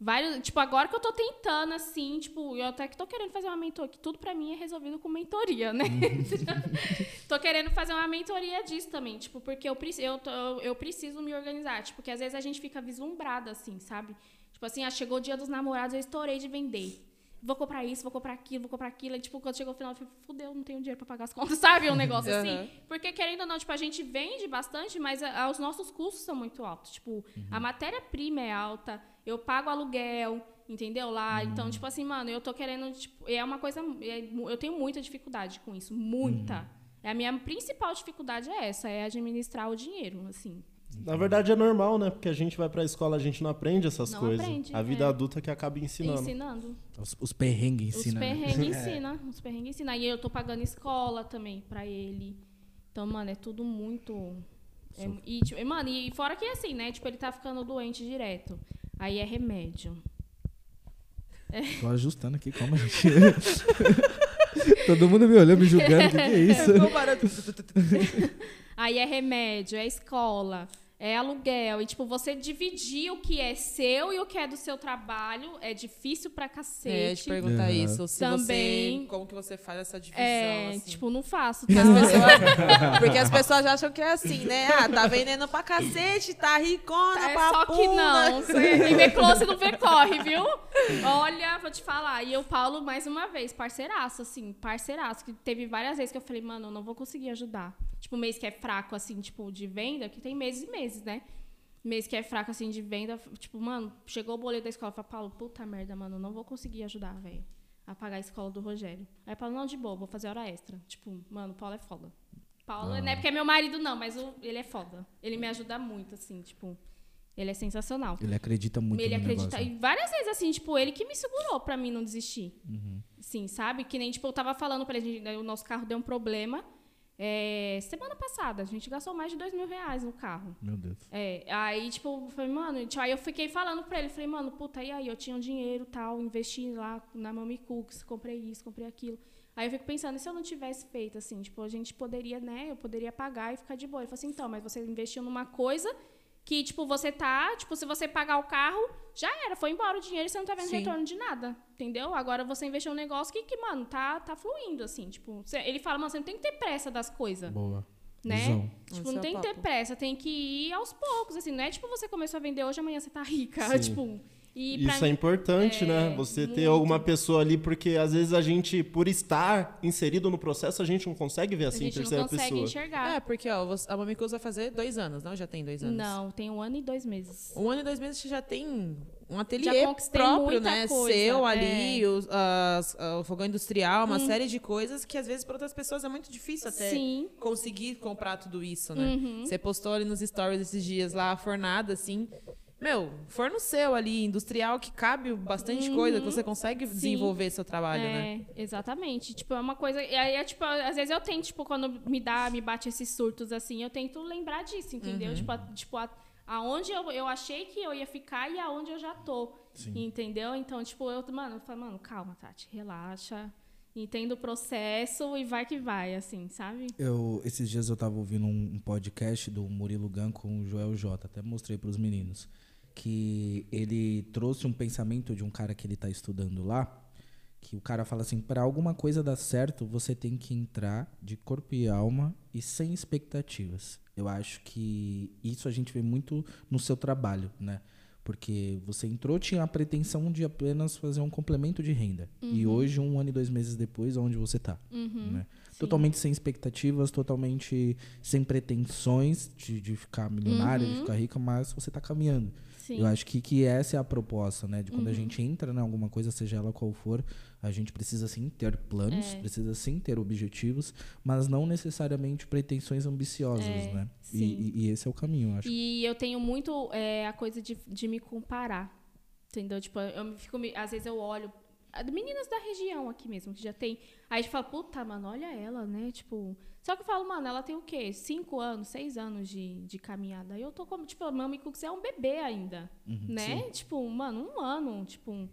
vários, tipo, agora que eu tô tentando, assim, tipo, eu até que tô querendo fazer uma mentoria, que tudo pra mim é resolvido com mentoria, né? tô querendo fazer uma mentoria disso também, tipo, porque eu, eu, tô- eu preciso me organizar, tipo, porque às vezes a gente fica vislumbrada, assim, sabe? Tipo assim, ah, chegou o dia dos namorados, eu estourei de vender. Vou comprar isso, vou comprar aquilo, vou comprar aquilo. E, tipo, quando chegou o final, eu falei, fudeu, não tenho dinheiro pra pagar as contas, sabe? Um negócio assim. Porque, querendo ou não, tipo, a gente vende bastante, mas a- os nossos custos são muito altos. Tipo, a matéria-prima é alta, eu pago aluguel, entendeu? Lá. Então, tipo assim, mano, eu tô querendo, tipo, é uma coisa. é eu tenho muita dificuldade com isso. Muita. É A minha principal dificuldade é essa, é administrar o dinheiro, assim. Na verdade é normal, né? Porque a gente vai pra escola, a gente não aprende essas Não coisas. aprende, a vida é. adulta que acaba ensinando. Ensinando. Os, os perrengues Os ensinam. né? perrengues ensina, os perrengues ensina. E eu tô pagando escola também pra ele. Então, mano, é tudo muito. é- e, tipo, e, mano, e fora que assim, né? Tipo, ele tá ficando doente direto. Aí é remédio. Tô ajustando aqui, calma, gente. Todo mundo me olhando, me julgando, o que, que é isso? Aí é remédio, é escola, é aluguel. E, tipo, você dividir o que é seu e o que é do seu trabalho é difícil pra É, te cacete. perguntar Aham. isso. Se Também- você, como que você faz essa divisão, É, assim? tipo, não faço, Porque tá? as, pessoas, porque as pessoas já acham que é assim, né? Ah, tá vendendo pra cacete, tá ricona, É pra só que não. Quem vê close não vê corre, viu? Olha, vou te falar. E o Paulo, mais uma vez, parceiraço, assim, parceiraço. Que teve várias vezes que eu falei, mano, eu não vou conseguir ajudar. Tipo, mês que é fraco, assim, tipo, de venda, que tem meses e meses, né? Mês que é fraco, assim, de venda, tipo, mano, chegou o boleto da escola, falei, Paulo, puta merda, mano, eu não vou conseguir ajudar, velho. A pagar a escola do Rogério. Aí Paulo, não, de boa, vou fazer hora extra. Tipo, mano, o Paulo é foda. Paulo, não é porque é meu marido, não, mas o- ele é foda. Ele me ajuda muito, assim, tipo, ele é sensacional. Ele acredita muito ele no acredita. negócio. E várias vezes, assim, tipo, ele que me segurou pra mim não desistir. Uhum. Sim, sabe? Que nem, tipo, eu tava falando pra ele, né, o nosso carro deu um problema. É, semana passada, a gente gastou mais de dois mil reais no carro. Meu Deus. É, aí, tipo, eu falei, mano, tipo, aí eu fiquei falando pra ele, falei, mano, puta, e aí? Eu tinha um dinheiro tal, investi lá na Mami Cooks, comprei isso, comprei aquilo. Aí eu fico pensando, e se eu não tivesse feito assim, tipo, a gente poderia, né? Eu poderia pagar e ficar de boa. Ele falou assim, então, mas você investiu numa coisa que, tipo, você tá, tipo, se você pagar o carro, já era, foi embora o dinheiro e você não tá vendo Sim. retorno de nada. Entendeu? Agora você investiu um negócio que, que mano, tá, tá fluindo, assim, tipo, você- ele fala, mano, você não tem que ter pressa das coisas Boa. né? Visão. Tipo, Esse não é tem que ter pressa, tem que ir aos poucos, assim, não é tipo você começou a vender hoje, amanhã você tá rica, Sim. tipo... E Isso é mim- importante, é, né? Você ter muito. alguma pessoa ali, porque às vezes a gente, por estar inserido no processo, a gente não consegue ver a assim em gente não terceira consegue pessoa. enxergar. É, porque ó, a Mamicus vai fazer dois anos, não? Já tem dois anos. não, tem um ano e dois meses. Um ano e dois meses você já tem um ateliê próprio, né? coisa, Seu é. ali, as- a- o fogão industrial, uma série de coisas que às vezes para outras pessoas é muito difícil até Sim. conseguir comprar tudo isso, né? Uhum. Você postou ali nos stories esses dias lá a fornada, assim. Meu, forno seu ali, industrial, que cabe bastante coisa, que você consegue desenvolver seu trabalho, né? É, exatamente. Tipo, é uma coisa. E aí, é, tipo, às vezes eu tento, tipo, quando me dá, me bate esses surtos assim, eu tento lembrar disso, entendeu? Tipo, a- tipo a- aonde eu, eu achei que eu ia ficar e aonde eu já tô. Entendeu? Então, tipo, eu, mano, eu falo, mano, calma, Tati, relaxa. Entenda o processo e vai que vai, assim, sabe? Eu, esses dias eu tava ouvindo um, podcast do Murilo Gun com o Joel J, até mostrei pros meninos, que ele trouxe um pensamento de um cara que ele tá estudando lá, Que o cara fala assim, para alguma coisa dar certo, você tem que entrar de corpo e alma e sem expectativas. Eu acho que isso a gente vê muito no seu trabalho, né? Porque você entrou, tinha a pretensão de apenas fazer um complemento de renda. E hoje, um ano e dois meses depois, onde você está? Né? Totalmente sem expectativas, totalmente sem pretensões de, de ficar milionário, de ficar rica, mas você está caminhando. Sim. Eu acho que, que essa é a proposta, né? De quando a gente entra em alguma coisa, seja ela qual for, a gente precisa sim ter planos, É. precisa sim ter objetivos, mas não necessariamente pretensões ambiciosas, É, né? E, e- e esse é o caminho, eu acho. E eu tenho muito é, a coisa de, de me comparar. Entendeu? Tipo, eu fico. Às vezes eu olho. a- Meninas da região aqui mesmo, que já tem. Aí a gente fala, puta, mano, olha ela, né? Tipo. Só que eu falo, mano, ela tem o quê? Cinco anos, seis anos de, de caminhada. E eu tô como, tipo, a Mami Cooks é um bebê ainda. né? Tipo, mano, um ano. Tipo. um-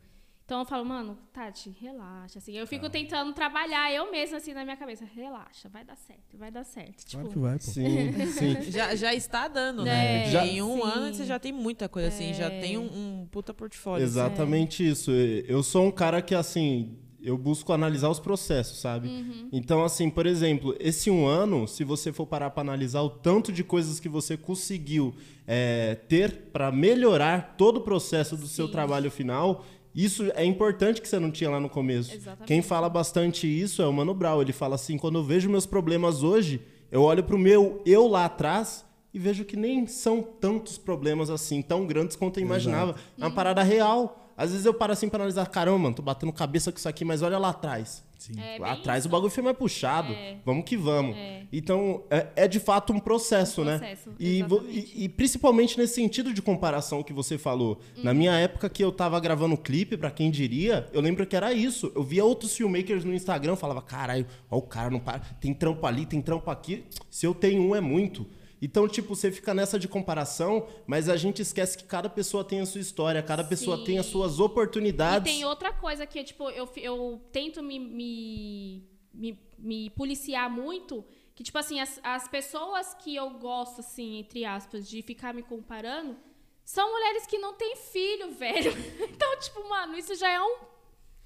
Então eu falo, mano, Tati, relaxa. Assim, eu fico tentando trabalhar eu mesma, assim, na minha cabeça. Relaxa, vai dar certo, vai dar certo. Claro Tipo, que vai, pô. Sim, sim. Já, já está dando, É, né? Já- em um sim. ano você já tem muita coisa assim, já É. tem um, um puta portfólio. assim. Exatamente isso. Eu sou um cara que, assim, eu busco analisar os processos, sabe? Então, assim, por exemplo, esse um ano, se você for parar para analisar o tanto de coisas que você conseguiu é, ter para melhorar todo o processo do seu Sim. trabalho final, isso é importante que você não tinha lá no começo. Exatamente. Quem fala bastante isso é o Mano Brown. Ele fala assim: quando eu vejo meus problemas hoje, eu olho pro meu eu lá atrás e vejo que nem são tantos problemas assim, tão grandes quanto eu imaginava. É uma parada real. Às vezes eu paro assim pra analisar, caramba, mano, tô batendo cabeça com isso aqui, mas olha lá atrás. É lá atrás isso. o bagulho foi mais puxado. É. Vamos que vamos. É. Então, é, é de fato um processo, Um né? processo, E, vo- exatamente. e- e principalmente nesse sentido de comparação que você falou. Na minha época que eu tava gravando clipe, pra quem diria, eu lembro que era isso. Eu via outros filmmakers no Instagram, falava, caralho, ó, o cara não para. Tem trampo ali, tem trampo aqui. Se eu tenho um, é muito. Então, tipo, você fica nessa de comparação, mas a gente esquece que cada pessoa tem a sua história, cada pessoa Sim. tem as suas E oportunidades. tem outra coisa que, tipo, eu, eu tento me, me, me, me policiar muito, que, tipo assim, as, as pessoas que eu gosto, assim, entre aspas, de ficar me comparando, são mulheres que não têm filho, velho. Então, tipo, mano, isso já é um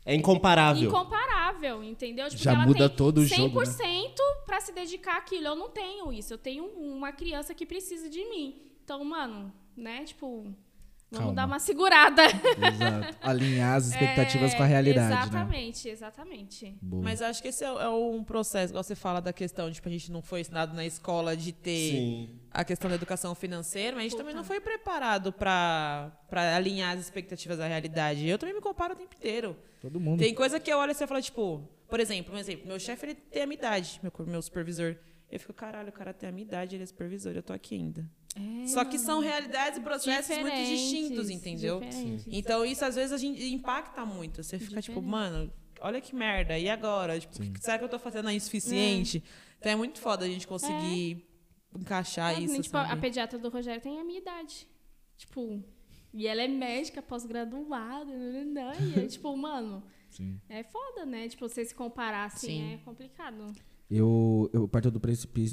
É incomparável. incomparável, entendeu? Tipo, Já ela muda tem todo o jogo, né? 100% pra se dedicar àquilo. Eu não tenho isso. Eu tenho uma criança que precisa de mim. Então, mano, né? Tipo, vamos Calma. dar uma segurada. Exato. Alinhar as expectativas É, com a realidade, né? Exatamente, exatamente. Boa. Mas acho que esse é, é um processo, igual você fala da questão de tipo, a gente não foi ensinado na escola de ter Sim. a questão da educação financeira, mas a gente também não foi preparado para alinhar as expectativas à realidade. Eu também me comparo o tempo inteiro. Todo mundo. Tem coisa que eu olho e falo, tipo, por exemplo, um exemplo, meu chefe ele tem a minha idade, meu, meu supervisor. Eu fico, caralho, o cara tem a minha idade, ele é supervisor, eu tô aqui ainda. Só que são realidades e processos muito distintos, entendeu? Então isso às vezes a gente impacta muito. Você fica tipo, mano, olha que merda, e agora? Tipo, será que eu tô fazendo é insuficiente? Então é muito foda a gente conseguir encaixar Ah, isso. tipo, a pediatra do Rogério tem a minha idade. Tipo, e ela é médica, pós-graduada, nananã, e é tipo, mano, Sim. é foda, né? Tipo, você se comparar assim Sim. é complicado. Eu, eu parto do,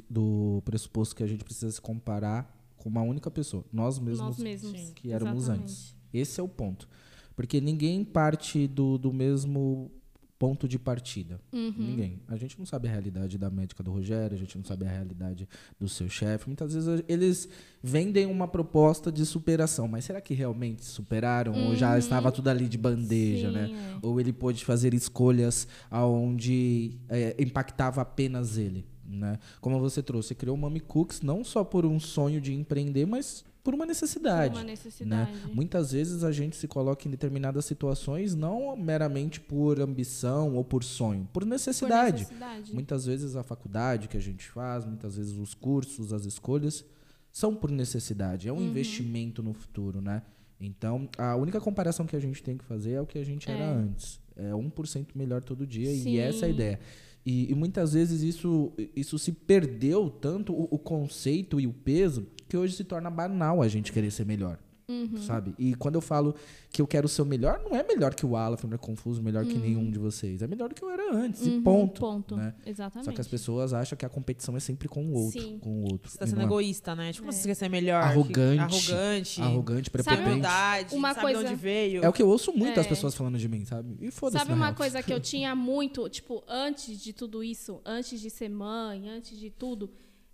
do pressuposto que a gente precisa se comparar com uma única pessoa. Nós mesmos, Nós mesmos. Sim. que éramos Exatamente. antes. Esse é o ponto. Porque ninguém parte do, do mesmo ponto de partida. Uhum. Ninguém. A gente não sabe a realidade da médica do Rogério, a gente não sabe a realidade do seu chefe. Muitas vezes eles vendem uma proposta de superação, mas será que realmente superaram? Ou já estava tudo ali de bandeja, Uhum. Sim, né? é. Ou ele pôde fazer escolhas onde impactava apenas ele, né? Como você trouxe, criou o Mami Cooks não só por um sonho de empreender, mas por uma necessidade. Uma né? necessidade. Muitas vezes a gente se coloca em determinadas situações não meramente por ambição ou por sonho, por Por necessidade. necessidade. Muitas vezes a faculdade que a gente faz, muitas vezes os cursos, as escolhas são por necessidade, é um Uhum. investimento no futuro, né? Então, a única comparação que a gente tem que fazer é o que a gente era É. antes. É 1% melhor todo dia Sim. e essa é a ideia. E, e muitas vezes isso, isso se perdeu tanto o, o conceito e o peso que hoje se torna banal a gente querer ser melhor. Uhum. Sabe? E quando eu falo que eu quero ser o melhor, não é melhor que o Aleph, não é confuso, melhor que nenhum de vocês. É melhor do que eu era antes. E Uhum, ponto. Ponto. né? Exatamente. Só que as pessoas acham que a competição é sempre com o outro. Sim. Com o outro. Você tá E sendo é. egoísta, né? Tipo, É. você quer ser melhor. Arrogante. Arrogante. Arrogante, Sabe prepotente. Humildade. Uma sabe coisa- de onde veio. É o que eu ouço muito as É. pessoas falando de mim, sabe? E foda-se. Sabe uma real. coisa que eu tinha muito, tipo, antes de tudo isso, antes de ser mãe, antes de tudo,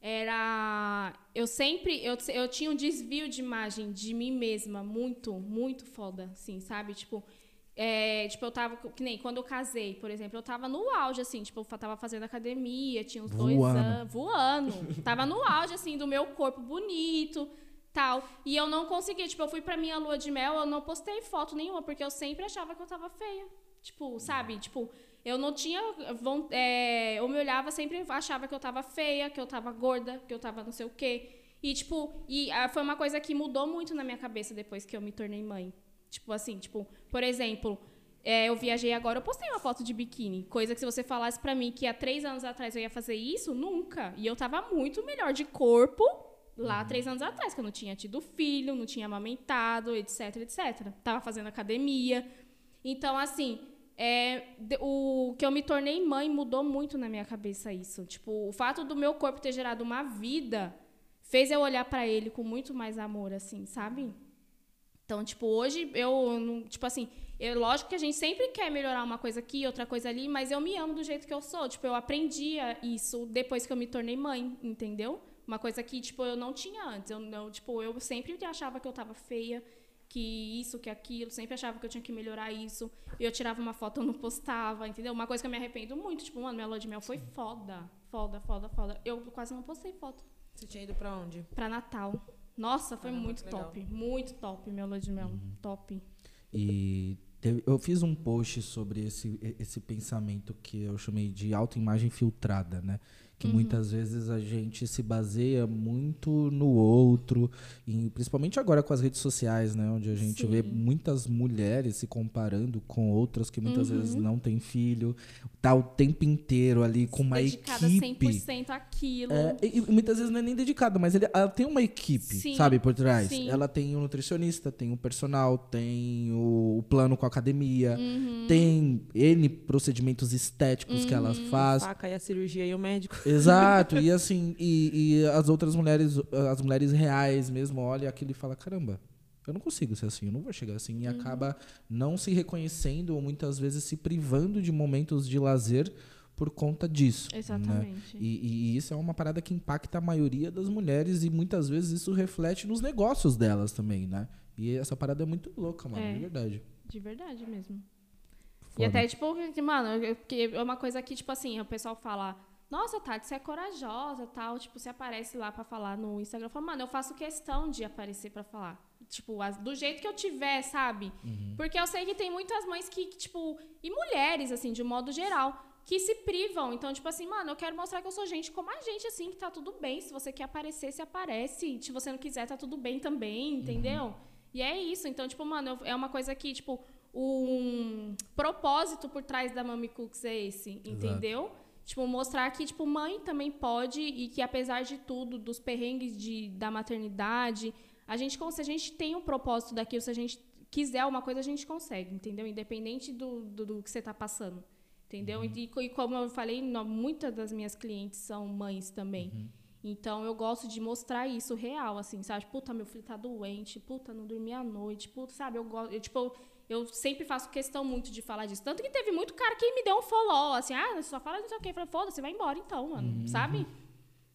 era. Eu sempre. Eu, eu tinha um desvio de imagem de mim mesma muito, muito foda, assim, sabe? Tipo. é, tipo, eu tava. Que nem quando eu casei, por exemplo, eu tava no auge, assim, tipo, eu tava fazendo academia, tinha uns dois Voando. anos. Voando. Tava no auge, assim, do meu corpo bonito tal. E eu não conseguia, tipo, eu fui pra minha lua de mel, eu não postei foto nenhuma, porque eu sempre achava que eu tava feia. Tipo, sabe? Tipo, eu não tinha. é, eu me olhava, sempre achava que eu tava feia, que eu tava gorda, que eu tava não sei o quê. E, tipo, e ah, foi uma coisa que mudou muito na minha cabeça depois que eu me tornei mãe. Tipo assim, tipo, por exemplo, é, eu viajei agora, eu postei uma foto de biquíni. Coisa que se você falasse pra mim que há três anos atrás eu ia fazer isso, nunca. E eu tava muito melhor de corpo lá há três anos atrás, que eu não tinha tido filho, não tinha amamentado, etc, etc. Tava fazendo academia. Então, assim, é, o que eu me tornei mãe mudou muito na minha cabeça isso. Tipo, o fato do meu corpo ter gerado uma vida fez eu olhar pra ele com muito mais amor, assim, sabe? Então, tipo, hoje eu, tipo assim, eu, lógico que a gente sempre quer melhorar uma coisa aqui, outra coisa ali, mas eu me amo do jeito que eu sou. Tipo, eu aprendi isso depois que eu me tornei mãe, entendeu? Uma coisa que, tipo, eu não tinha antes. Eu, não, tipo, eu sempre achava que eu tava feia, que isso, que aquilo, sempre achava que eu tinha que melhorar isso. Eu tirava uma foto, eu não postava, entendeu? Uma coisa que eu me arrependo muito, tipo, mano, minha lua de mel foi foda, foda, foda, foda. Eu quase não postei foto Você tinha ido pra onde? pra Natal. Nossa, foi Caramba, muito legal. top, muito top, minha lua de mel, top. E teve- eu fiz um post sobre esse, esse pensamento que eu chamei de autoimagem filtrada, né? Que muitas vezes a gente se baseia muito no outro, e principalmente agora com as redes sociais, né? Onde a gente vê Sim. muitas mulheres se comparando com outras que muitas vezes não têm filho, tá o tempo inteiro ali com uma Dedicada equipe. 100% àquilo. É, e, e muitas vezes não é nem dedicado, mas ele, ela tem uma equipe, Sim, sabe, por trás. sim. Ela tem o nutricionista, tem o personal, tem o, o plano com a academia, Uhum. tem N procedimentos estéticos que ela Uhum. faz. Faca e a cirurgia e o médico. Exato, e assim, e, e as outras mulheres, as mulheres reais mesmo, olha aquilo e fala, caramba, eu não consigo ser assim, eu não vou chegar assim. Uhum. E acaba não se reconhecendo ou muitas vezes se privando de momentos de lazer por conta disso. né? Exatamente. E, e- e isso é uma parada que impacta a maioria das mulheres e muitas vezes isso reflete nos negócios delas também, né? E essa parada é muito louca, mano, É. de verdade. De verdade mesmo. E Foda. até, tipo, mano, porque é uma coisa que, tipo assim, o pessoal fala, nossa, Tati, você é corajosa tal. Tipo, você aparece lá pra falar no Instagram. Eu falo, mano, eu faço questão de aparecer pra falar. Tipo, as- do jeito que eu tiver, sabe? Porque eu sei que tem muitas mães que, que, tipo, e mulheres, assim, de modo geral, que se privam. Então, tipo assim, mano, eu quero mostrar que eu sou gente como a gente, assim, que tá tudo bem. Se você quer aparecer, se aparece. Se você não quiser, tá tudo bem também, entendeu? E é isso. Então, tipo, mano, eu- é uma coisa que, tipo, um propósito por trás da Mami Cooks é esse, entendeu? Tipo, mostrar que, tipo, mãe também pode e que apesar de tudo, dos perrengues de, da maternidade, a gente, se a gente tem um propósito daquilo, se a gente quiser uma coisa, a gente consegue, entendeu? Independente do, do, do que você está passando, entendeu? E, e como eu falei, muitas das minhas clientes são mães também. Então eu gosto de mostrar isso real, assim, sabe? Puta, meu filho tá doente, puta, não dormi à noite, puta, sabe? Eu gosto, eu, tipo, eu, sempre faço questão muito de falar disso. Tanto que teve muito cara que me deu um follow, assim, ah, você só fala não sei o quê. Eu falei, foda-se, vai embora então, mano, sabe?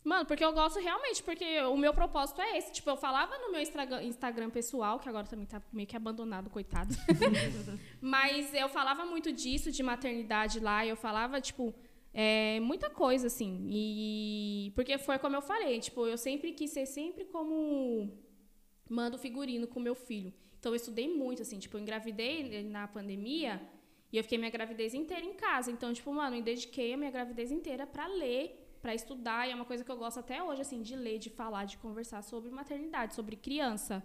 Mano, porque eu gosto realmente, porque o meu propósito é esse. Tipo, eu falava no meu Instagram, pessoal, que agora também tá meio que abandonado, coitado. Mas eu falava muito disso, de maternidade lá, eu falava, tipo, é, muita coisa, assim. E. Porque foi como eu falei, tipo, eu sempre quis ser sempre como mando figurino com meu filho. Então eu estudei muito, assim, tipo, eu engravidei na pandemia e eu fiquei minha gravidez inteira em casa. Então, tipo, mano, eu dediquei a minha gravidez inteira pra ler, pra estudar, e é uma coisa que eu gosto até hoje, assim, de ler, de falar, de conversar sobre maternidade, sobre criança.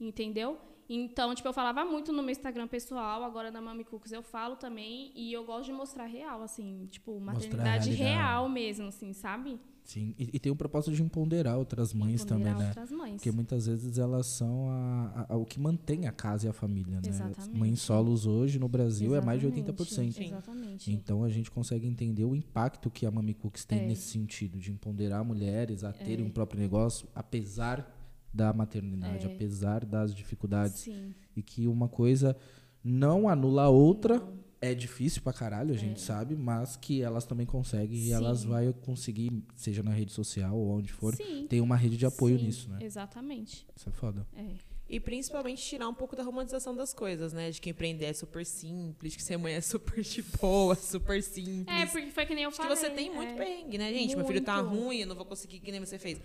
Entendeu? Então, tipo, eu falava muito no meu Instagram pessoal, agora na Mami Cooks eu falo também, e eu gosto de mostrar real, assim, tipo, maternidade real mesmo, assim, sabe? Sim, e, e tem o propósito de empoderar outras mães Empoderar também, né? outras mães. Porque muitas vezes elas são a, a- a- o que mantém a casa e a família, né? Exatamente. Mães solos hoje no Brasil é mais de Exatamente, 80%. Exatamente. Então a gente consegue entender o impacto que a Mami Cooks tem É. nesse sentido, de empoderar mulheres a terem um próprio negócio, apesar da maternidade, É. apesar das dificuldades. Sim. E que uma coisa não anula a outra. É difícil pra caralho, a gente sabe, mas que elas também conseguem e Sim. elas vão conseguir, seja na rede social ou onde for, Sim. tem uma rede de apoio Sim, nisso, né? Exatamente. Isso é foda. É. E principalmente tirar um pouco da romantização das coisas, né? De que empreender é super simples, de que ser mãe é super de boa, super simples. É, porque foi que nem eu que falei. você tem muito é. perrengue, né, gente? Meu filho tá Muito. ruim, eu não vou conseguir, que nem você fez.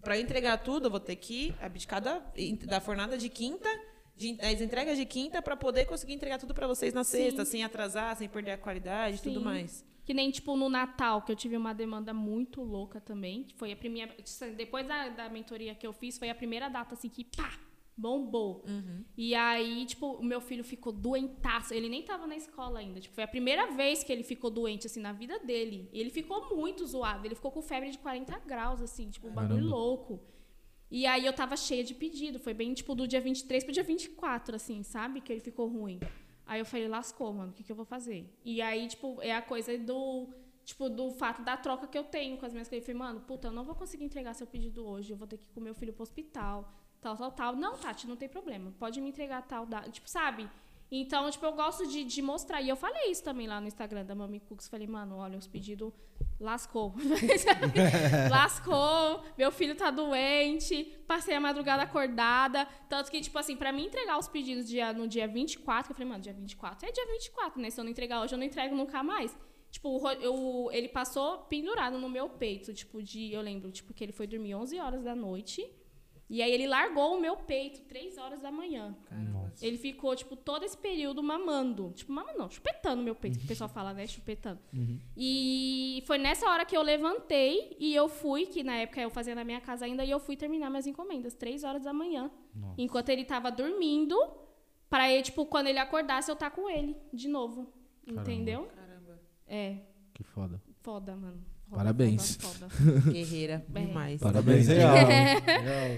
Pra eu entregar tudo, eu vou ter que abdicar da, da fornada de quinta, de, as entregas de quinta, pra poder conseguir entregar tudo pra vocês na sexta, sem atrasar, sem perder a qualidade e tudo Sim. mais. Que nem, tipo, no Natal, que eu tive uma demanda muito louca também. que Foi a primeira. Depois da, da mentoria que eu fiz, foi a primeira data, assim, que pá! Bombou. E aí, tipo, o meu filho ficou doentaço. Ele nem tava na escola ainda. Tipo, foi a primeira vez que ele ficou doente, assim, na vida dele. E ele ficou muito zoado. Ele ficou com febre de 40 graus, assim, tipo, um bagulho louco. E aí eu tava cheia de pedido. Foi bem, tipo, do dia 23 pro dia 24, assim, sabe? Que ele ficou ruim. Aí eu falei, lascou, mano, o que, que eu vou fazer? E aí, tipo, é a coisa do. Tipo, do fato da troca que eu tenho com as minhas clientes. Eu falei, mano, puta, eu não vou conseguir entregar seu pedido hoje. Eu vou ter que ir com meu filho pro hospital. Tal, tal, tal. Não, Tati, não tem problema. Pode me entregar tal. Da... Tipo, sabe? Então, tipo, eu gosto de, de mostrar. E eu falei isso também lá no Instagram da Mami Cooks. Falei, mano, olha, os pedidos lascou. lascou, meu filho tá doente, passei a madrugada acordada. Tanto que, tipo assim, pra mim entregar os pedidos dia, no dia 24, eu falei, mano, dia 24 é dia 24, né? Se eu não entregar hoje, eu não entrego nunca mais. Tipo, eu, ele passou pendurado no meu peito, tipo, de. Eu lembro, tipo, que ele foi dormir 11 horas da noite. E aí ele largou o meu peito 3 horas da manhã. Ele ficou, tipo, todo esse período mamando. Tipo, mamando não, chupetando meu peito, que o pessoal fala, né? Chupetando. E foi nessa hora que eu levantei e eu fui, que na época eu fazia na minha casa ainda, e eu fui terminar minhas encomendas, 3 horas da manhã. Enquanto ele tava dormindo, pra ele, tipo, quando ele acordasse, eu tá com ele de novo. Entendeu? Caramba. É, Que foda. foda, mano. Foda, Parabéns. Foda, foda. Guerreira É. demais. Parabéns. Real.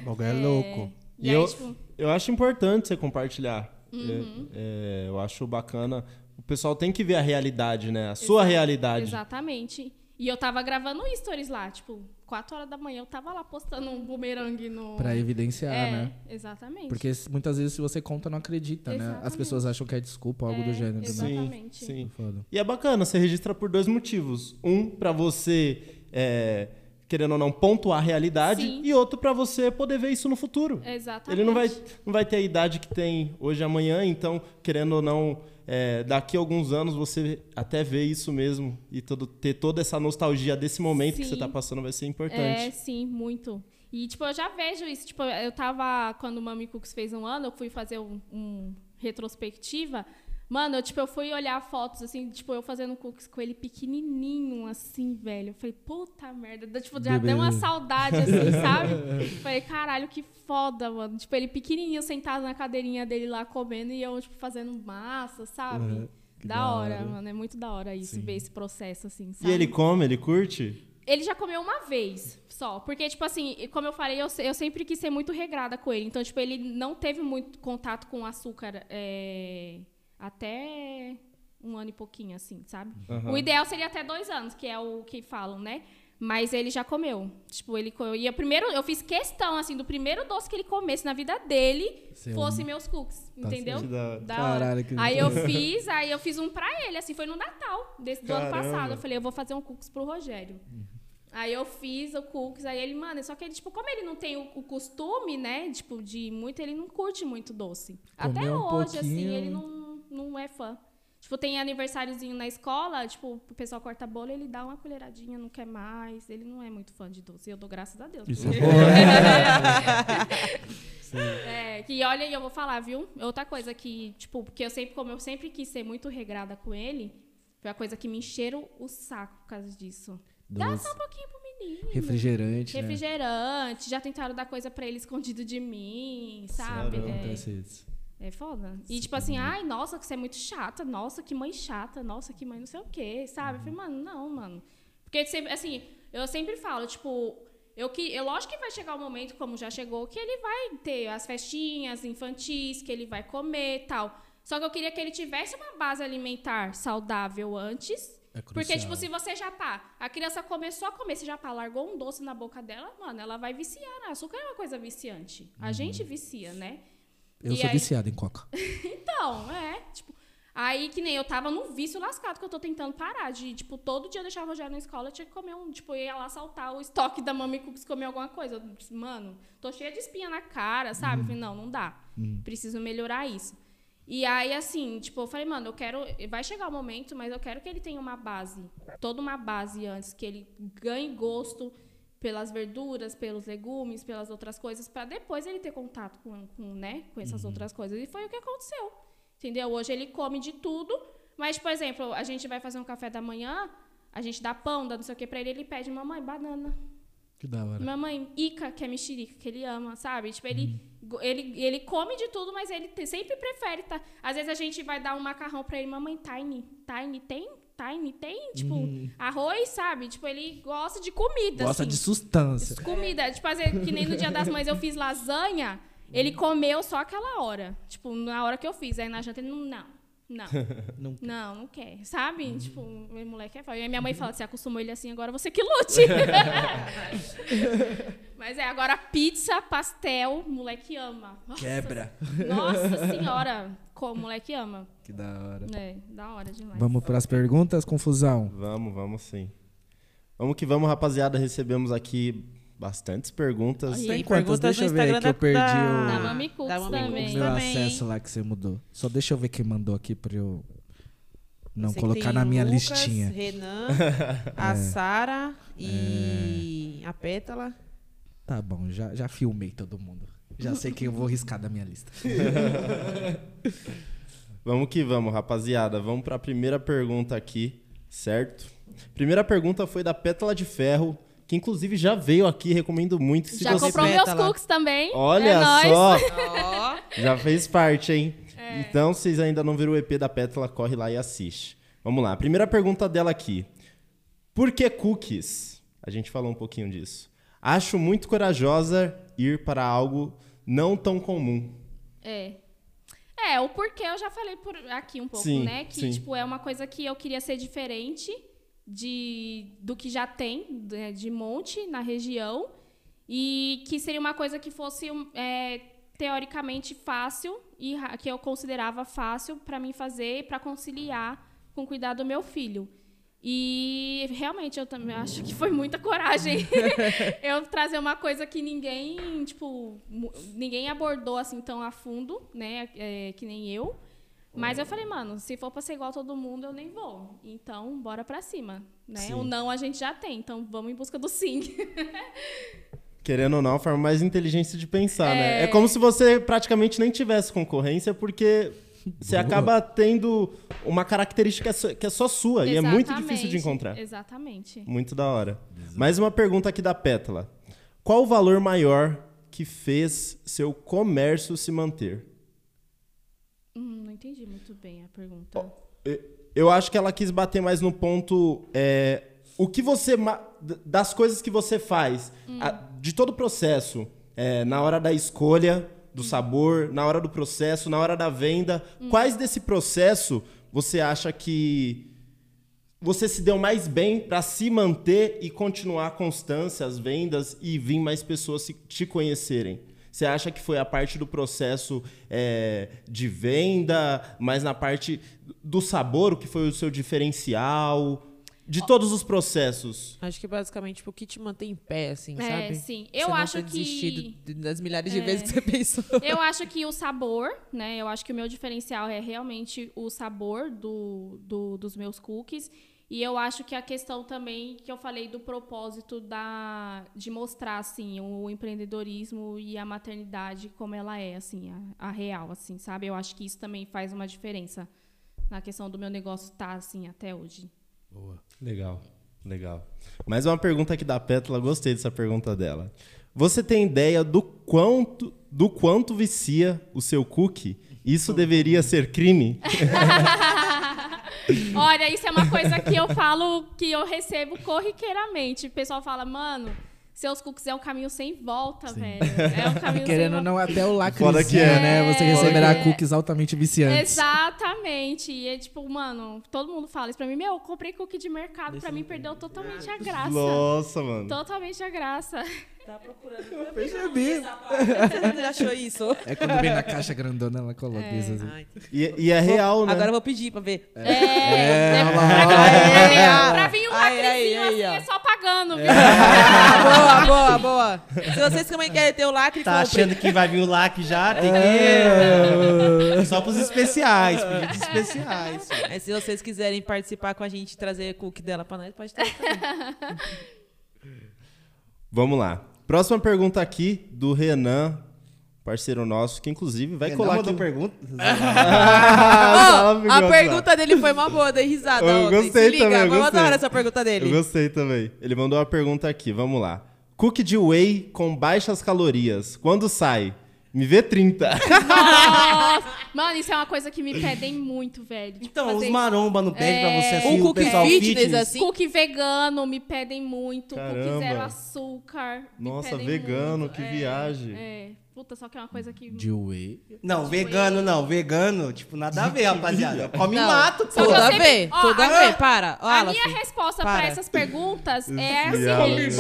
O bagulho é louco. E E aí, eu, tipo, eu acho importante você compartilhar. Uhum. É, é, eu acho bacana. O pessoal tem que ver a realidade, né? A sua realidade. Exatamente. E eu tava gravando stories lá, tipo, 4 horas da manhã eu tava lá postando um bumerangue no. Pra evidenciar, é, né? exatamente. Porque muitas vezes se você conta, não acredita, né? As Exatamente. pessoas acham que é desculpa ou algo do É, gênero, né? exato. Sim, Exatamente. sim. Foda. E é bacana, você registra por dois motivos. Um, pra você, é, querendo ou não, pontuar a realidade. Sim. E outro, pra você poder ver isso no futuro. Exatamente. Ele não vai, não vai ter a idade que tem hoje e amanhã, então, querendo ou não, é, daqui a alguns anos você até vê isso mesmo. E todo- ter toda essa nostalgia desse momento que Sim. você tá passando vai ser É, importante. sim, muito. E, tipo, eu já vejo isso. Tipo, eu tava, quando o Mami Cooks fez um ano, eu fui fazer um, um retrospectiva. Mano, eu, tipo, eu fui olhar fotos, assim, tipo, eu fazendo cookies com ele pequenininho, assim, velho. Eu falei, puta merda. Tipo, já Bebê. deu uma saudade, assim, sabe? Falei, caralho, que foda, mano. Tipo, ele pequenininho, sentado na cadeirinha dele lá, comendo, e eu, tipo, fazendo massa, sabe? Uhum. Da, da hora, hora. mano. É muito da hora isso, Sim. ver esse processo, assim, E sabe? ele come, ele curte? Ele já comeu uma vez só. Porque, tipo assim, como eu falei, eu, eu sempre quis ser muito regrada com ele. Então, tipo, ele não teve muito contato com açúcar é, até um ano e pouquinho, assim, sabe? Aham. O ideal seria até dois anos, que é o que falam, né? Mas ele já comeu. Tipo, ele co- e o primeiro, eu fiz questão, assim, do primeiro doce que ele comesse na vida dele Ser fosse meus cookies, Tá entendeu? Que da- Da Caralho, hora. que Aí eu fiz, aí eu fiz um pra ele, assim, foi no Natal desse, do ano passado. Eu falei, eu vou fazer um cookies pro Rogério. Aí eu fiz o cookies, aí ele, mano, só que ele, tipo, como ele não tem o, o costume, né, tipo, de muito, ele não curte muito doce. Até Comeu um hoje, assim, pouquinho. ele não, não é fã. Tipo, tem aniversáriozinho na escola, tipo, o pessoal corta bolo, ele dá uma colheradinha, não quer mais. Ele não é muito fã de doce. Eu dou graças a Deus. Isso é Sim. é, que olha, eu vou falar, viu? Outra coisa que, tipo, porque eu sempre, como eu sempre quis ser muito regrada com ele, foi a coisa que me encheram o saco por causa disso. Dá Doce. só um pouquinho pro menino. Refrigerante, né? Refrigerante, já tentaram dar coisa pra ele escondido de mim, sabe? Sério? É, Acontece isso. É foda. E tipo assim, ai, nossa, que você é muito chata, nossa, que mãe chata, nossa, que mãe não sei o quê, sabe? Eu falei, mano, não, mano. Porque sempre, assim, Eu sempre falo, tipo, eu que, eu, lógico que vai chegar o um momento, como já chegou, que ele vai ter as festinhas infantis, que ele vai comer e tal. Só que eu queria que ele tivesse uma base alimentar saudável antes. É porque, tipo, se você já pá, a criança começou a comer, você já pá, largou um doce na boca dela, mano, ela vai viciar. Né? Açúcar é uma coisa viciante. A gente vicia, né? Eu E sou aí- viciado em coca. Então, é, tipo. Aí que nem eu tava num vício lascado que eu tô tentando parar. De, tipo, todo dia eu deixava o Rogério na escola, eu tinha que comer um. Tipo, eu ia lá saltar o estoque da Mami Cooks comer alguma coisa. Eu disse, Mano, tô cheia de espinha na cara, sabe? Eu falei, não, não dá. Preciso melhorar isso. E aí, assim, tipo, eu falei, mano, eu quero. Vai chegar o momento, mas eu quero que ele tenha uma base. Toda uma base antes, que ele ganhe gosto pelas verduras, pelos legumes, pelas outras coisas, para depois ele ter contato com, com, né, com essas outras coisas. E foi o que aconteceu. Entendeu? Hoje ele come de tudo, mas, por exemplo, a gente vai fazer um café da manhã, a gente dá pão, dá não sei o que pra ele, ele pede, mamãe, banana. Que da hora. Mamãe, Ica, que é mexerica, que ele ama, sabe? Tipo, ele, ele, ele come de tudo, mas ele sempre prefere, tá? Às vezes a gente vai dar um macarrão pra ele, mamãe, tiny, tiny tem? Tiny tem? Tipo, arroz, sabe? Tipo, ele gosta de comida, Gosta assim. de sustância. Comida. Tipo, às vezes, que nem no Dia das Mães eu fiz lasanha, ele comeu só aquela hora. Tipo, na hora que eu fiz. Aí na janta ele não, não, não. Não Não, não quer, sabe? Tipo, meu moleque é foda. E aí minha mãe fala, você acostumou ele assim, agora você que lute. Mas é, agora pizza, pastel, moleque ama. Nossa, Quebra. Nossa senhora, como moleque ama. Que da hora. É, da hora demais. Vamos pras perguntas, confusão. Vamos, vamos sim. Vamos que vamos, rapaziada. Recebemos aqui bastantes perguntas. Aí, Tem quantas? perguntas Deixa eu ver que eu perdi da- o- Da Mami Cooks da Mami. Cooks Meu também. acesso lá que você mudou. Só deixa eu ver quem mandou aqui pra eu não que colocar na minha Lucas, listinha. Renan, a Sara e a Pétala. Tá bom, já, já filmei todo mundo. Já sei quem eu vou riscar da minha lista. Vamos que vamos, rapaziada. Vamos para a primeira pergunta aqui, certo? Primeira pergunta foi da Pétala de Ferro, que inclusive já veio aqui, recomendo muito. Se Já você... comprou meus cookies também. Olha é só, já fez parte, hein? É. Então, se vocês ainda não viram o EP da Pétala, corre lá e assiste. Vamos lá, primeira pergunta dela aqui. Por que cookies? A gente falou um pouquinho disso. Acho muito corajosa ir para algo não tão comum. É. É, o porquê eu já falei por aqui um pouco, Sim, né? Que, sim. tipo, é uma coisa que eu queria ser diferente de, do que já tem, né, de monte na região. E que seria uma coisa que fosse é, teoricamente fácil e que eu considerava fácil para mim fazer para conciliar com cuidar do meu filho. E realmente eu também acho que foi muita coragem eu trazer uma coisa que ninguém, tipo, ninguém abordou assim tão a fundo, né, é, que nem eu. Mas eu falei, mano, se for pra ser igual a todo mundo, eu nem vou. Então, bora pra cima, né? Sim. O não a gente já tem, então vamos em busca do sim. Querendo ou não, a forma mais inteligente de pensar, né? É. É como se você praticamente nem tivesse concorrência, porque você acaba tendo uma característica que é só sua e é muito difícil de Exatamente, encontrar. Exatamente. Muito da hora. Mais uma pergunta aqui da Pétala. Qual o valor maior que fez seu comércio se manter? Hum, entendi muito bem a pergunta. Eu acho que ela quis bater mais no ponto. é, o que você. Das coisas que você faz, a- de todo o processo, é, na hora da escolha do sabor, na hora do processo, na hora da venda, quais desse processo você acha que você se deu mais bem para se manter e continuar a constância, as vendas e vir mais pessoas se- te conhecerem? Você acha que foi a parte do processo é, de venda, mas na parte do sabor, o que foi o seu diferencial? De todos os processos. acho que basicamente tipo, o que te mantém em pé, assim, É, sabe? sim. Você Eu não acho que- das milhares de É. vezes que você pensou. Eu acho que o sabor, né? Eu acho que o meu diferencial é realmente o sabor do, do- dos meus cookies. E eu acho que a questão também que eu falei do propósito da, de mostrar, assim, o empreendedorismo e a maternidade como ela é, assim, a, a real, assim, sabe? Eu acho que isso também faz uma diferença na questão do meu negócio estar, assim, até hoje. Legal, legal. Mais uma pergunta aqui da Pétala, gostei dessa pergunta dela. Você tem ideia do quanto, do quanto vicia o seu cookie? Isso deveria ser crime? Olha, isso é uma coisa que eu falo, que eu recebo corriqueiramente. O pessoal fala, mano, seus cookies é um caminho sem volta, velho. É um caminho Querendo ou sem não, até o Foda que é. né? Você É. receberá É. cookies altamente viciantes. Exatamente. E é tipo, mano, todo mundo fala isso pra mim. Meu, eu comprei cookie de mercado, pra mim perdeu totalmente a graça. Nossa, mano. Totalmente a graça. Tá procurando. Percebi. Você achou isso? É quando vem na caixa grandona, ela coloca isso assim. Ai, entendi. E, e é real, né? Agora eu vou pedir pra ver. É, É, é, olha pra, lá. pra- pra vir um Ai, ai, lacrezinho assim, é só pagando, viu? boa, boa, boa. Se vocês também querem ter o lacre, Tá comprem. achando que vai vir o lac já? Tem que. É. Só pros especiais, pedidos especiais. Mas se vocês quiserem participar com a gente e trazer cookie dela pra nós, pode trazer também. Vamos lá. Próxima pergunta aqui do Renan, parceiro nosso, que inclusive vai colar mandou aqui. pergunta? Ah, a pergunta dele foi uma boa, dei risada Eu ontem. gostei Se liga, também, eu vamos gostei. adorar essa pergunta Eu dele. gostei também. Ele mandou uma pergunta aqui, vamos lá. Cookie de whey com baixas calorias. Quando sai? Me vê 30. Nossa! Mano, isso é uma coisa que me pedem muito, velho. Tipo, Então, fazer os maromba não pedem pra você assim, o cookie pessoal fitness, fitness. assim. Cookie vegano me pedem muito. Cookie Caramba. zero açúcar. me Nossa, pedem vegano, muito. que É, viagem. É. Puta, só que é uma coisa que. De whey. Não, vegano não, vegano, tipo, nada a ver, rapaziada. Come Não. mato, pô. Tudo eu a ver, ó, tudo a ver. Para, ó, A minha resposta para. pra essas perguntas é a seguinte.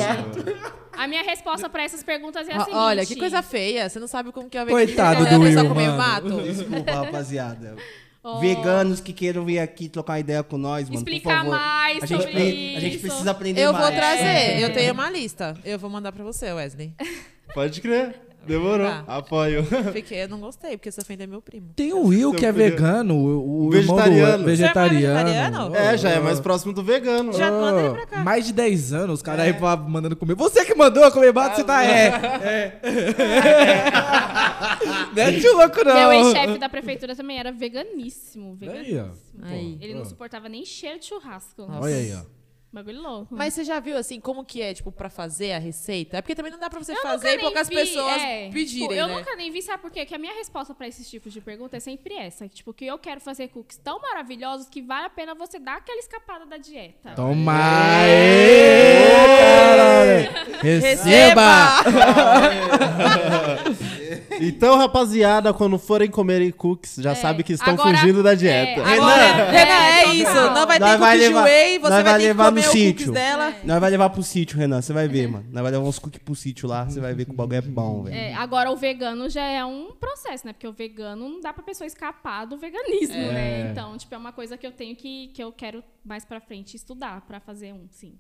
A minha resposta pra essas perguntas é a seguinte. Olha, que coisa feia. Você não sabe como que é a Coitado do né? Will, comer mano. mato. Desculpa, rapaziada. Ó, Veganos que queiram vir aqui trocar ideia com nós, mano, Explicar por favor. mais a gente, sobre a gente precisa aprender Eu mais. vou trazer. Eu tenho uma lista. Eu vou mandar pra você, Wesley. Pode crer. Demorou. Tá. Apoio. Fiquei, eu não gostei, porque você ofendeu meu primo. Tem o Will, Seu que é filho. vegano, o, o Vegetariano. do vegetariano. Você é vegetariano? É, já é mais próximo do vegano. Já manda ele pra cá. Mais de 10 anos, os caras aí fa- mandando comer. Você que mandou comer mato, você tá. É. é. Mete o louco, não. Meu ex-chefe da prefeitura também era veganíssimo. Aí, veganíssimo. ó. Aí. Ele não suportava nem cheiro de churrasco. Olha aí, ó. Bagulho louco. Mas você já viu, assim, como que é, tipo, pra fazer a receita? É porque também não dá pra você Eu fazer e poucas vi, pessoas é. pedirem, Tipo, Eu né? nunca nem vi, sabe por quê? Que a minha resposta pra esses tipos de pergunta é sempre essa. Tipo, que eu quero fazer cookies tão maravilhosos que vale a pena você dar aquela escapada da dieta. Toma caralho. Receba! Então, rapaziada, quando forem comerem cookies, já É. sabe que estão Agora- fugindo da dieta. é, Agora, É, Renan, é, total. isso. Não vai ter Nós vai cookies de levar- whey, você nós vai vai ter que levar comer no o cookies sítio. dela. Nós vai levar pro sítio, Renan, você vai ver, mano. Nós vai levar uns cookies pro sítio lá, você vai ver que o bagulho é bom, velho. É, agora, o vegano já é um processo, né? Porque o vegano não dá pra pessoa escapar do veganismo, né? Então, tipo, é uma coisa que eu tenho que, que eu quero mais pra frente estudar pra fazer um, sim.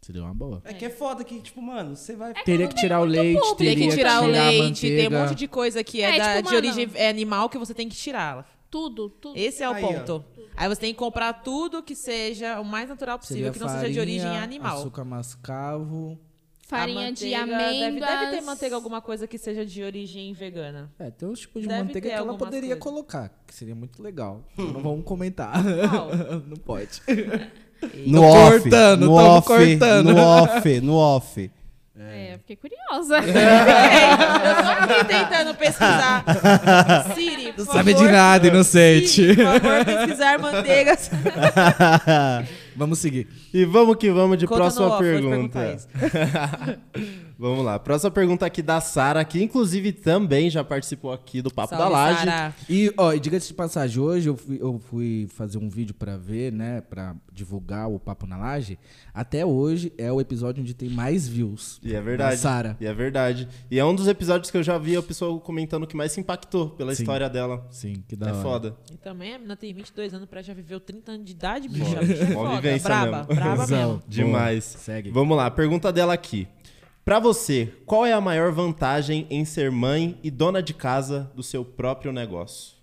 Seria uma boa. É que é foda que, tipo, mano, você vai... Teria que tirar o leite, público. Teria que tirar o a leite, tem um monte de coisa que é, É, da- tipo, de mano- origem é animal que você tem que tirar. Tudo, tudo. Esse é o Aí, ó. ponto. Aí você tem que comprar tudo que seja o mais natural possível, Seria que não seja de origem farinha, animal. Açúcar mascavo. Farinha de amêndoas. Deve, deve ter manteiga alguma coisa que seja de origem vegana. É, tem uns tipos de Deve manteiga que ela poderia coisas. colocar, que seria muito legal. não vamos comentar. Qual? não pode. No Tô off, cortando, no off, cortando. no off, no off. É, eu fiquei curiosa. eu tô aqui tentando pesquisar. Siri, por Não sabe de favor. nada, inocente. Siri, por favor, pesquisar manteigas. Vamos seguir. E vamos que vamos de Conta próxima off, pergunta. Vamos lá. Próxima pergunta aqui da Sara, que inclusive também já participou aqui do Papo Salve, da Laje. Sara. E, ó, e diga-se de passagem, hoje eu fui, eu fui fazer um vídeo pra ver, né, Pra divulgar o Papo na Laje. Até hoje é o episódio onde tem mais views. E é verdade. Da Sara. E é verdade. E é um dos episódios que eu já vi a pessoa comentando que mais se impactou pela Sim. história dela. Sim, que da é hora. foda. E também a menina tem 22 anos, pra já viveu 30 anos de idade, bicho. Mó foda, vivência braba, mesmo. braba mesmo. Demais. Segue. Vamos lá, pergunta dela aqui. Pra você, qual é a maior vantagem em ser mãe e dona de casa do seu próprio negócio?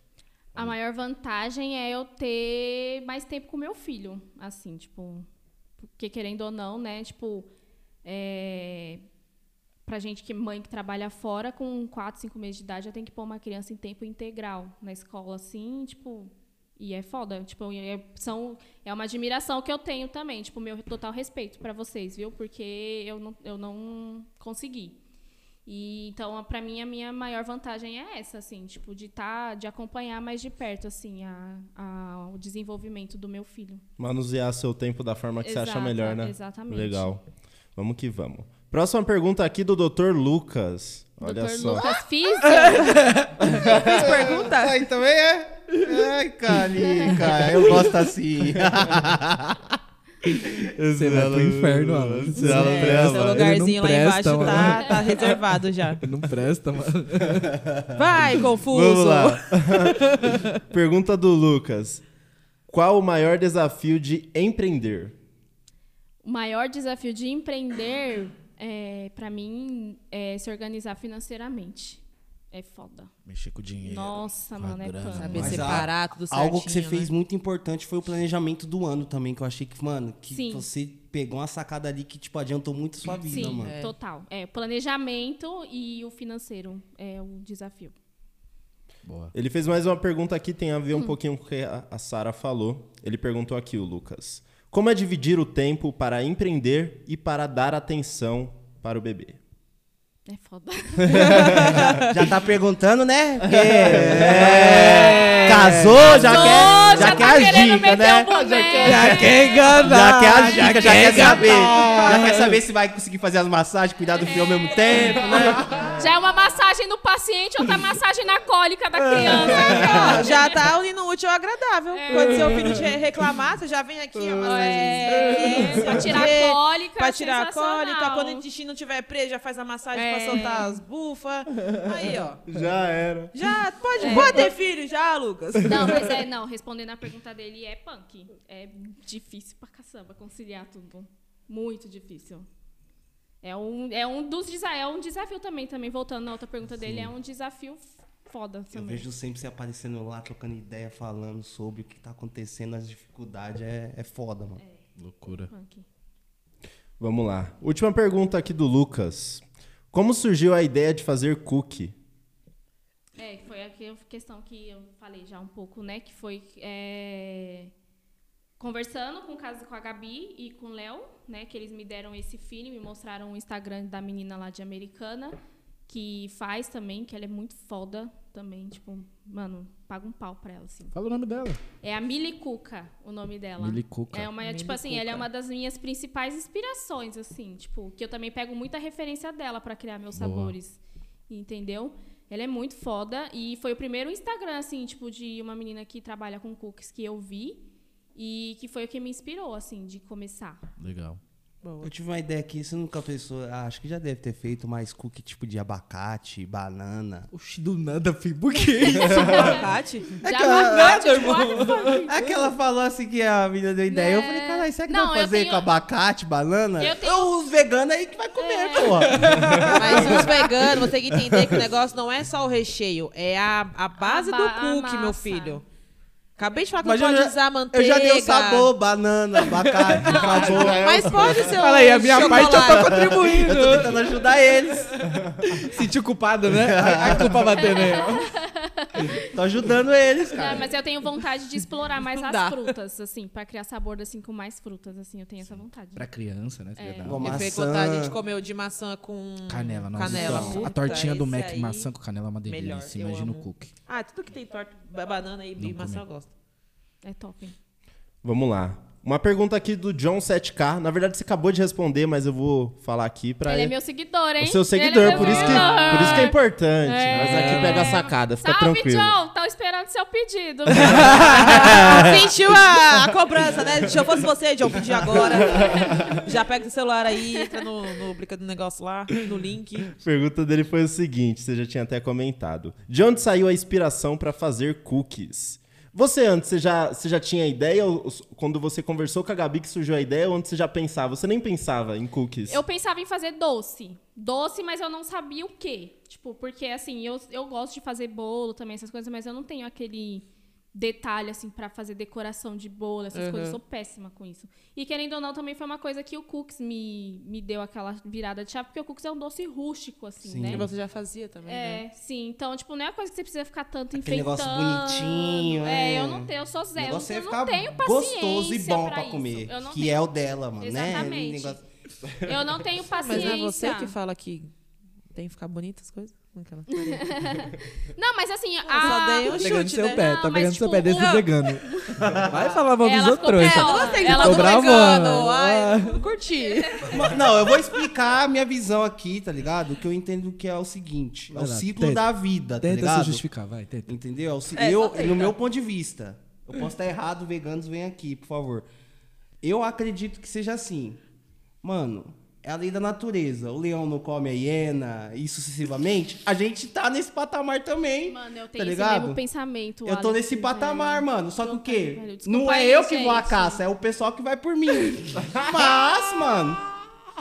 A maior vantagem é eu ter mais tempo com meu filho, assim, tipo, porque querendo ou não, né, tipo, é, pra gente que mãe que trabalha fora, com 4, 5 meses de idade, já tem que pôr uma criança em tempo integral na escola, assim, tipo, e é foda, tipo, é, são, é uma admiração que eu tenho também, tipo, meu total respeito pra vocês, viu, porque eu não, eu não consegui. E então, para mim, a minha maior vantagem é essa, assim, tipo, de tá, de acompanhar mais de perto, assim, a, a- o desenvolvimento do meu filho. Manusear seu tempo da forma que você acha melhor, né? Exatamente. Legal. Vamos que vamos. Próxima pergunta aqui do Dr. Lucas. Olha Doutor só. Lucas Físico. Fez pergunta? Aí também é. Ai, Calica, eu gosto assim. Você vai pro inferno, Alan. Alan É, seu lugarzinho lá embaixo tá, tá reservado já. Não presta, mano. Vai, confuso. Vamos lá. Pergunta do Lucas. Qual o maior desafio de empreender? O maior desafio de empreender, é, para mim, é se organizar financeiramente. É foda. Mexer com dinheiro. Nossa, mano, é grana. pano. Saber Mas separar tudo certinho, Algo que você né? fez muito importante foi o planejamento do ano também, que eu achei que, mano, que Sim. você pegou uma sacada ali que, tipo, adiantou muito a sua vida, Sim, mano. total. É, o planejamento e o financeiro é o desafio. Boa. Ele fez mais uma pergunta aqui, tem a ver um Hum. pouquinho com o que a a Sara falou. Ele perguntou aqui, o Lucas. Como é dividir o tempo para empreender e para dar atenção para o bebê? É foda. Já tá perguntando, né? Porque, é, Casou, já Casou, quer, já, já quer tá as querendo dicas, meter né? Já quer enganar. Já quer as dicas, já, quer saber. Já quer saber se vai conseguir fazer as massagens, cuidar do filho ao mesmo tempo, né? Já é uma massagem no paciente, outra massagem na cólica da criança. Ó, já tá unindo o útil ao agradável. Quando seu filho te reclamar, você já vem aqui, ó. É, massagem pra tirar a cólica. Pra tirar a cólica. Quando o intestino estiver preso, já faz a massagem É. pra soltar as bufas. Aí, ó. Já era. Já pode, pode ter filho já, Lucas. Não, mas é, não, respondendo a pergunta dele, é punk. É difícil pra caçamba conciliar tudo. Muito difícil. É um, é um dos desa- é um desafio também, também, voltando na outra pergunta dele, é um desafio foda Eu também. vejo sempre você aparecendo lá, trocando ideia, falando sobre o que tá acontecendo, as dificuldades. É, é foda, mano. Loucura. Punk. Vamos lá. Última pergunta aqui do Lucas. Como surgiu a ideia de fazer cookie? É, foi a que- questão que eu falei já um pouco, né? Que foi é, conversando com, com a Gabi e com o Léo, né? Que eles me deram esse filho, me mostraram o Instagram da menina lá de Americana, que faz também, que ela é muito foda também. Tipo, mano, paga um pau pra ela, assim. Fala o nome dela. É a Mili Cuca, o nome dela. Mili Cuca. É uma, Mili tipo assim, Cuca. ela é uma das minhas principais inspirações, assim, tipo, que eu também pego muita referência dela pra criar meus Boa. sabores. Entendeu? Ela é muito foda e foi o primeiro Instagram, assim, tipo, de uma menina que trabalha com cookies que eu vi e que foi o que me inspirou, assim, de começar. Legal. Eu tive uma ideia aqui, você nunca pensou, ah, acho que já deve ter feito mais cookie tipo de abacate, banana. Oxi, do nada, filho. Por? Abacate? Já que ela- abacate, nada, tipo, what the fuck? É que ela falou assim que a menina deu ideia. Eu falei, caralho, será que Não, dá pra fazer tenho- com abacate, banana? Eu tenho- Os veganos aí que vai comer, É. porra. Mas os veganos, você tem que entender que o negócio não é só o recheio, é a, a base A do ba- cookie, meu filho. Acabei de falar que Mas não eu pode já- usar Eu manteiga. já dei o sabor, banana, abacate, acabou. Mas pode ser Fala aí, a minha parte eu tô chocolate. contribuindo. Eu tô tentando ajudar eles. Sentiu culpado, né? A, a culpa batendo aí. Tô ajudando eles, cara. Não, mas eu tenho vontade de explorar mais as dá. frutas, assim, pra criar sabor, assim, com mais frutas, assim, eu tenho essa vontade. Pra criança, né? É. Bom, hora. Eu fiquei com Maçã. vontade de maçã com Canela, nossa. canela. A Puta, tortinha do Mac aí- maçã com canela é uma melhor, delícia. eu Imagina o cookie. Ah, tudo que tem torta, banana e maçã eu gosto. É top. Vamos lá. Uma pergunta aqui do John 7K. Na verdade, você acabou de responder, mas eu vou falar aqui pra Ele é meu seguidor, hein? o seu Ele seguidor. é por, isso que, por isso que é importante. É. Mas aqui pega a sacada, fica Salve, tranquilo. John! Tá esperando seu pedido. Sentiu a, a cobrança, né? Se eu fosse você, John, pedir agora. Já pega o celular aí, entra no, no brinca do negócio lá, no link. A pergunta dele foi o seguinte, você já tinha até comentado. De onde saiu a inspiração para fazer cookies? Você antes, você já, você já tinha ideia? ou- Quando você conversou com a Gabi que surgiu a ideia, ou antes você já pensava? Você nem pensava em cookies? eu pensava em fazer doce. Doce, mas eu não sabia o quê. Tipo, porque assim, eu, eu gosto de fazer bolo também, essas coisas, mas eu não tenho aquele detalhe, assim, pra fazer decoração de bolo, essas Uhum. coisas. Eu sou péssima com isso. E querendo ou não, também foi uma coisa que o Cookies me, me deu aquela virada de chave, porque o Cookies é um doce rústico, assim, Sim. né? Que você já fazia também, né? É, sim. Então, tipo, não é uma coisa que você precisa ficar tanto Aquele enfeitando. negócio bonitinho, É, é. eu não tenho, eu sou zero. negócio é eu ficar não tenho paciência gostoso e bom pra isso. comer. Eu não Que tenho, é o dela, mano. Exatamente. Né? Negócio- Eu não tenho Mas paciência. é você que fala que Tem que ficar bonitas as coisas? Aquela. Não, mas assim, só a... dei um Tá pegando chute, seu né? pé, Não, tá mas, pegando seu tipo, pé desse vegano. Vai falar mal dos outros, pior. Eu gostei de vegano. Ai, não curti. Não, eu vou explicar a minha visão aqui, tá ligado? Que eu entendo que é o seguinte: é o lá, ciclo tenta. da vida, tá Tenta se justificar, vai, tenta. Entendeu? É o É, eu, só tenta. no meu ponto de vista, eu posso estar errado, veganos, vem aqui, por favor. Eu acredito que seja assim. Mano, é a lei da natureza. O leão não come a hiena e sucessivamente. A gente tá nesse patamar também. Mano, eu tá tenho esse ligado? mesmo pensamento. Eu tô Alex, nesse patamar, velho. mano. Só que o quê? Não é eu que vou à caça, é o pessoal que vai por mim. Mas, mano.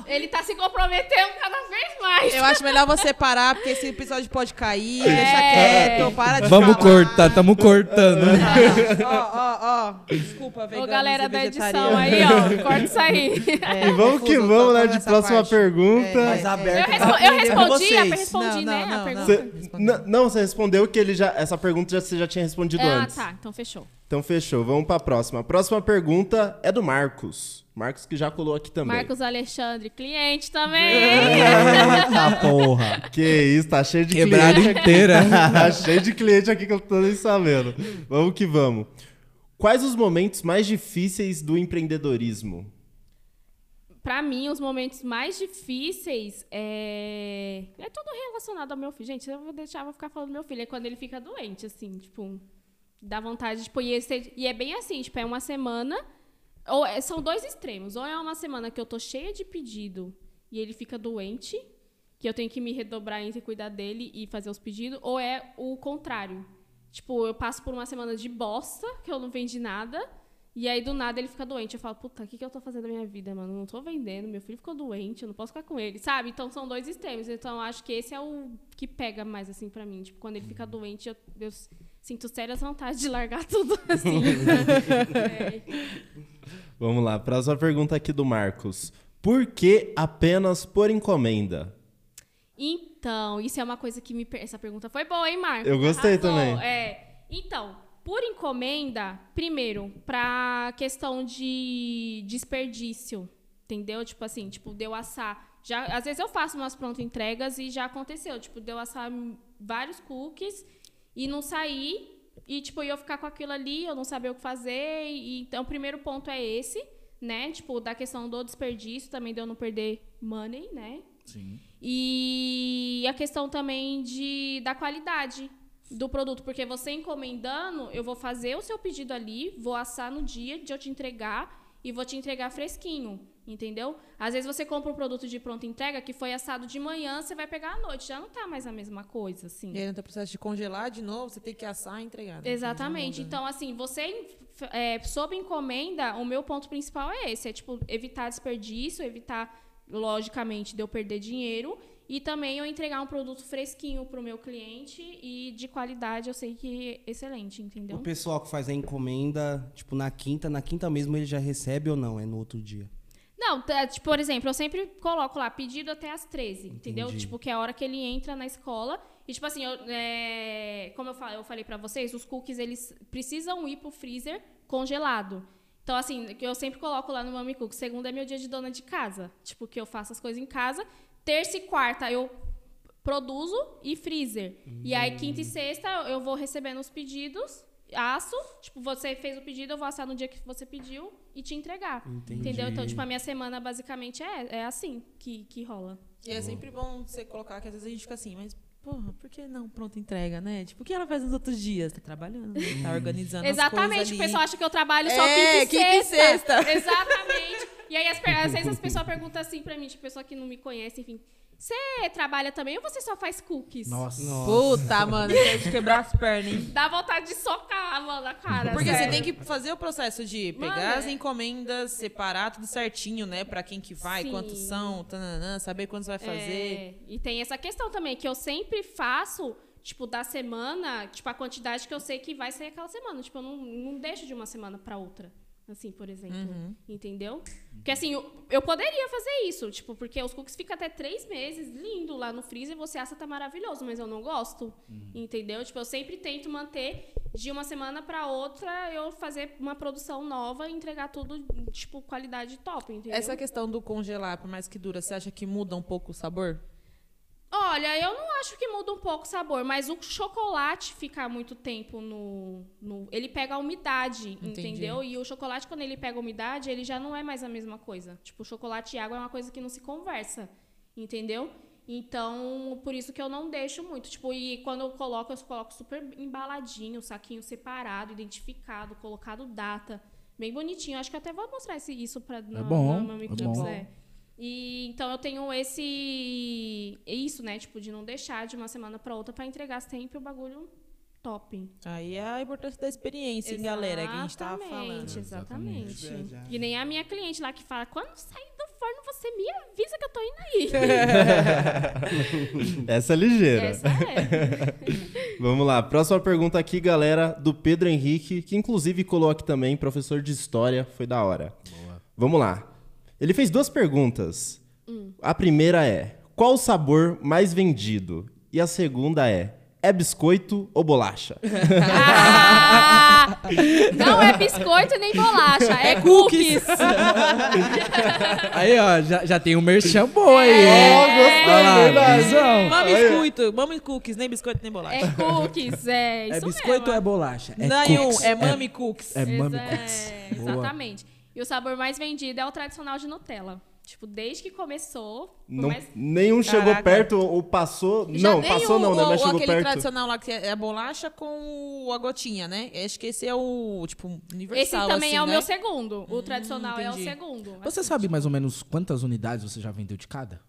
Ele tá se comprometendo cada vez mais. Eu acho melhor você parar, porque esse episódio pode cair. É. Deixa quieto, para de Vamos falar. cortar, tamo cortando. Ó, ó, ó. Desculpa, Ô, veganos galera da edição vegetarianos. aí, ó. Corta isso aí. É, E vamos que vamos, né? De próxima parte. pergunta. É, Mais é. aberto Eu, respo- eu respondi, eu respondi, Não, né? não, a pergunta. Cê- não, você respondeu que ele já. Essa pergunta já, você já tinha respondido É, ah, antes. tá. Então fechou. Então fechou. Vamos pra próxima. A próxima pergunta é do Marcos. Marcos que já colou aqui também. Marcos Alexandre, cliente também. Ah, porra. Que isso, tá cheio de Quebrada cliente. inteira. tá cheio de cliente aqui que eu tô nem sabendo. Vamos que vamos. Quais os momentos mais difíceis do empreendedorismo? Pra mim, os momentos mais difíceis é. É tudo relacionado ao meu filho. Gente, eu vou deixar, vou ficar falando do meu filho. É quando ele fica doente, assim, tipo. Dá vontade, tipo, e, esse- e é bem assim, tipo, é uma semana. Ou é- são dois extremos. Ou é uma semana que eu tô cheia de pedido e ele fica doente, que eu tenho que me redobrar entre cuidar dele e fazer os pedidos, ou é o contrário. Tipo, eu passo por uma semana de bosta, que eu não vendi nada, e aí do nada ele fica doente. Eu falo, puta, o que, que eu tô fazendo da minha vida, mano? Não tô vendendo, meu filho ficou doente, eu não posso ficar com ele, sabe? Então são dois extremos. Então eu acho que esse é o que pega mais, assim, pra mim. Tipo, quando ele fica doente, eu, eu sinto sérias vontades de largar tudo, assim. É. Vamos lá, próxima pergunta aqui do Marcos. Por que apenas por encomenda? Então, isso é uma coisa que me. Essa pergunta foi boa, hein, Marcos? Eu gostei Arrasou. também. É. Então, por encomenda, primeiro, pra questão de desperdício, entendeu? Tipo assim, tipo, deu assar. Já, às vezes eu faço umas pronto entregas e já aconteceu. Tipo, deu assar vários cookies e não sair. E, tipo, eu ficar com aquilo ali, eu não saber o que fazer. E, então, o primeiro ponto é esse, né? Tipo, da questão do desperdício, também de eu não perder money, né? Sim. E a questão também de, da qualidade do produto, porque você encomendando, eu vou fazer o seu pedido ali, vou assar no dia de eu te entregar e vou te entregar fresquinho, entendeu? Às vezes você compra um produto de pronta entrega que foi assado de manhã, você vai pegar à noite, já não tá mais a mesma coisa, assim. E aí, no teu processo de congelar de novo, você tem que assar e entregar. né? Exatamente. Né? Então, assim, você, é, sob encomenda, o meu ponto principal é esse: é, tipo, evitar desperdício, evitar, logicamente, de eu perder dinheiro e também eu entregar um produto fresquinho pro meu cliente e de qualidade, eu sei que é excelente, entendeu? O pessoal que faz a encomenda, tipo, na quinta, na quinta mesmo ele já recebe ou não? É no outro dia? Não, tá, tipo, por exemplo, eu sempre coloco lá pedido até as 13, entendeu? Entendi. Tipo, que é a hora que ele entra na escola. E, tipo assim, eu, é, como eu falei, eu falei pra vocês, os cookies, eles precisam ir pro freezer congelado. Então, assim, eu sempre coloco lá no Mami Cook. Segunda é meu dia de dona de casa. Tipo, que eu faço as coisas em casa. Terça e quarta eu produzo e freezer. E aí, quinta e sexta, eu vou recebendo os pedidos, aço. Tipo, você fez o pedido, eu vou assar no dia que você pediu e te entregar. Entendi. Entendeu? Então, tipo, a minha semana basicamente é, é assim que, que rola. E é sempre bom você colocar, que às vezes a gente fica assim, mas, porra, por que não pronta entrega, né? Tipo, o que ela faz nos outros dias? Tá trabalhando, né? tá organizando as Exatamente, coisas o pessoal acha que eu trabalho só É, quinta e quinta e sexta. sexta. Exatamente. E aí, as, per- às vezes as pessoas perguntam assim pra mim, tipo, pessoa que não me conhece, enfim. Você trabalha também ou você só faz cookies? Nossa. Puta, mano, quer de quebrar as pernas, hein? Dá vontade de socar, mano, a cara. Porque você sério. tem que fazer o processo de pegar Mano, as é- encomendas, separar tudo certinho, né? Pra quem que vai, Sim. quantos são, tananã, saber quantos vai fazer. É, e tem essa questão também, que eu sempre faço, tipo, da semana, tipo, a quantidade que eu sei que vai ser aquela semana. Tipo, eu não, não deixo de uma semana pra outra. Assim, por exemplo. Uhum. Entendeu? Porque assim, eu, eu poderia fazer isso, tipo, porque os cookies ficam até três meses, lindo, lá no freezer, você assa tá maravilhoso, mas eu não gosto. Entendeu? Tipo, eu sempre tento manter de uma semana pra outra, eu fazer uma produção nova e entregar tudo, tipo, qualidade top, entendeu? Essa questão do congelar, por mais que dura, você acha que muda um pouco o sabor? Olha, eu não acho que muda um pouco o sabor, mas o chocolate ficar muito tempo no. no ele pega a umidade, Entendi. entendeu? E o chocolate, quando ele pega a umidade, ele já não é mais a mesma coisa. Tipo, chocolate e água é uma coisa que não se conversa, entendeu? Então, por isso que eu não deixo muito. Tipo, e quando eu coloco, eu coloco super embaladinho, saquinho separado, identificado, colocado data. Bem bonitinho. Acho que até vou mostrar esse, isso pra na, bom, na Mami é bom. é. E então eu tenho esse isso, né, tipo de não deixar de uma semana para outra para entregar sempre o bagulho top. Aí é a importância da experiência, hein, galera, que a gente tava falando. Exatamente. Exatamente. E nem a minha cliente lá que fala: "Quando sair do forno, você me avisa que eu tô indo aí". Essa é ligeira. Essa é. Vamos lá, próxima pergunta aqui, galera, do Pedro Henrique, que inclusive colou aqui também, professor de história, foi da hora. Vamos lá. Ele fez duas perguntas. A primeira é: qual o sabor mais vendido? E a segunda é: é biscoito ou bolacha? Ah! Não é biscoito nem bolacha, é cookies. Aí, ó, já, já tem um merchan bom aí. É. verdade. visão. Mama biscoito, mama cookies, nem biscoito nem bolacha. É cookies, é isso É biscoito mesmo. ou é bolacha? É Nenhum, cookies. é mami cookies. É, é mami cookies. é, Boa. exatamente. E o sabor mais vendido é o tradicional de Nutella. Tipo, desde que começou, Não, mais- nenhum chegou Caraca. perto ou passou. Já não, passou o, não, né? Mas chegou aquele perto. tradicional lá que é a bolacha com a gotinha, né? Acho que esse é o, tipo, Esse universal, também assim, é o né? meu segundo. O tradicional é o segundo. Você Assim, sabe mais ou menos quantas unidades você já vendeu de cada?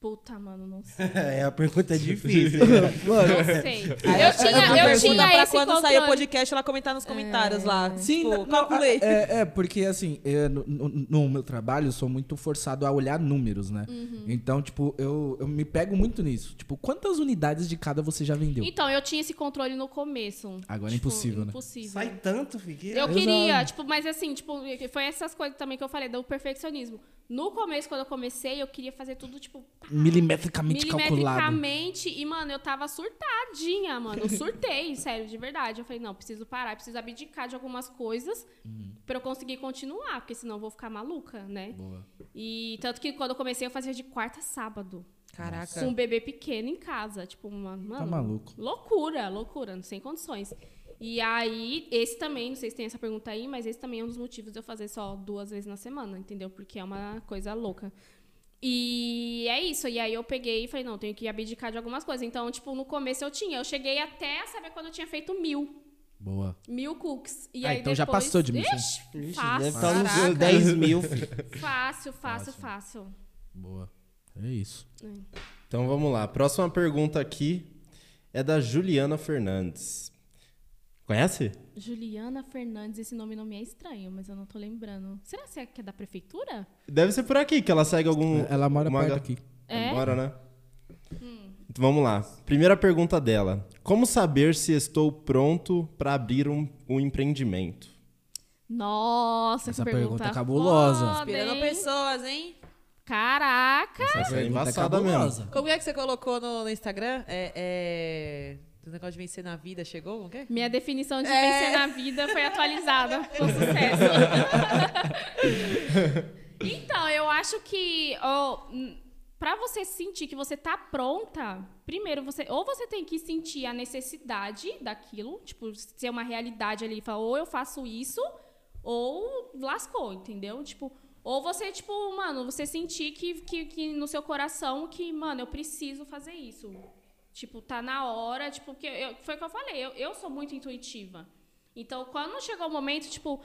Puta, mano, não sei. É, a pergunta é difícil. Não sei. Eu tinha, eu Pergunta tinha pra esse quando sair o controle. podcast, ela comentar nos comentários lá. tipo, não, calculei. É, é, porque assim, eu, no, no- no meu trabalho eu sou muito forçado a olhar números, né? Uhum. Então, tipo, eu, eu me pego muito nisso. Tipo, quantas unidades de cada você já vendeu? Então, eu tinha esse controle no começo. Agora é Tipo, impossível, né? Impossível. Sai tanto, fiquei. Eu Exato. queria, tipo, mas assim, tipo, foi essas coisas também que eu falei, do perfeccionismo. No começo, quando eu comecei, eu queria fazer tudo, tipo, pá, Milimetricamente calculado. milimetricamente. E, mano, eu tava surtadinha, mano. Eu surtei, sério, de verdade. Eu falei, não, preciso parar, preciso abdicar de algumas coisas pra eu conseguir continuar, porque senão eu vou ficar maluca, né? Boa. E tanto que quando eu comecei, eu fazia de quarta a sábado. Caraca. Com um bebê pequeno em casa. Tipo, uma. Mano, maluco. Loucura, loucura, sem condições. E aí, esse também, não sei se tem essa pergunta aí, mas esse também é um dos motivos de eu fazer só duas vezes na semana, entendeu? Porque é uma coisa louca. E é isso. E aí eu peguei e falei, não, tenho que abdicar de algumas coisas. Então, tipo, no começo eu tinha. Eu cheguei até a saber quando eu tinha feito mil. Boa. Mil cookies. E Ah, aí então já depois- passou de mil. Ixi, Ixi, fácil, deve estar Caraca. uns 10 mil, filho. fácil, fácil, fácil. Boa. É isso. Então vamos lá. Próxima pergunta aqui é da Juliana Fernandes. Conhece? Juliana Fernandes, esse nome não me é estranho, mas eu não tô lembrando. Será que é é da prefeitura? Deve ser por aqui que ela segue algum. Ela mora uma perto aqui. É? Mora, né? Então vamos lá. Primeira pergunta dela: Como saber se estou pronto para abrir um, um empreendimento? Nossa, Essa que pergunta pergunta é cabulosa. foda, Inspirando pessoas, hein? Caraca! Essa é Pergunta embaçada mesmo. cabulosa. Como é que você colocou no, no Instagram? É, é... O negócio de vencer na vida chegou? É? Minha definição de É. vencer na vida foi atualizada com sucesso. então, eu acho que hum, pra você sentir que você tá pronta, primeiro você ou você tem que sentir a necessidade daquilo, tipo, ser uma realidade ali, falar, ou eu faço isso, ou lascou, entendeu? Tipo, ou você, tipo, mano, você sentir que, que, que no seu coração que, mano, eu preciso fazer isso. Tipo, tá na hora, tipo, porque eu, foi o que eu falei, eu, eu sou muito intuitiva. Então, quando chegou o momento, tipo,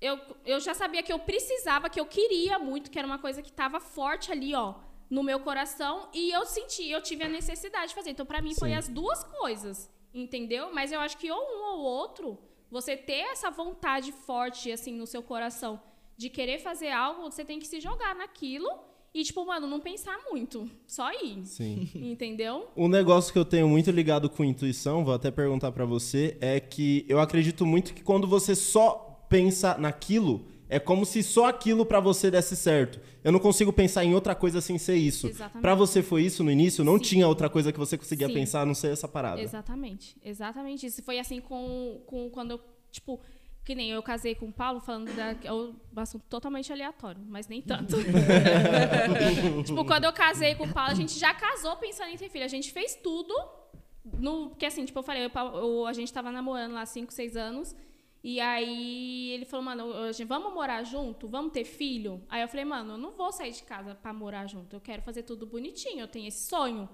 eu, eu já sabia que eu precisava, que eu queria muito, que era uma coisa que tava forte ali, ó, no meu coração, e eu senti, eu tive a necessidade de fazer. Então, pra mim, foi Sim. as duas coisas, entendeu? Mas eu acho que ou um ou outro, você ter essa vontade forte, assim, no seu coração, de querer fazer algo, você tem que se jogar naquilo e, tipo, mano, não pensar muito, só ir. Sim. Entendeu? Um negócio que eu tenho muito ligado com intuição, vou até perguntar pra você, é que eu acredito muito que quando você só pensa naquilo, é como se só aquilo pra você desse certo. Eu não consigo pensar em outra coisa sem ser isso. Exatamente. Pra você foi isso no início? Não Sim. tinha outra coisa que você conseguia Sim. pensar a não ser essa parada. Exatamente. Exatamente isso. Foi assim com, com quando eu, tipo, Que nem eu casei com o Paulo falando da, é um assunto totalmente aleatório, mas nem tanto. tipo, quando eu casei com o Paulo, a gente já casou pensando em ter filho. A gente fez tudo. No, porque assim, tipo, eu falei, eu, eu, a gente tava namorando lá 5, 6 anos. E aí ele falou, mano, vamos morar junto? Vamos ter filho? Aí eu falei, mano, eu não vou sair de casa para morar junto. Eu quero fazer tudo bonitinho, eu tenho esse sonho.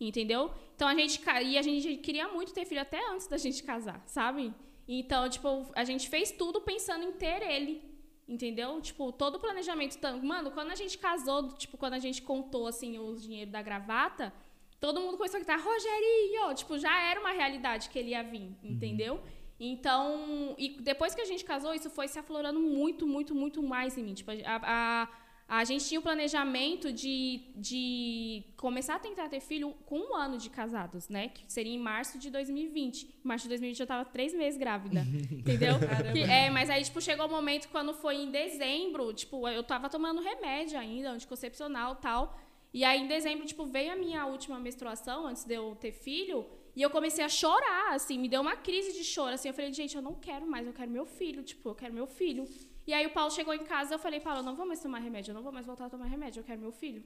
Entendeu? Então a gente e a gente queria muito ter filho até antes da gente casar, sabe? Então, tipo, a gente fez tudo pensando em ter ele. Entendeu? Tipo, todo o planejamento. Mano, quando a gente casou, tipo, quando a gente contou, assim, o dinheiro da gravata, todo mundo começou a gritar, Rogerinho! Tipo, já era uma realidade que ele ia vir, uhum. entendeu? Uhum. Então, e depois que a gente casou, isso foi se aflorando muito, muito, muito mais em mim. Tipo, a, a a gente tinha o planejamento de, de começar a tentar ter filho com um ano de casados, né? Que seria em março de 2020. Em março de 2020 eu tava três meses grávida. entendeu? Que, é, mas aí, tipo, chegou o um momento quando foi em dezembro, tipo, eu tava tomando remédio ainda, anticoncepcional e tal. E aí, em dezembro, tipo, veio a minha última menstruação, antes de eu ter filho. E eu comecei a chorar, assim, me deu uma crise de choro, assim. Eu falei, gente, eu não quero mais, eu quero meu filho, tipo, eu quero meu filho. E aí o Paulo chegou em casa, eu falei, Paulo, eu não vou mais tomar remédio, eu não vou mais voltar a tomar remédio, eu quero meu filho.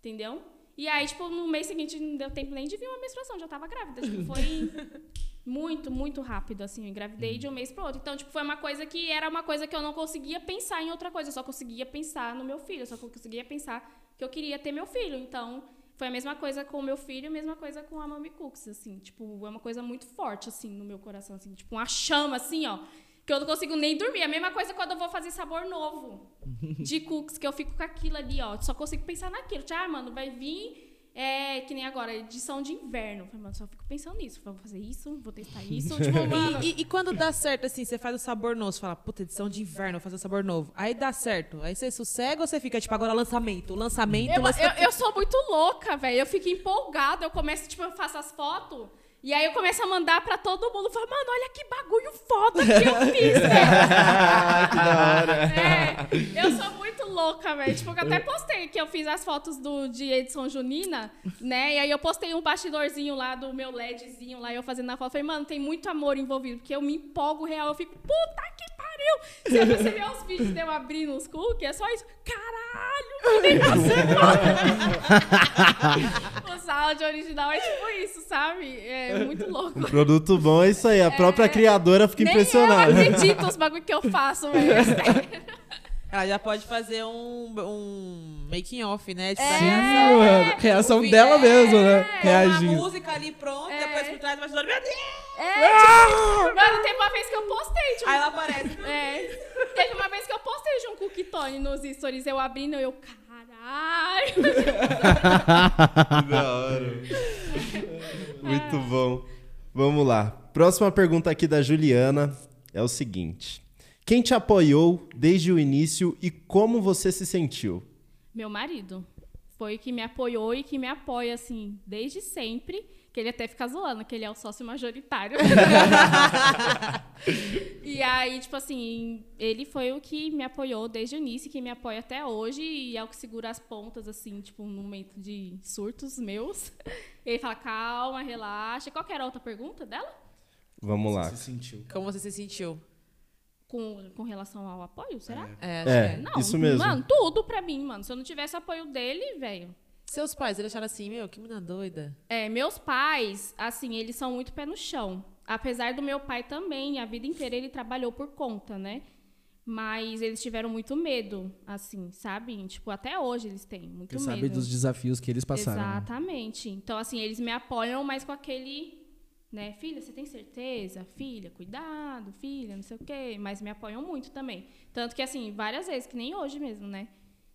Entendeu? E aí, tipo, no mês seguinte não deu tempo nem de vir uma menstruação, já tava grávida. Tipo, foi muito, muito rápido, assim. Eu engravidei de um mês pro outro. Então, tipo, foi uma coisa que era uma coisa que eu não conseguia pensar em outra coisa. Eu só conseguia pensar no meu filho, eu só conseguia pensar que eu queria ter meu filho. Então, foi a mesma coisa com o meu filho, a mesma coisa com a Mami Cooks, assim. Tipo, é uma coisa muito forte, assim, no meu coração, assim. Tipo, uma chama, assim, ó que eu não consigo nem dormir. A mesma coisa quando eu vou fazer sabor novo de cookies, que eu fico com aquilo ali, ó. Só consigo pensar naquilo. Tipo, ah, mano, vai vir. É, que nem agora, edição de inverno. Falei, mano, só fico pensando nisso. Vou fazer isso, vou testar isso. tipo, mano... e, e, e, quando dá certo, assim, você faz o sabor novo, você fala, puta, edição de inverno, vou fazer o sabor novo. Aí dá certo. Aí você sossega ou você fica, tipo, agora lançamento? Lançamento. Eu, lançamento. eu, eu sou muito louca, velho. Eu fico empolgada. Eu começo, tipo, eu faço as fotos. E aí eu começo a mandar pra todo mundo. Falo, mano, olha que bagulho foda que eu fiz, velho. que da hora. É, eu sou muito louca, velho. Tipo, eu até postei que eu fiz as fotos do, de edição junina, né? E aí eu postei um bastidorzinho lá do meu LEDzinho lá, eu fazendo na foto. Falei, mano, tem muito amor envolvido, porque eu me empolgo real. Eu fico, puta que pariu! Se você ver os vídeos de eu abrindo os cookies, é só isso. Caralho, que negócio O áudio original é tipo isso, sabe? É muito louco. Um produto bom é isso aí. A própria é... criadora fica Nem impressionada. Eu acredito os bagulho que eu faço, velho. Ela já pode fazer um, um making off, né? Tipo, é, Sim, reação, mano. Reação dela é, mesmo, né? Reagindo. Uma música ali pronta, é. depois por trás do bastidor. Meu Deus! É, ah! tipo, mano, teve uma vez que eu postei. Tipo, Aí ela aparece. É. Teve uma vez que eu postei de um cookie Tony nos stories, eu abrindo, eu, caralho. que da hora. Muito bom. Vamos lá. Próxima pergunta aqui da Juliana é o seguinte. Quem te apoiou desde o início e como você se sentiu? Meu marido. Foi que me apoiou e que me apoia, assim, desde sempre. Que ele até fica zoando, que ele é o sócio majoritário. e aí, tipo assim, ele foi o que me apoiou desde o início, que me apoia até hoje, e é o que segura as pontas, assim, tipo, no momento de surtos meus. Ele fala, calma, relaxa. Qual que era a outra pergunta dela? Vamos lá. Como você se sentiu? Como você se sentiu? com, com relação ao apoio, será? É, é, é. Não, isso mesmo. Mano, tudo pra mim, mano. Se eu não tivesse apoio dele, velho. Seus pais, eles acharam assim, meu, que menina doida. É, meus pais, assim, eles são muito pé no chão. Apesar do meu pai também, a vida inteira ele trabalhou por conta, né? Mas eles tiveram muito medo, assim, sabe? Tipo, até hoje eles têm muito Porque medo. sabe dos desafios que eles passaram. Né? Exatamente. Né? Então, assim, eles me apoiam, mas com aquele né? Filha, você tem certeza? Filha, cuidado, filha, não sei o quê. Mas me apoiam muito também. Tanto que, assim, várias vezes, que nem hoje mesmo, né?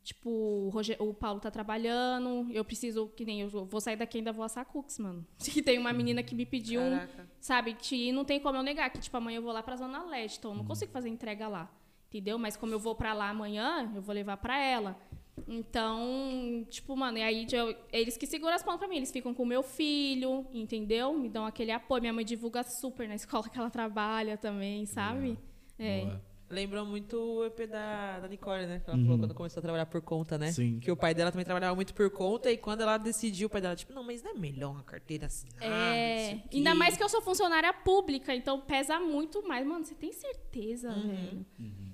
Tipo, o, Roger, o Paulo tá trabalhando, eu preciso, que nem eu vou sair daqui e ainda vou assar cookies, mano. Que tem uma menina que me pediu, Caraca. sabe, que não tem como eu negar, que tipo, amanhã eu vou lá pra Zona Leste, então eu não consigo fazer entrega lá. Entendeu? Mas como eu vou para lá amanhã, eu vou levar para ela. Então, tipo, mano, e aí eu, eles que seguram as pontas pra mim. Eles ficam com o meu filho, entendeu? Me dão aquele apoio. Minha mãe divulga super na escola que ela trabalha também, sabe? É. Lembrou muito o EP da, da Nicole, né? Que ela falou quando começou a trabalhar por conta, né? Sim. Que o pai dela também trabalhava muito por conta e quando ela decidiu, o pai dela, tipo, não, mas não é melhor uma carteira assinada? É, ainda quê." mais que eu sou funcionária pública, então pesa muito mais. Mano, você tem certeza, Uhum. velho?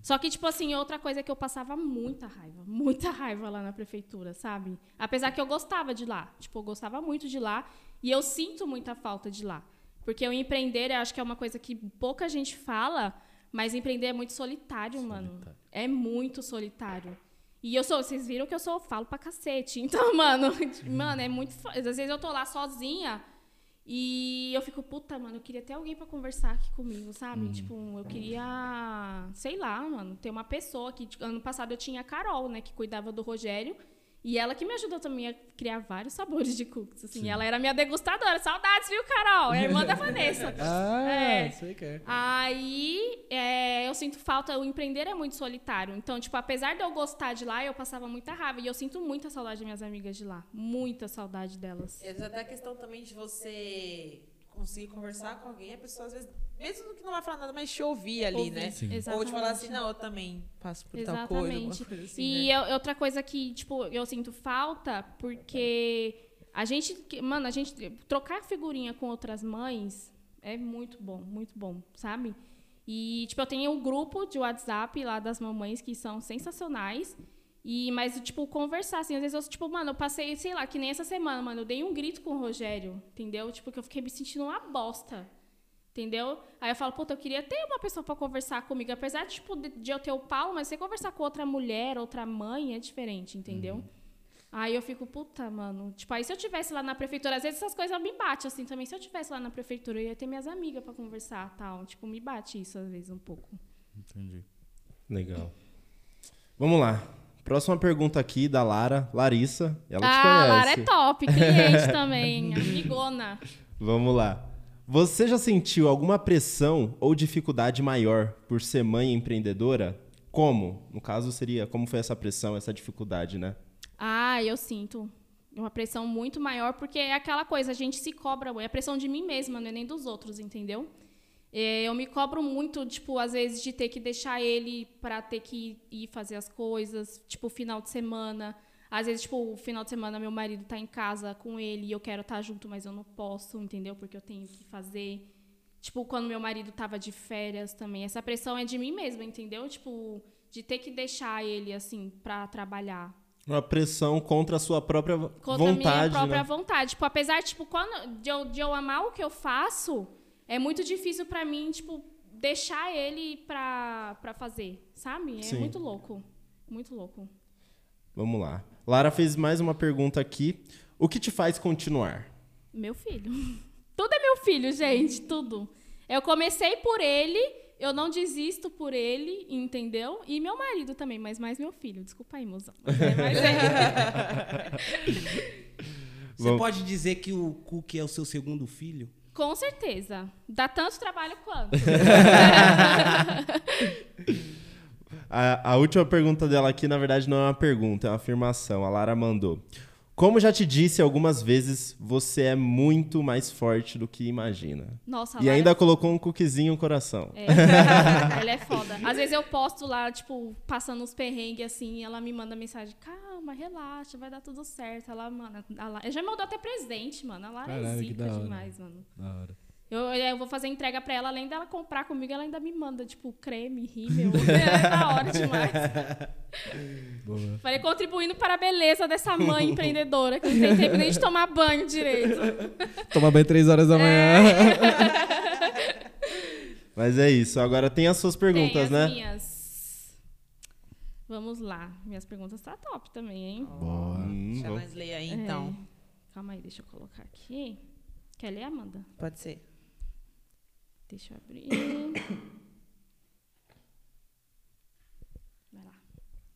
Só que, tipo assim, outra coisa é que eu passava muita raiva, muita raiva lá na prefeitura, sabe? Apesar que eu gostava de lá. Tipo, eu gostava muito de lá e eu sinto muita falta de lá. Porque o empreender, eu acho que é uma coisa que pouca gente fala, mas empreender é muito solitário, mano. É muito solitário. E eu sou, vocês viram que eu sou, falo pra cacete. Então, mano, mano, é muito. Às vezes eu tô lá sozinha e eu fico, puta, mano, eu queria ter alguém pra conversar aqui comigo, sabe? Tipo, eu queria, sei lá, mano, ter uma pessoa que tipo, ano passado eu tinha a Carol, né, que cuidava do Rogério. E ela que me ajudou também a criar vários sabores de cookies, assim. Ela era minha degustadora. Saudades, viu, Carol? É a irmã da Vanessa. Ah, É. sei que é. Aí é, eu sinto falta, o empreender é muito solitário. Então, tipo, apesar de eu gostar de lá, eu passava muita raiva. E eu sinto muita saudade das minhas amigas de lá. Muita saudade delas. Até a questão também de você conseguir conversar com alguém, a pessoa às vezes, mesmo que não vai falar nada, mas te ouvir ali, Ouvir. né? Sim. Ou te falar assim, Exatamente. não, eu também passo por tal coisa, Exatamente. coisa assim, e né? eu- outra coisa que, tipo, eu sinto falta, porque a gente, mano, a gente trocar figurinha com outras mães é muito bom, muito bom, sabe? E, tipo, eu tenho um grupo de WhatsApp lá das mamães que são sensacionais. E, mas, tipo, conversar, assim, às vezes eu, tipo, mano, eu passei, sei lá, que nem essa semana, mano, eu dei um grito com o Rogério, entendeu? Tipo, que eu fiquei me sentindo uma bosta. Entendeu? Aí eu falo, puta, eu queria ter uma pessoa pra conversar comigo. Apesar de, tipo, de, de eu ter o Paulo, mas você conversar com outra mulher, outra mãe, é diferente, entendeu? Aí eu fico, puta, mano. Tipo, aí se eu tivesse lá na prefeitura, às vezes essas coisas me batem, assim, também. Se eu tivesse lá na prefeitura, eu ia ter minhas amigas pra conversar tal. Tipo, me bate isso às vezes um pouco. Entendi. Legal. Vamos lá. Próxima pergunta aqui da Lara, Larissa. Ela te ah, conhece. Lara é top, cliente também, amigona. Vamos lá. Você já sentiu alguma pressão ou dificuldade maior por ser mãe empreendedora? Como? No caso, seria como foi essa pressão, essa dificuldade, né? Ah, eu sinto uma pressão muito maior, porque é aquela coisa, a gente se cobra, é a pressão de mim mesma, não é nem dos outros, entendeu? É, eu me cobro muito, tipo, às vezes de ter que deixar ele para ter que ir fazer as coisas, tipo, final de semana. Às vezes, tipo, o final de semana meu marido tá em casa com ele e eu quero estar junto, mas eu não posso, entendeu? Porque eu tenho que fazer. Tipo, quando meu marido tava de férias também. Essa pressão é de mim mesma, entendeu? Tipo, de ter que deixar ele, assim, pra trabalhar Uma pressão contra a sua própria contra vontade, a minha própria né? vontade. Tipo, apesar tipo, quando, de, eu, de eu amar o que eu faço, é muito difícil pra mim, tipo, deixar ele pra, pra fazer, sabe? É Sim. muito louco. Muito louco. Vamos lá. Lara fez mais uma pergunta aqui. O que te faz continuar? Meu filho. Tudo é meu filho, gente, tudo. Eu comecei por ele, eu não desisto por ele, entendeu? E meu marido também, mas mais meu filho. Desculpa aí, mozão. Mas é mais ele. Você Vamos- pode dizer que o Cook é o seu segundo filho? Com certeza. Dá tanto trabalho quanto. A, a última pergunta dela aqui, na verdade, não é uma pergunta, é uma afirmação. A Lara mandou. Como já te disse algumas vezes, você é muito mais forte do que imagina. Nossa, E ainda colocou um cookiezinho no coração. É, ela é foda. Às vezes eu posto lá, tipo, passando uns perrengues assim, e ela me manda mensagem, calma, relaxa, vai dar tudo certo. Ela, mano, a Lara, já me mandou até presente, mano. A Lara Caralho, é que zica da hora. demais, mano. Da hora. Eu, eu vou fazer entrega pra ela, além dela comprar comigo, ela ainda me manda, tipo, creme, rímel. É da hora demais. Boa. Falei, contribuindo para a beleza dessa mãe empreendedora, que não tem tempo nem de tomar banho direito. Toma banho três horas da manhã. Mas é isso. Agora tem as suas perguntas, Tem as né? minhas. Vamos lá. Minhas perguntas tá top também, hein? Boa. Hum, Deixa vamos- nós ler aí, então. É. Calma aí, deixa eu colocar aqui. Quer ler, Amanda? Pode ser. Deixa eu abrir. Vai lá.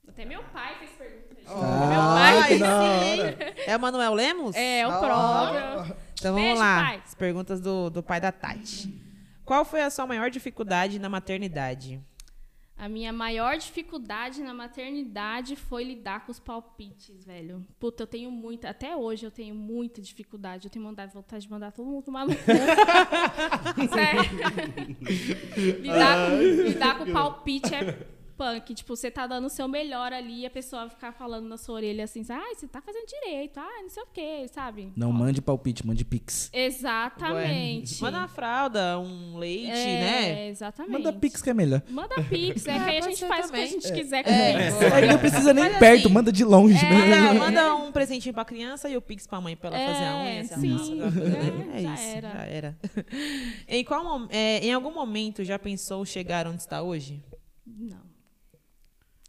Até meu pai fez pergunta. gente. meu Ai, pai. sim. É o Manuel Lemos? É, o próprio. Então vamos Beijo, lá. pai. As perguntas do, do pai da Tati. Qual foi a sua maior dificuldade na maternidade? A minha maior dificuldade na maternidade foi lidar com os palpites, velho. Puta, eu tenho muita. Até hoje eu tenho muita dificuldade. Eu tenho vontade, vontade de mandar todo mundo tomar no cu. Sério. lidar, com, lidar com palpite é punk. Tipo, você tá dando o seu melhor ali e a pessoa ficar falando na sua orelha assim, ah, você tá fazendo direito, ah, não sei o quê, sabe? Não mande palpite, mande pix. Exatamente. Manda uma fralda, um leite, é, né? Exatamente. Manda pix que é melhor. Manda pix, é, que aí a pode gente faz também. o que a gente quiser com É. isso. Aí não precisa nem Mas perto, assim, manda de longe. é, né? Manda, manda um presentinho pra criança e o Pix pra mãe pra ela É, fazer a unha. ela sim, é, É já isso, era. já era. em, qual, é, em algum momento já pensou chegar onde está hoje? Não.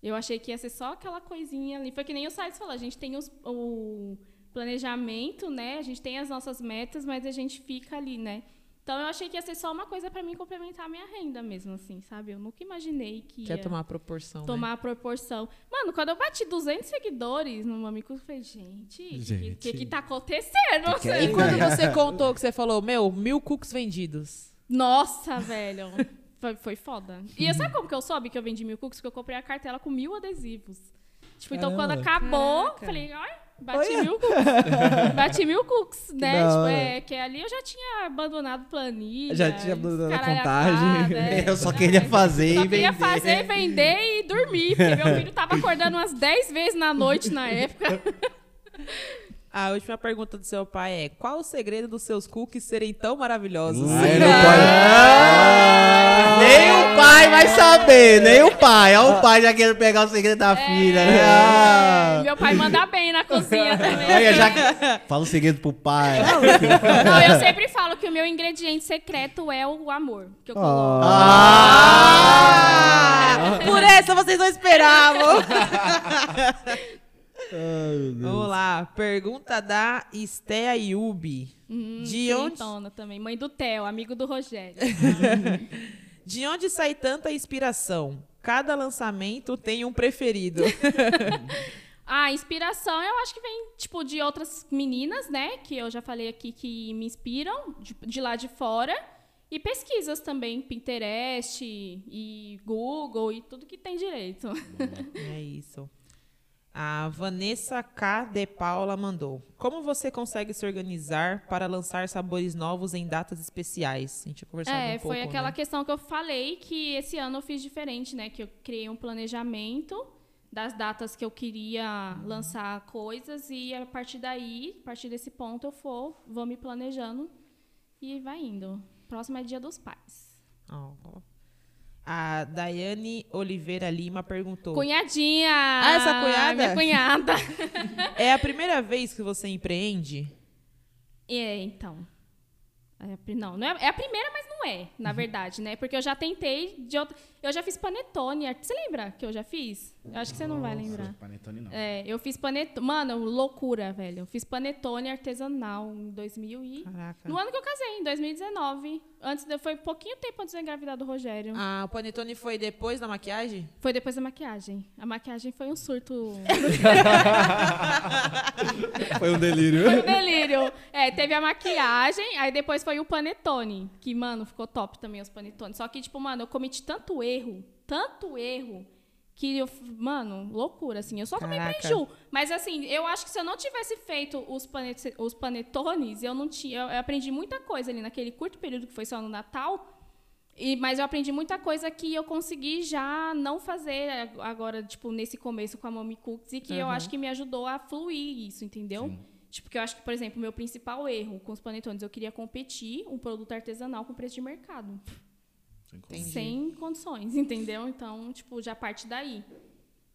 Eu achei que ia ser só aquela coisinha ali. Foi que nem o Sides falou, a gente tem os- o planejamento, né? A gente tem as nossas metas, mas a gente fica ali, né? Então eu achei que ia ser só uma coisa pra mim complementar a minha renda mesmo, assim, sabe? Eu nunca imaginei que Quer ia tomar proporção, né? tomar a proporção. Mano, quando eu bati 200 seguidores no Mamico, eu falei, gente, o que que tá acontecendo? Que que é E quando você contou que você falou, meu, mil cookies vendidos. Nossa, velho. Foi, foi foda. E sabe como que eu soube que eu vendi mil cookies? Porque eu comprei a cartela com mil adesivos. Tipo, então quando acabou, Caraca. falei, ai, bati Olha. mil cookies. bati mil cookies, né? Tipo, é, que ali eu já tinha abandonado planilha. Já tinha abandonado a contagem. é. Eu só queria fazer Só e queria vender. fazer, vender e dormir. Porque meu filho tava acordando umas 10 vezes na noite na época. A última pergunta do seu pai é: qual o segredo dos seus cookies serem tão maravilhosos? Aí não Ah, Nem o pai vai saber, nem o pai. Olha o pai já querendo pegar o segredo da filha. né? Ah. Meu pai manda bem na cozinha também. Olha, já... Fala o segredo pro pai. Não, eu sempre falo que o meu ingrediente secreto é o amor. Que eu coloco. Ah! Por essa vocês não esperavam! Vamos lá, pergunta da Estea Yubi. Hum, de onde, também. Mãe do Theo, amigo do Rogério. de onde sai tanta inspiração? Cada lançamento tem um preferido. A inspiração eu acho que vem, tipo, de outras meninas, né? Que eu já falei aqui que me inspiram, de, de lá de fora. E pesquisas também, Pinterest e Google e tudo que tem direito. É isso. A Vanessa K. de Paula mandou. Como você consegue se organizar para lançar sabores novos em datas especiais? A gente conversado É, um pouco, foi aquela né? questão que eu falei que esse ano eu fiz diferente, né? Que eu criei um planejamento das datas que eu queria lançar coisas e a partir daí, a partir desse ponto eu for, vou me planejando e vai indo. Próximo é Dia dos Pais. Ó. A Daiane Oliveira Lima perguntou. Cunhadinha! Ah, essa cunhada? Minha cunhada. É a primeira vez que você empreende? é, então. É não, não é, é a primeira, mas não é, na verdade, né? Porque eu já tentei de outra. Eu já fiz panetone. Você lembra que eu já fiz? Eu acho que você não vai lembrar. Panetone não. É, eu fiz panetone. Mano, loucura, velho. Eu fiz panetone artesanal em 2000 e... Caraca. No ano que eu casei, em 2019. Antes de... Foi pouquinho tempo antes de engravidar do Rogério. Ah, o panetone foi depois da maquiagem? Foi depois da maquiagem. A maquiagem foi um surto. Foi um delírio. Foi um delírio. É, teve a maquiagem, aí depois foi o panetone. Que, mano, ficou top também os panetones. Só que, tipo, mano, eu cometi tanto erro, tanto erro, que eu. Mano, loucura, assim. Eu só Caraca. preju. Mas, assim, eu acho que se eu não tivesse feito os, panet os panetones, eu não tinha. Eu, eu aprendi muita coisa ali naquele curto período que foi só no Natal. E, mas eu aprendi muita coisa que eu consegui já não fazer agora, tipo, nesse começo com a Mommy Cooks e que eu Uhum. acho que me ajudou a fluir isso, entendeu? Tipo, que eu acho que, por exemplo, o meu principal erro com os panetones, eu queria competir um produto artesanal com preço de mercado. Entendi. Sem condições, entendeu? Então, tipo, já parte daí.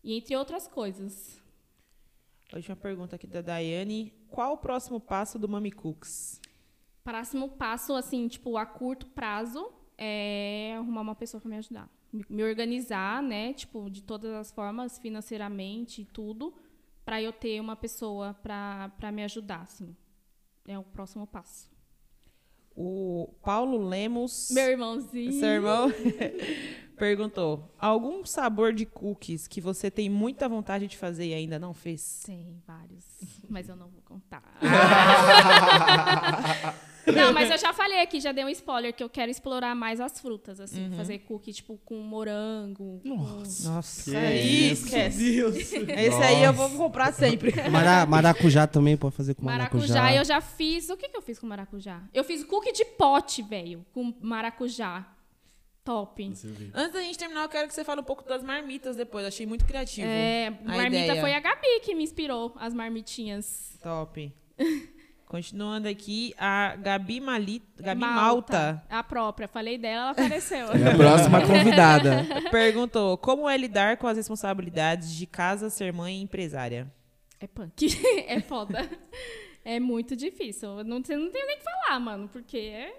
E entre outras coisas. A última pergunta aqui da Daiane. Qual o próximo passo do Mami Cooks? Próximo passo, assim, tipo, a curto prazo, é arrumar uma pessoa para me ajudar. Me- Me organizar, né? Tipo, de todas as formas, financeiramente e tudo, para eu ter uma pessoa para me ajudar, assim. É o próximo passo. O Paulo Lemos, Meu irmãozinho. seu irmão, perguntou: algum sabor de cookies que você tem muita vontade de fazer e ainda não fez? Tem vários, mas eu não vou contar. Não, mas eu já falei aqui, já dei um spoiler, que eu quero explorar mais as frutas, assim. Uhum. Fazer cookie, tipo, com morango. com- Nossa, Que aí isso. esquece. Esse aí eu vou comprar sempre. Mara- maracujá também pode fazer com maracujá. Maracujá, eu já fiz. O que, que eu fiz com maracujá? Eu fiz cookie de pote, velho, com maracujá. Top. Antes da gente terminar, eu quero que você fale um pouco das marmitas depois. Achei muito criativo. É, a marmita ideia. foi a Gabi que me inspirou, as marmitinhas. Top. Continuando aqui, a Gabi, Mali... Gabi Malta. A própria. Falei dela, ela apareceu. É a próxima convidada. perguntou como é lidar com as responsabilidades de casa, ser mãe e empresária. É punk. é foda. É muito difícil. Eu Não, não tenho nem o que falar, mano, porque é.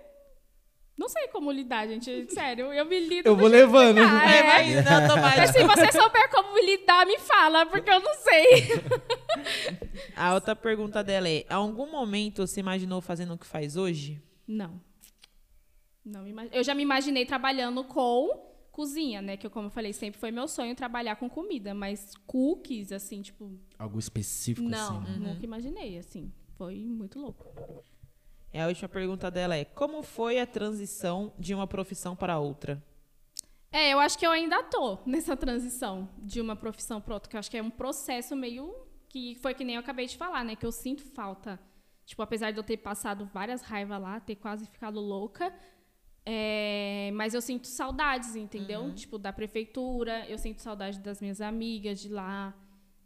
Não sei como lidar, gente. Sério, eu me lido. Eu vou levando. É, é. vai indo, né, automático. Mas se você souber como lidar, me fala, porque eu não sei. A outra pergunta dela é: algum momento você imaginou fazendo o que faz hoje? Não. Não imag- Eu já me imaginei trabalhando com cozinha, né? Que, eu, como eu falei, sempre foi meu sonho trabalhar com comida. Mas cookies, assim, tipo. Algo específico Não, assim. nunca imaginei, assim. Foi muito louco. E a última pergunta dela é: como foi a transição de uma profissão para outra? É, eu acho que eu ainda tô nessa transição de uma profissão para outra, que eu acho que é um processo meio que foi que nem eu acabei de falar, né? Que eu sinto falta. Tipo, apesar de eu ter passado várias raivas lá, ter quase ficado louca, é, mas eu sinto saudades, entendeu? Tipo, da prefeitura, eu sinto saudade das minhas amigas de lá.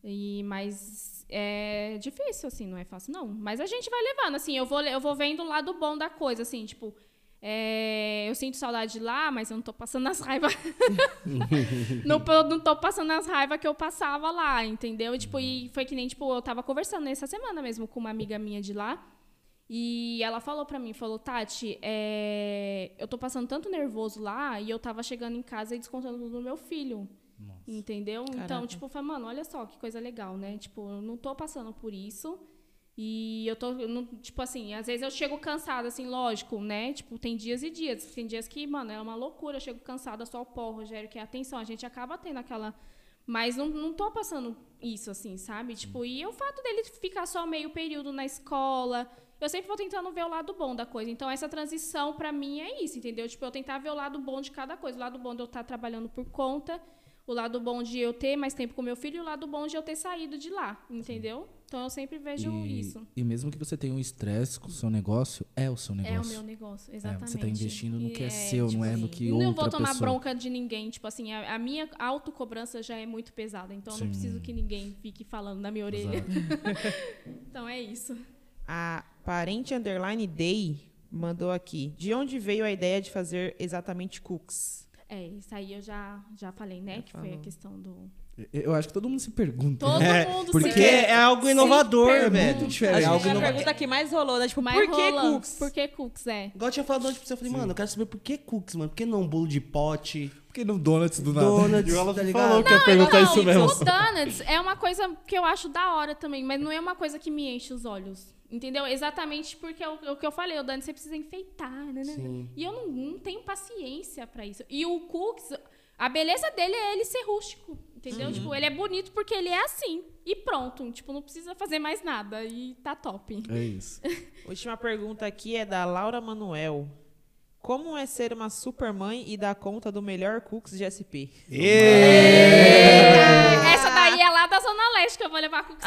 E, mas é difícil, assim, não é fácil, não. Mas a gente vai levando, assim, eu vou, eu vou vendo o lado bom da coisa, assim, tipo, é, eu sinto saudade de lá, mas eu não tô passando as raivas. não, não tô passando as raivas que eu passava lá, entendeu? E, tipo, e foi que nem, tipo, eu tava conversando essa semana mesmo com uma amiga minha de lá. E ela falou pra mim, falou, Tati, é, eu tô passando tanto nervoso lá e eu tava chegando em casa e descontando tudo no meu filho. Entendeu? Então, Caraca. tipo, eu falei, mano, olha só que coisa legal, né? Tipo, eu não tô passando por isso. E eu tô, eu não- tipo assim, às vezes eu chego cansada, assim, lógico, né? Tipo, tem dias e dias. Tem dias que, mano, é uma loucura. Eu chego cansada, só o pó, Rogério, que é atenção. A gente acaba tendo aquela. Mas não, não tô passando isso, assim, sabe? Tipo, e o fato dele ficar só meio período na escola. Eu sempre vou tentando ver o lado bom da coisa. Então, essa transição, pra mim, é isso, entendeu? Tipo, eu tentar ver o lado bom de cada coisa. O lado bom de eu estar trabalhando por conta, o lado bom de eu ter mais tempo com meu filho e o lado bom de eu ter saído de lá, entendeu? Então, eu sempre vejo E, isso. e mesmo que você tenha um estresse com o seu negócio, é o seu negócio. É o meu negócio, exatamente. você tá investindo no E que é seu, não é no que Não outra vou tomar pessoa- bronca de ninguém. Tipo assim, a, a minha autocobrança já é muito pesada. Então, eu Sim. não preciso que ninguém fique falando na minha orelha. então, é isso. A parente underline day mandou aqui: de onde veio a ideia de fazer exatamente cookies? É, isso aí eu já, já falei, né? Já que foi falou. a questão do... Eu acho que todo mundo se pergunta. Todo né? mundo Porque se... é algo inovador, velho. muito diferente. É Acho algo que é a inovador. pergunta que mais rolou, né? Tipo, Mas por que rola. cookies? Por que cookies, é? Igual eu tinha falado antes pra você, eu falei, mano, eu quero saber por que cookies, mano. Por que não bolo de pote, Porque no Donuts do nada. donuts, ela tá falou ligado? que ia perguntar isso mesmo. O donuts é uma coisa que eu acho da hora também, mas não é uma coisa que me enche os olhos. Entendeu? Exatamente porque é o, é o que eu falei, o donuts você precisa enfeitar, né? né, né. Sim. E eu não, não tenho paciência pra isso. E o cookies, a beleza dele é ele ser rústico, entendeu? Tipo, ele é bonito porque ele é assim. E pronto, tipo, não precisa fazer mais nada e tá top. É isso. Última pergunta aqui é da Laura Manuel. Como é ser uma super mãe e dar conta do melhor cookies de SP? É Leste que eu vou levar cookies.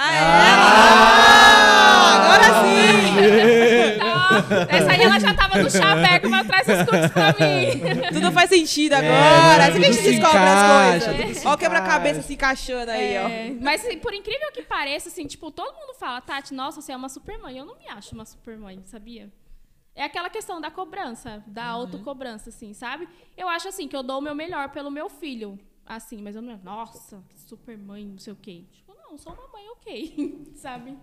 Agora sim! Então, essa aí ela já tava no chaveco pra trás esses cookies pra mim. Tudo faz sentido agora. assim que a gente descobre encaixa, as coisas. Ó o quebra-cabeça se encaixando aí, ó. É, mas assim, por incrível que pareça, assim, tipo, todo mundo fala, Tati, nossa, você é uma super mãe. Eu não me acho uma super mãe, sabia? É aquela questão da cobrança, da autocobrança, assim, sabe? Eu acho assim que eu dou o meu melhor pelo meu filho. Assim, mas eu não é, nossa, que super mãe, não sei o quê. Não, sou uma mãe ok, sabe?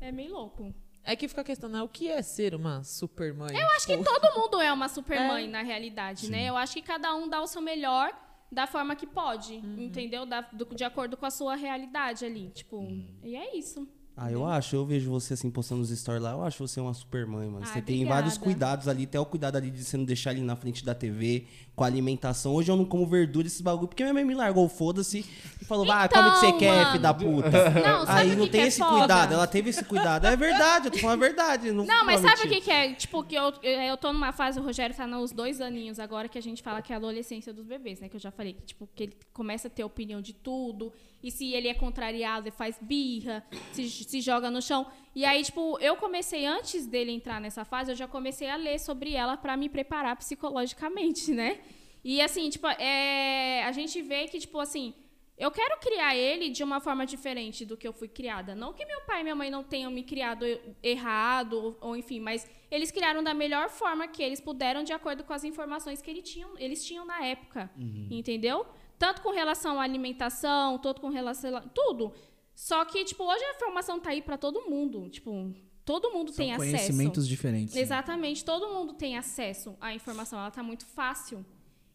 É meio louco. É que fica a questão, né? O que é ser uma super mãe? Eu acho que todo mundo é uma super É. mãe, na realidade, né? Eu acho que cada um dá o seu melhor da forma que pode, entendeu? Da- do- de acordo com a sua realidade ali. Tipo, e é isso. Ah, eu acho, eu vejo você assim postando os stories lá, eu acho você uma super mãe, mano. Ai, você tem obrigada. vários cuidados ali, até o cuidado ali de você não deixar ele na frente da TV, com a alimentação. Hoje eu não como verdura, esses bagulho, porque minha mãe me largou, foda-se, e falou, vai, come o que você Então, quer, filho da puta. Não, Aí não tem é esse foda? cuidado, ela teve esse cuidado. É verdade, eu tô falando a verdade. Não, Não, mas sabe o que, que é? Tipo, que eu, eu, eu tô numa fase, o Rogério tá nos dois aninhos agora, que a gente fala que é a adolescência dos bebês, né? Que eu já falei, que, tipo, que ele começa a ter opinião de tudo. E se ele é contrariado, ele faz birra, se, se joga no chão. E aí, tipo, eu comecei, antes dele entrar nessa fase, eu já comecei a ler sobre ela pra me preparar psicologicamente, né? E assim, tipo, é, a gente vê que, tipo, assim, eu quero criar ele de uma forma diferente do que eu fui criada. Não que meu pai e minha mãe não tenham me criado errado, ou, ou enfim, mas eles criaram da melhor forma que eles puderam, de acordo com as informações que ele tinham, eles tinham na época. Entendeu? Tanto com relação à alimentação, tanto com relação. a Tudo. Só que, tipo, hoje a informação tá aí pra todo mundo. Tipo, todo mundo São tem acesso. conhecimentos diferentes. né? Exatamente, todo mundo tem acesso à informação, ela tá muito fácil.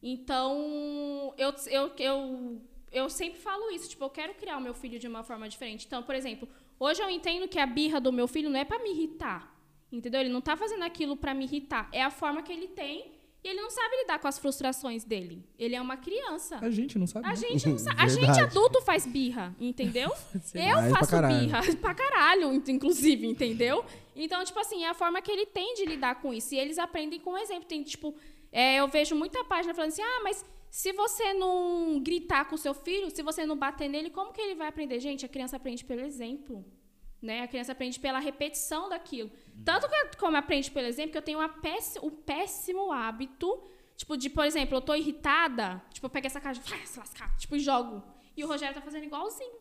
Então, eu, eu, eu, eu sempre falo isso, tipo, eu quero criar o meu filho de uma forma diferente. Então, por exemplo, hoje eu entendo que a birra do meu filho não é pra me irritar, entendeu? Ele não tá fazendo aquilo pra me irritar, é a forma que ele tem e ele não sabe lidar com as frustrações dele. Ele é uma criança. A gente não sabe. A né? gente não sabe. A gente adulto faz birra, entendeu? Eu pra faço caralho. birra pra caralho, inclusive, entendeu? Então, tipo assim, é a forma que ele tem de lidar com isso. E eles aprendem com o exemplo. Tem, tipo, é, eu vejo muita página falando assim, ah, mas se você não gritar com o seu filho, se você não bater nele, como que ele vai aprender? Gente, a criança aprende pelo exemplo. Né? A criança aprende pela repetição daquilo. Tanto que como aprende pelo exemplo, que eu tenho uma péss- o péssimo hábito, tipo, de, por exemplo, eu tô irritada, tipo, eu pego essa caixa, vai se lascar, tipo, e jogo. E o Rogério tá fazendo igualzinho.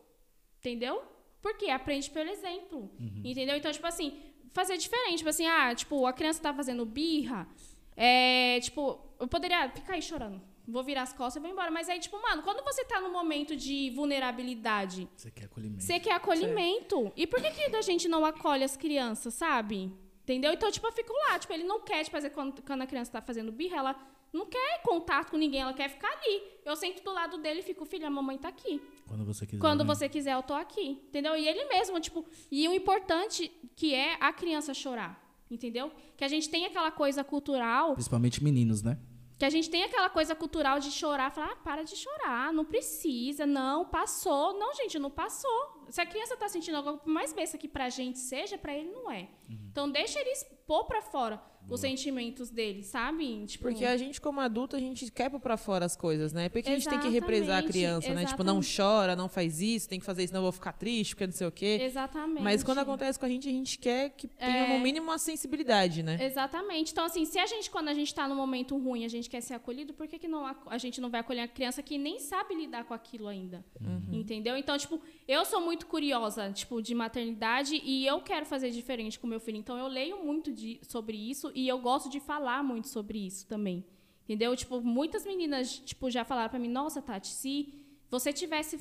Entendeu? Porque aprende pelo exemplo. Entendeu? Então, tipo assim, fazer diferente. Tipo assim, ah, tipo, a criança tá fazendo birra. É, tipo, eu poderia ficar aí chorando. Vou virar as costas e vou embora. Mas aí, tipo, mano, quando você tá num momento de vulnerabilidade, Você quer acolhimento. você quer acolhimento. E por que, que a gente não acolhe as crianças, sabe? Entendeu? Então, tipo, eu fico lá. Tipo, ele não quer, tipo, fazer quando, quando a criança tá fazendo birra, ela não quer contato com ninguém, ela quer ficar ali. Eu sento do lado dele e fico, filha, a mamãe tá aqui. Quando você quiser. Quando né? você quiser, eu tô aqui. Entendeu? E ele mesmo, tipo, e o importante que é a criança chorar. Entendeu? Que a gente tem aquela coisa cultural Principalmente meninos, né? Que a gente tem aquela coisa cultural de chorar, falar, ah, para de chorar, não precisa, não, passou. Não, gente, não passou. Se a criança tá sentindo algo, por mais besta que pra gente seja, pra ele não é. Então deixa ele expor pra fora os sentimentos dele, sabe? Tipo, Porque a gente, como adulto, a gente quer pôr pra fora as coisas, né? Porque a gente tem que represar a Exatamente, criança, né? Tipo, não exatamente. chora, não faz isso, tem que fazer isso, não eu vou ficar triste, porque não sei o quê. Exatamente. Mas quando acontece com a gente, a gente quer que tenha, É. no mínimo, uma sensibilidade, né? Exatamente. Então, assim, se a gente, quando a gente tá num momento ruim, a gente quer ser acolhido, por que, que não, a gente não vai acolher a criança que nem sabe lidar com aquilo ainda? Entendeu? Então, tipo, eu sou muito curiosa, tipo, de maternidade e eu quero fazer diferente com meu filho. Então, eu leio muito de- sobre isso e eu gosto de falar muito sobre isso também. Entendeu? Tipo, muitas meninas, tipo, já falaram pra mim, nossa, Tati, se você tivesse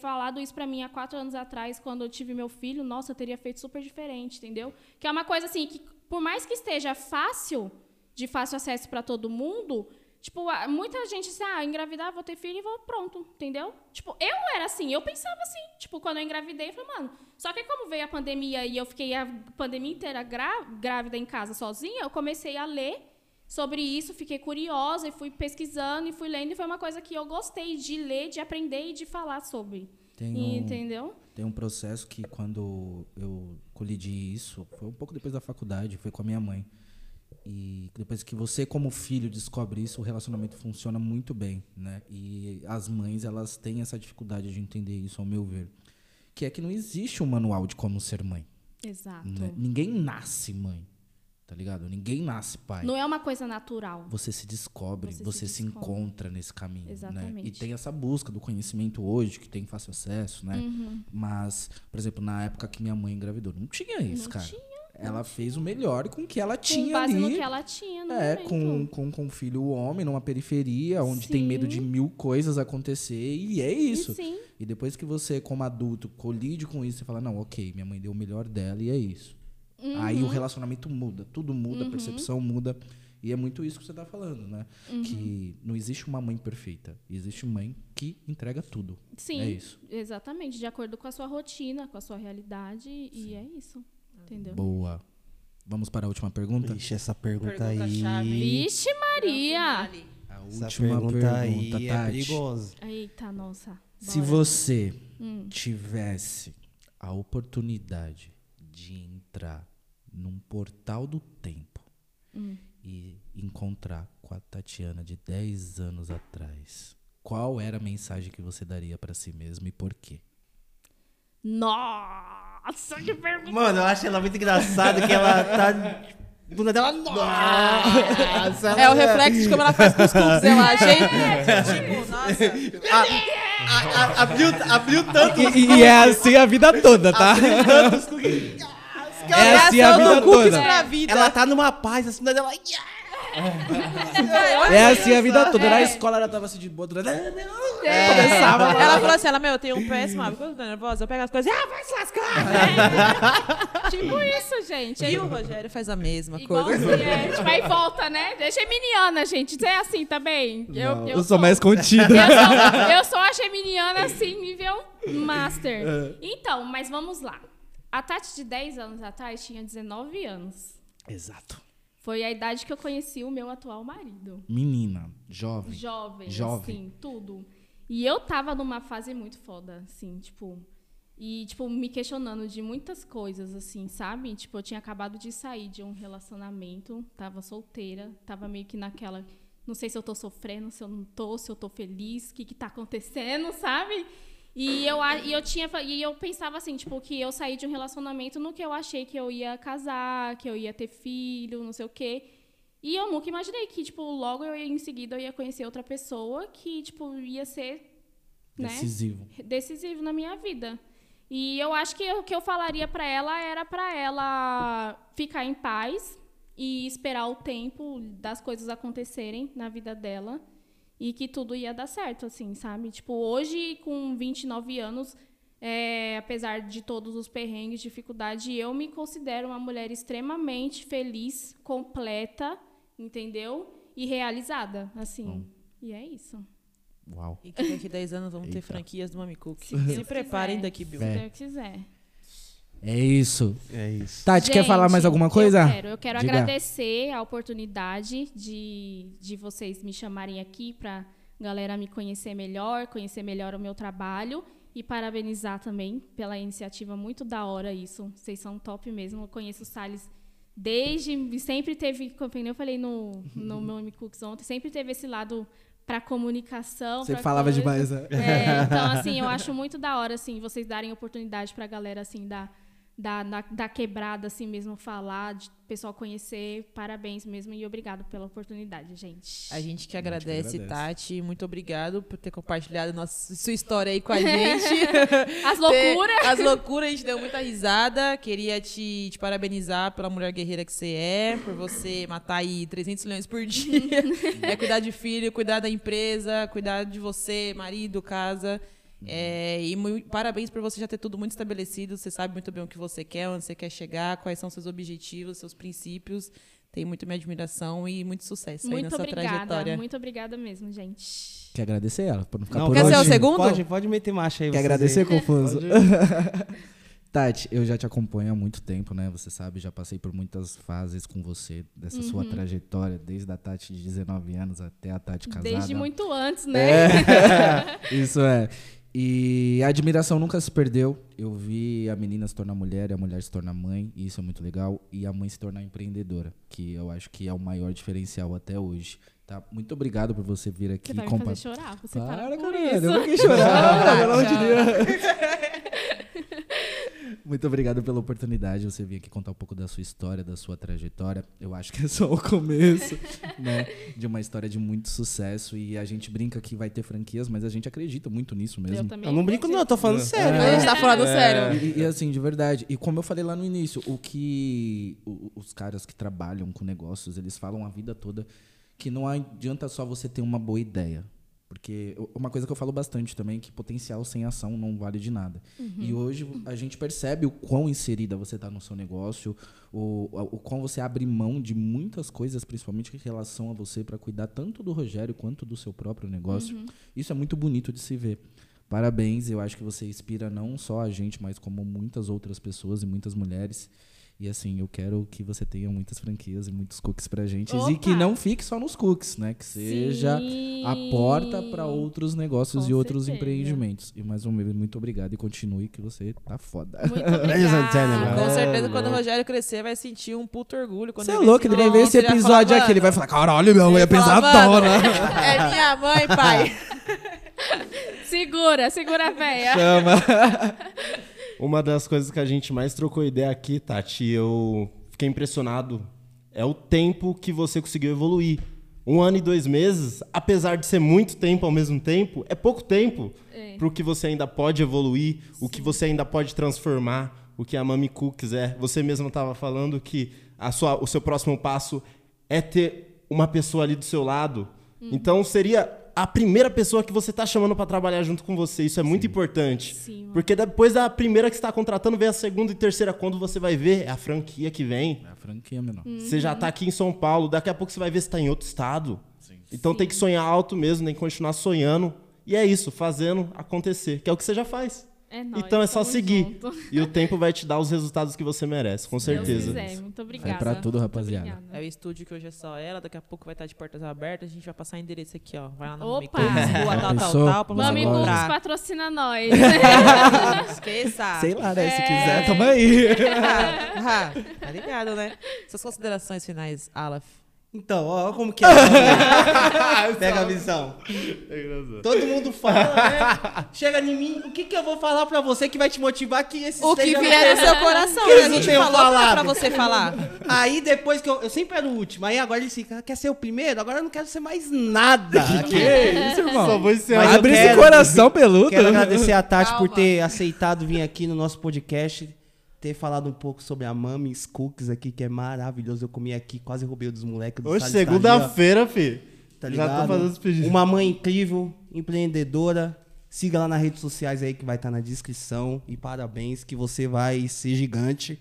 falado isso pra mim há quatro anos atrás, quando eu tive meu filho, nossa, eu teria feito super diferente, entendeu? Que é uma coisa assim que, por mais que esteja fácil, de fácil acesso pra todo mundo, tipo, muita gente assim, ah, engravidar, vou ter filho e vou pronto, entendeu? Tipo, eu era assim, eu pensava assim, tipo, quando eu engravidei, eu falei, mano, só que como veio a pandemia e eu fiquei a pandemia inteira grá- grávida em casa sozinha, eu comecei a ler sobre isso, fiquei curiosa e fui pesquisando e fui lendo e foi uma coisa que eu gostei de ler, de aprender e de falar sobre. Tem um, entendeu? tem um processo que quando eu colidi isso, foi um pouco depois da faculdade, foi com a minha mãe. E depois que você, como filho, descobre isso, o relacionamento funciona muito bem, né? E as mães, elas têm essa dificuldade de entender isso, ao meu ver. Que é que não existe um manual de como ser mãe. Exato. né? Ninguém nasce mãe, tá ligado? Ninguém nasce pai. Não é uma coisa natural. Você se descobre, Você você, se se, descobre. encontra nesse caminho. Né? Exatamente. E tem essa busca do conhecimento hoje, que tem fácil acesso, né? Uhum. Mas, por exemplo, na época que minha mãe engravidou, não tinha isso, Não cara. tinha, ela fez o melhor com o que ela Com tinha base ali. no que ela tinha no É, momento. com, com, com um filho homem, numa periferia, onde tem medo de mil coisas acontecer, e é isso. E sim. E depois que você, como adulto, colide com isso, você fala, não, ok, minha mãe deu o melhor dela e é isso. Uhum. Aí o relacionamento muda, tudo muda, a percepção muda. E é muito isso que você tá falando, né? Uhum. Que não existe uma mãe perfeita. Existe mãe que entrega tudo. Sim, É isso. exatamente, de acordo com a sua rotina, com a sua realidade, e é isso. Entendeu? Boa. Vamos para a última pergunta? Ixi, essa pergunta, Pergunta aí. chave. Vixe Maria! A Essa última pergunta, pergunta, aí é Tati. perigosa. Eita, nossa. Se bora. você Hum. tivesse a oportunidade de entrar num portal do tempo Hum. e encontrar com a Tatiana de 10 anos atrás, qual era a mensagem que você daria pra si mesmo e por quê? Nossa, que pergunta! Mano, eu acho ela muito engraçada que ela tá. Bunda dela. Nossa, É o reflexo de como ela faz com os cookies, eu acho, hein? Tipo, nossa. A- a- abriu, abriu tanto. E, é assim a vida toda, tá? tantos cookies. É assim a vida toda. vida. Ela tá numa paz, a bunda dela. É assim a vida toda. Na escola ela tava assim de boa. durante- Começava lá. Ela falou assim, ela, meu, eu tenho um péssimo hábito. Quando eu tô nervosa, eu pego as coisas e, ah, vai se lascar. Tipo isso, gente. E o Rogério faz a mesma Igual coisa. assim, é, tipo, aí volta, né? É geminiana, gente. Você é assim também. Eu, sou mais contida. Eu sou, eu sou a geminiana, assim, nível master. É. Então, mas vamos lá. A Tati de 10 anos atrás tinha 19 anos. Exato. Foi a idade que eu conheci o meu atual marido. Menina, jovem. Jovem, Jovem. assim, tudo. E eu tava numa fase muito foda, assim, tipo. E, tipo, me questionando de muitas coisas, assim, sabe? Tipo, eu tinha acabado de sair de um relacionamento, tava solteira, tava meio que naquela. Não sei se eu tô sofrendo, se eu não tô, se eu tô feliz, o que que tá acontecendo, sabe? E eu, e eu tinha. E eu pensava assim, tipo, que eu saí de um relacionamento no que eu achei que eu ia casar, que eu ia ter filho, não sei o quê. E eu nunca imaginei que, tipo, logo eu ia, em seguida eu ia conhecer outra pessoa que, tipo, ia ser, né, Decisivo. decisivo na minha vida. E eu acho que o que eu falaria pra ela era pra ela ficar em paz e esperar o tempo das coisas acontecerem na vida dela e que tudo ia dar certo, assim, sabe? Tipo, hoje, com 29 anos, é, apesar de todos os perrengues, dificuldade, eu me considero uma mulher extremamente feliz, completa, entendeu? E realizada, assim. E é isso. Uau. E que daqui a 10 anos vamos ter Eita. franquias do Mami Cook. Se Deus preparem daqui, Bill. Se É. Deus quiser. É isso. É isso. Tati, quer falar mais Gente, alguma coisa? Eu quero, eu quero Diga. agradecer a oportunidade de, de vocês me chamarem aqui para galera me conhecer melhor, conhecer melhor o meu trabalho e parabenizar também pela iniciativa muito da hora isso. Vocês são top mesmo. Eu conheço o Salles desde sempre teve, como eu falei no no meu M Cooks ontem, sempre teve esse lado para comunicação, Você pra falava coisa. demais, né? É, então, assim, eu acho muito da hora, assim, vocês darem oportunidade pra galera, assim, da, da, da, da quebrada, assim mesmo, falar, de pessoal conhecer. Parabéns mesmo e obrigado pela oportunidade, gente. A gente que que agradece, agradece. Tati. Muito obrigado por ter compartilhado nossa, sua história aí com a gente. As Ter- loucuras! As loucuras, a gente deu muita risada. Queria te, te parabenizar pela mulher guerreira que você é, por você matar aí 300 leões por dia. é cuidar de filho, cuidar da empresa, cuidar de você, marido, casa. É, e parabéns por você já ter tudo muito estabelecido. Você sabe muito bem o que você quer, onde você quer chegar, quais são seus objetivos, seus princípios. Tem muito minha admiração e muito sucesso aí na Muito sua obrigada, trajetória. muito obrigada mesmo, gente. Quer agradecer ela por não ficar Não, por quer ser hoje? o segundo? Pode, pode meter marcha aí. Quer agradecer, aí. Confuso? Tati, eu já te acompanho há muito tempo, né? Você sabe, já passei por muitas fases com você, dessa sua Uhum. trajetória, desde a Tati de 19 anos até a Tati casada. Desde muito antes, né? É, isso é. E a admiração nunca se perdeu. Eu vi a menina se tornar mulher e a mulher se tornar mãe, e isso é muito legal. E a mãe se tornar empreendedora, que eu acho que é o maior diferencial até hoje. Tá? Muito obrigado por você vir aqui Você vai me compa- fazer chorar, você para Para, com caralho, isso. eu vou chorar, pelo amor de. Deus. Muito obrigado pela oportunidade de você vir aqui contar um pouco da sua história, da sua trajetória. Eu acho que é só o começo, né? De uma história de muito sucesso. E a gente brinca que vai ter franquias, mas a gente acredita muito nisso Eu mesmo. também. Eu não brinco, não, eu tô falando sério. A gente tá falando sério. E, e assim, de verdade. E como eu falei lá no início, o que o- os caras que trabalham com negócios, eles falam a vida toda que não adianta só você ter uma boa ideia. Porque uma coisa que eu falo bastante também é que potencial sem ação não vale de nada. E hoje a gente percebe o quão inserida você está no seu negócio, o, o quão você abre mão de muitas coisas, principalmente em relação a você, para cuidar tanto do Rogério quanto do seu próprio negócio. Isso é muito bonito de se ver. Parabéns, eu acho que você inspira não só a gente, mas como muitas outras pessoas e muitas mulheres. E assim, eu quero que você tenha muitas franquias e muitos cookies pra gente. E que Opa! não fique só nos cookies, né? Que seja a porta para Sim. outros negócios Com e outros certeza. empreendimentos. E mais uma vez, muito obrigado e continue que você tá foda. Muito. Com É, certeza, quando o né? Rogério crescer, vai sentir um puto orgulho. Você é louco, ele vai ver esse episódio aqui, ele vai "Mano, falar, caralho, minha mãe é pesadona. "Mano, É minha mãe, pai. Segura, segura a véia. Chama. Uma das coisas que a gente mais trocou ideia aqui, Tati, eu fiquei impressionado, é o tempo que você conseguiu evoluir. Um ano e dois meses, apesar de ser muito tempo ao mesmo tempo, é pouco tempo É. para o que você ainda pode evoluir, o que você ainda pode transformar, o que a Mami Cookies é. Você mesmo estava falando que a sua, o seu próximo passo é ter uma pessoa ali do seu lado. Uhum. Então seria a primeira pessoa que você está chamando para trabalhar junto com você. Isso é muito importante. Sim. Porque depois da primeira que você está contratando, vem a segunda e terceira. Quando você vai ver, é a franquia que vem. É a franquia, menor. Você Uhum. já tá aqui em São Paulo, daqui a pouco você vai ver se tá em outro estado. Então tem que sonhar alto mesmo, tem que continuar sonhando. E é isso, fazendo acontecer, que é o que você já faz. É nóis, então é só seguir. junto. E o tempo vai te dar os resultados que você merece, com Se Deus certeza. quiser, Muito obrigada. pra tudo, rapaziada. obrigada. É o estúdio que hoje é só ela, daqui a pouco vai estar de portas abertas, a gente vai passar endereço aqui, ó. Vai lá na Opa! Rua tal, tal, tal, pra você comprar. patrocina nós. Esqueça. Sei lá, né? Se É. quiser, tamo aí. Ah, tá ligado, né? Suas considerações finais, Alaf. Então, ó, como que é. Pega a visão. Todo mundo fala, né? Chega em mim, o que, que eu vou falar pra você que vai te motivar que esse O que vier no seu coração, Que né? A gente falou pra, falado. pra você falar. Aí depois que eu. Eu sempre era o último. Aí agora ele fica, quer ser o primeiro? Agora eu não quero ser mais nada. que isso, irmão? Só vou eu Abre esse quero- coração peludo. Quero agradecer a Tati por Calma. ter aceitado vir aqui no nosso podcast, ter falado um pouco sobre a Mamis Cookies aqui, que é maravilhoso. Eu comi aqui, quase roubei dos moleques do Hoje, Estadia, segunda-feira, fi. Tá já ligado? tô fazendo os pedidos. Uma mãe incrível, empreendedora. Siga lá nas redes sociais aí que vai estar na descrição. E parabéns, que você vai ser gigante.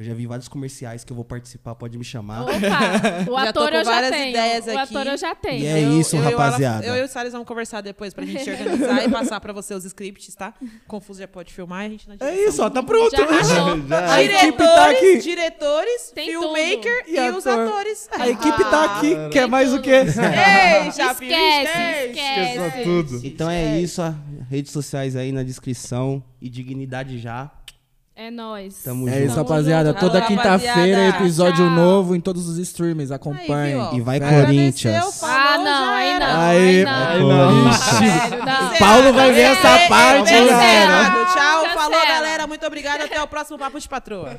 Eu já vi vários comerciais que eu vou participar, pode me chamar. Opa, o Já tô ator com eu já tenho. ideias o aqui. ator eu já tenho. E é isso, eu, rapaziada. Eu e o Salles vamos conversar depois pra gente organizar e passar pra você os scripts, tá? Confuso já pode filmar a gente na É direção. isso, ó, tá pronto. Já rachou. Já. A equipe Diretores, tá aqui. diretores, Tem filmmaker tudo. e, E os ator. atores. A equipe tá aqui. Quer mais o quê? Ei, já Esquece, esquece. Esqueça tudo. Então é isso, ó, redes sociais aí na descrição. E dignidade já. É nóis. Tamo É junto. isso, rapaziada. Toda quinta-feira, episódio Tchau. novo em todos os streamers. Acompanhe. Aí. E vai Fé. Corinthians. Ah, não, aí não. Aí, Aí aí não. não. Não, sério, não. Paulo vai ver essa parte, Cancelado. galera. Tchau, Cancela. falou, galera. Muito obrigada. Até o próximo Papo de Patroa.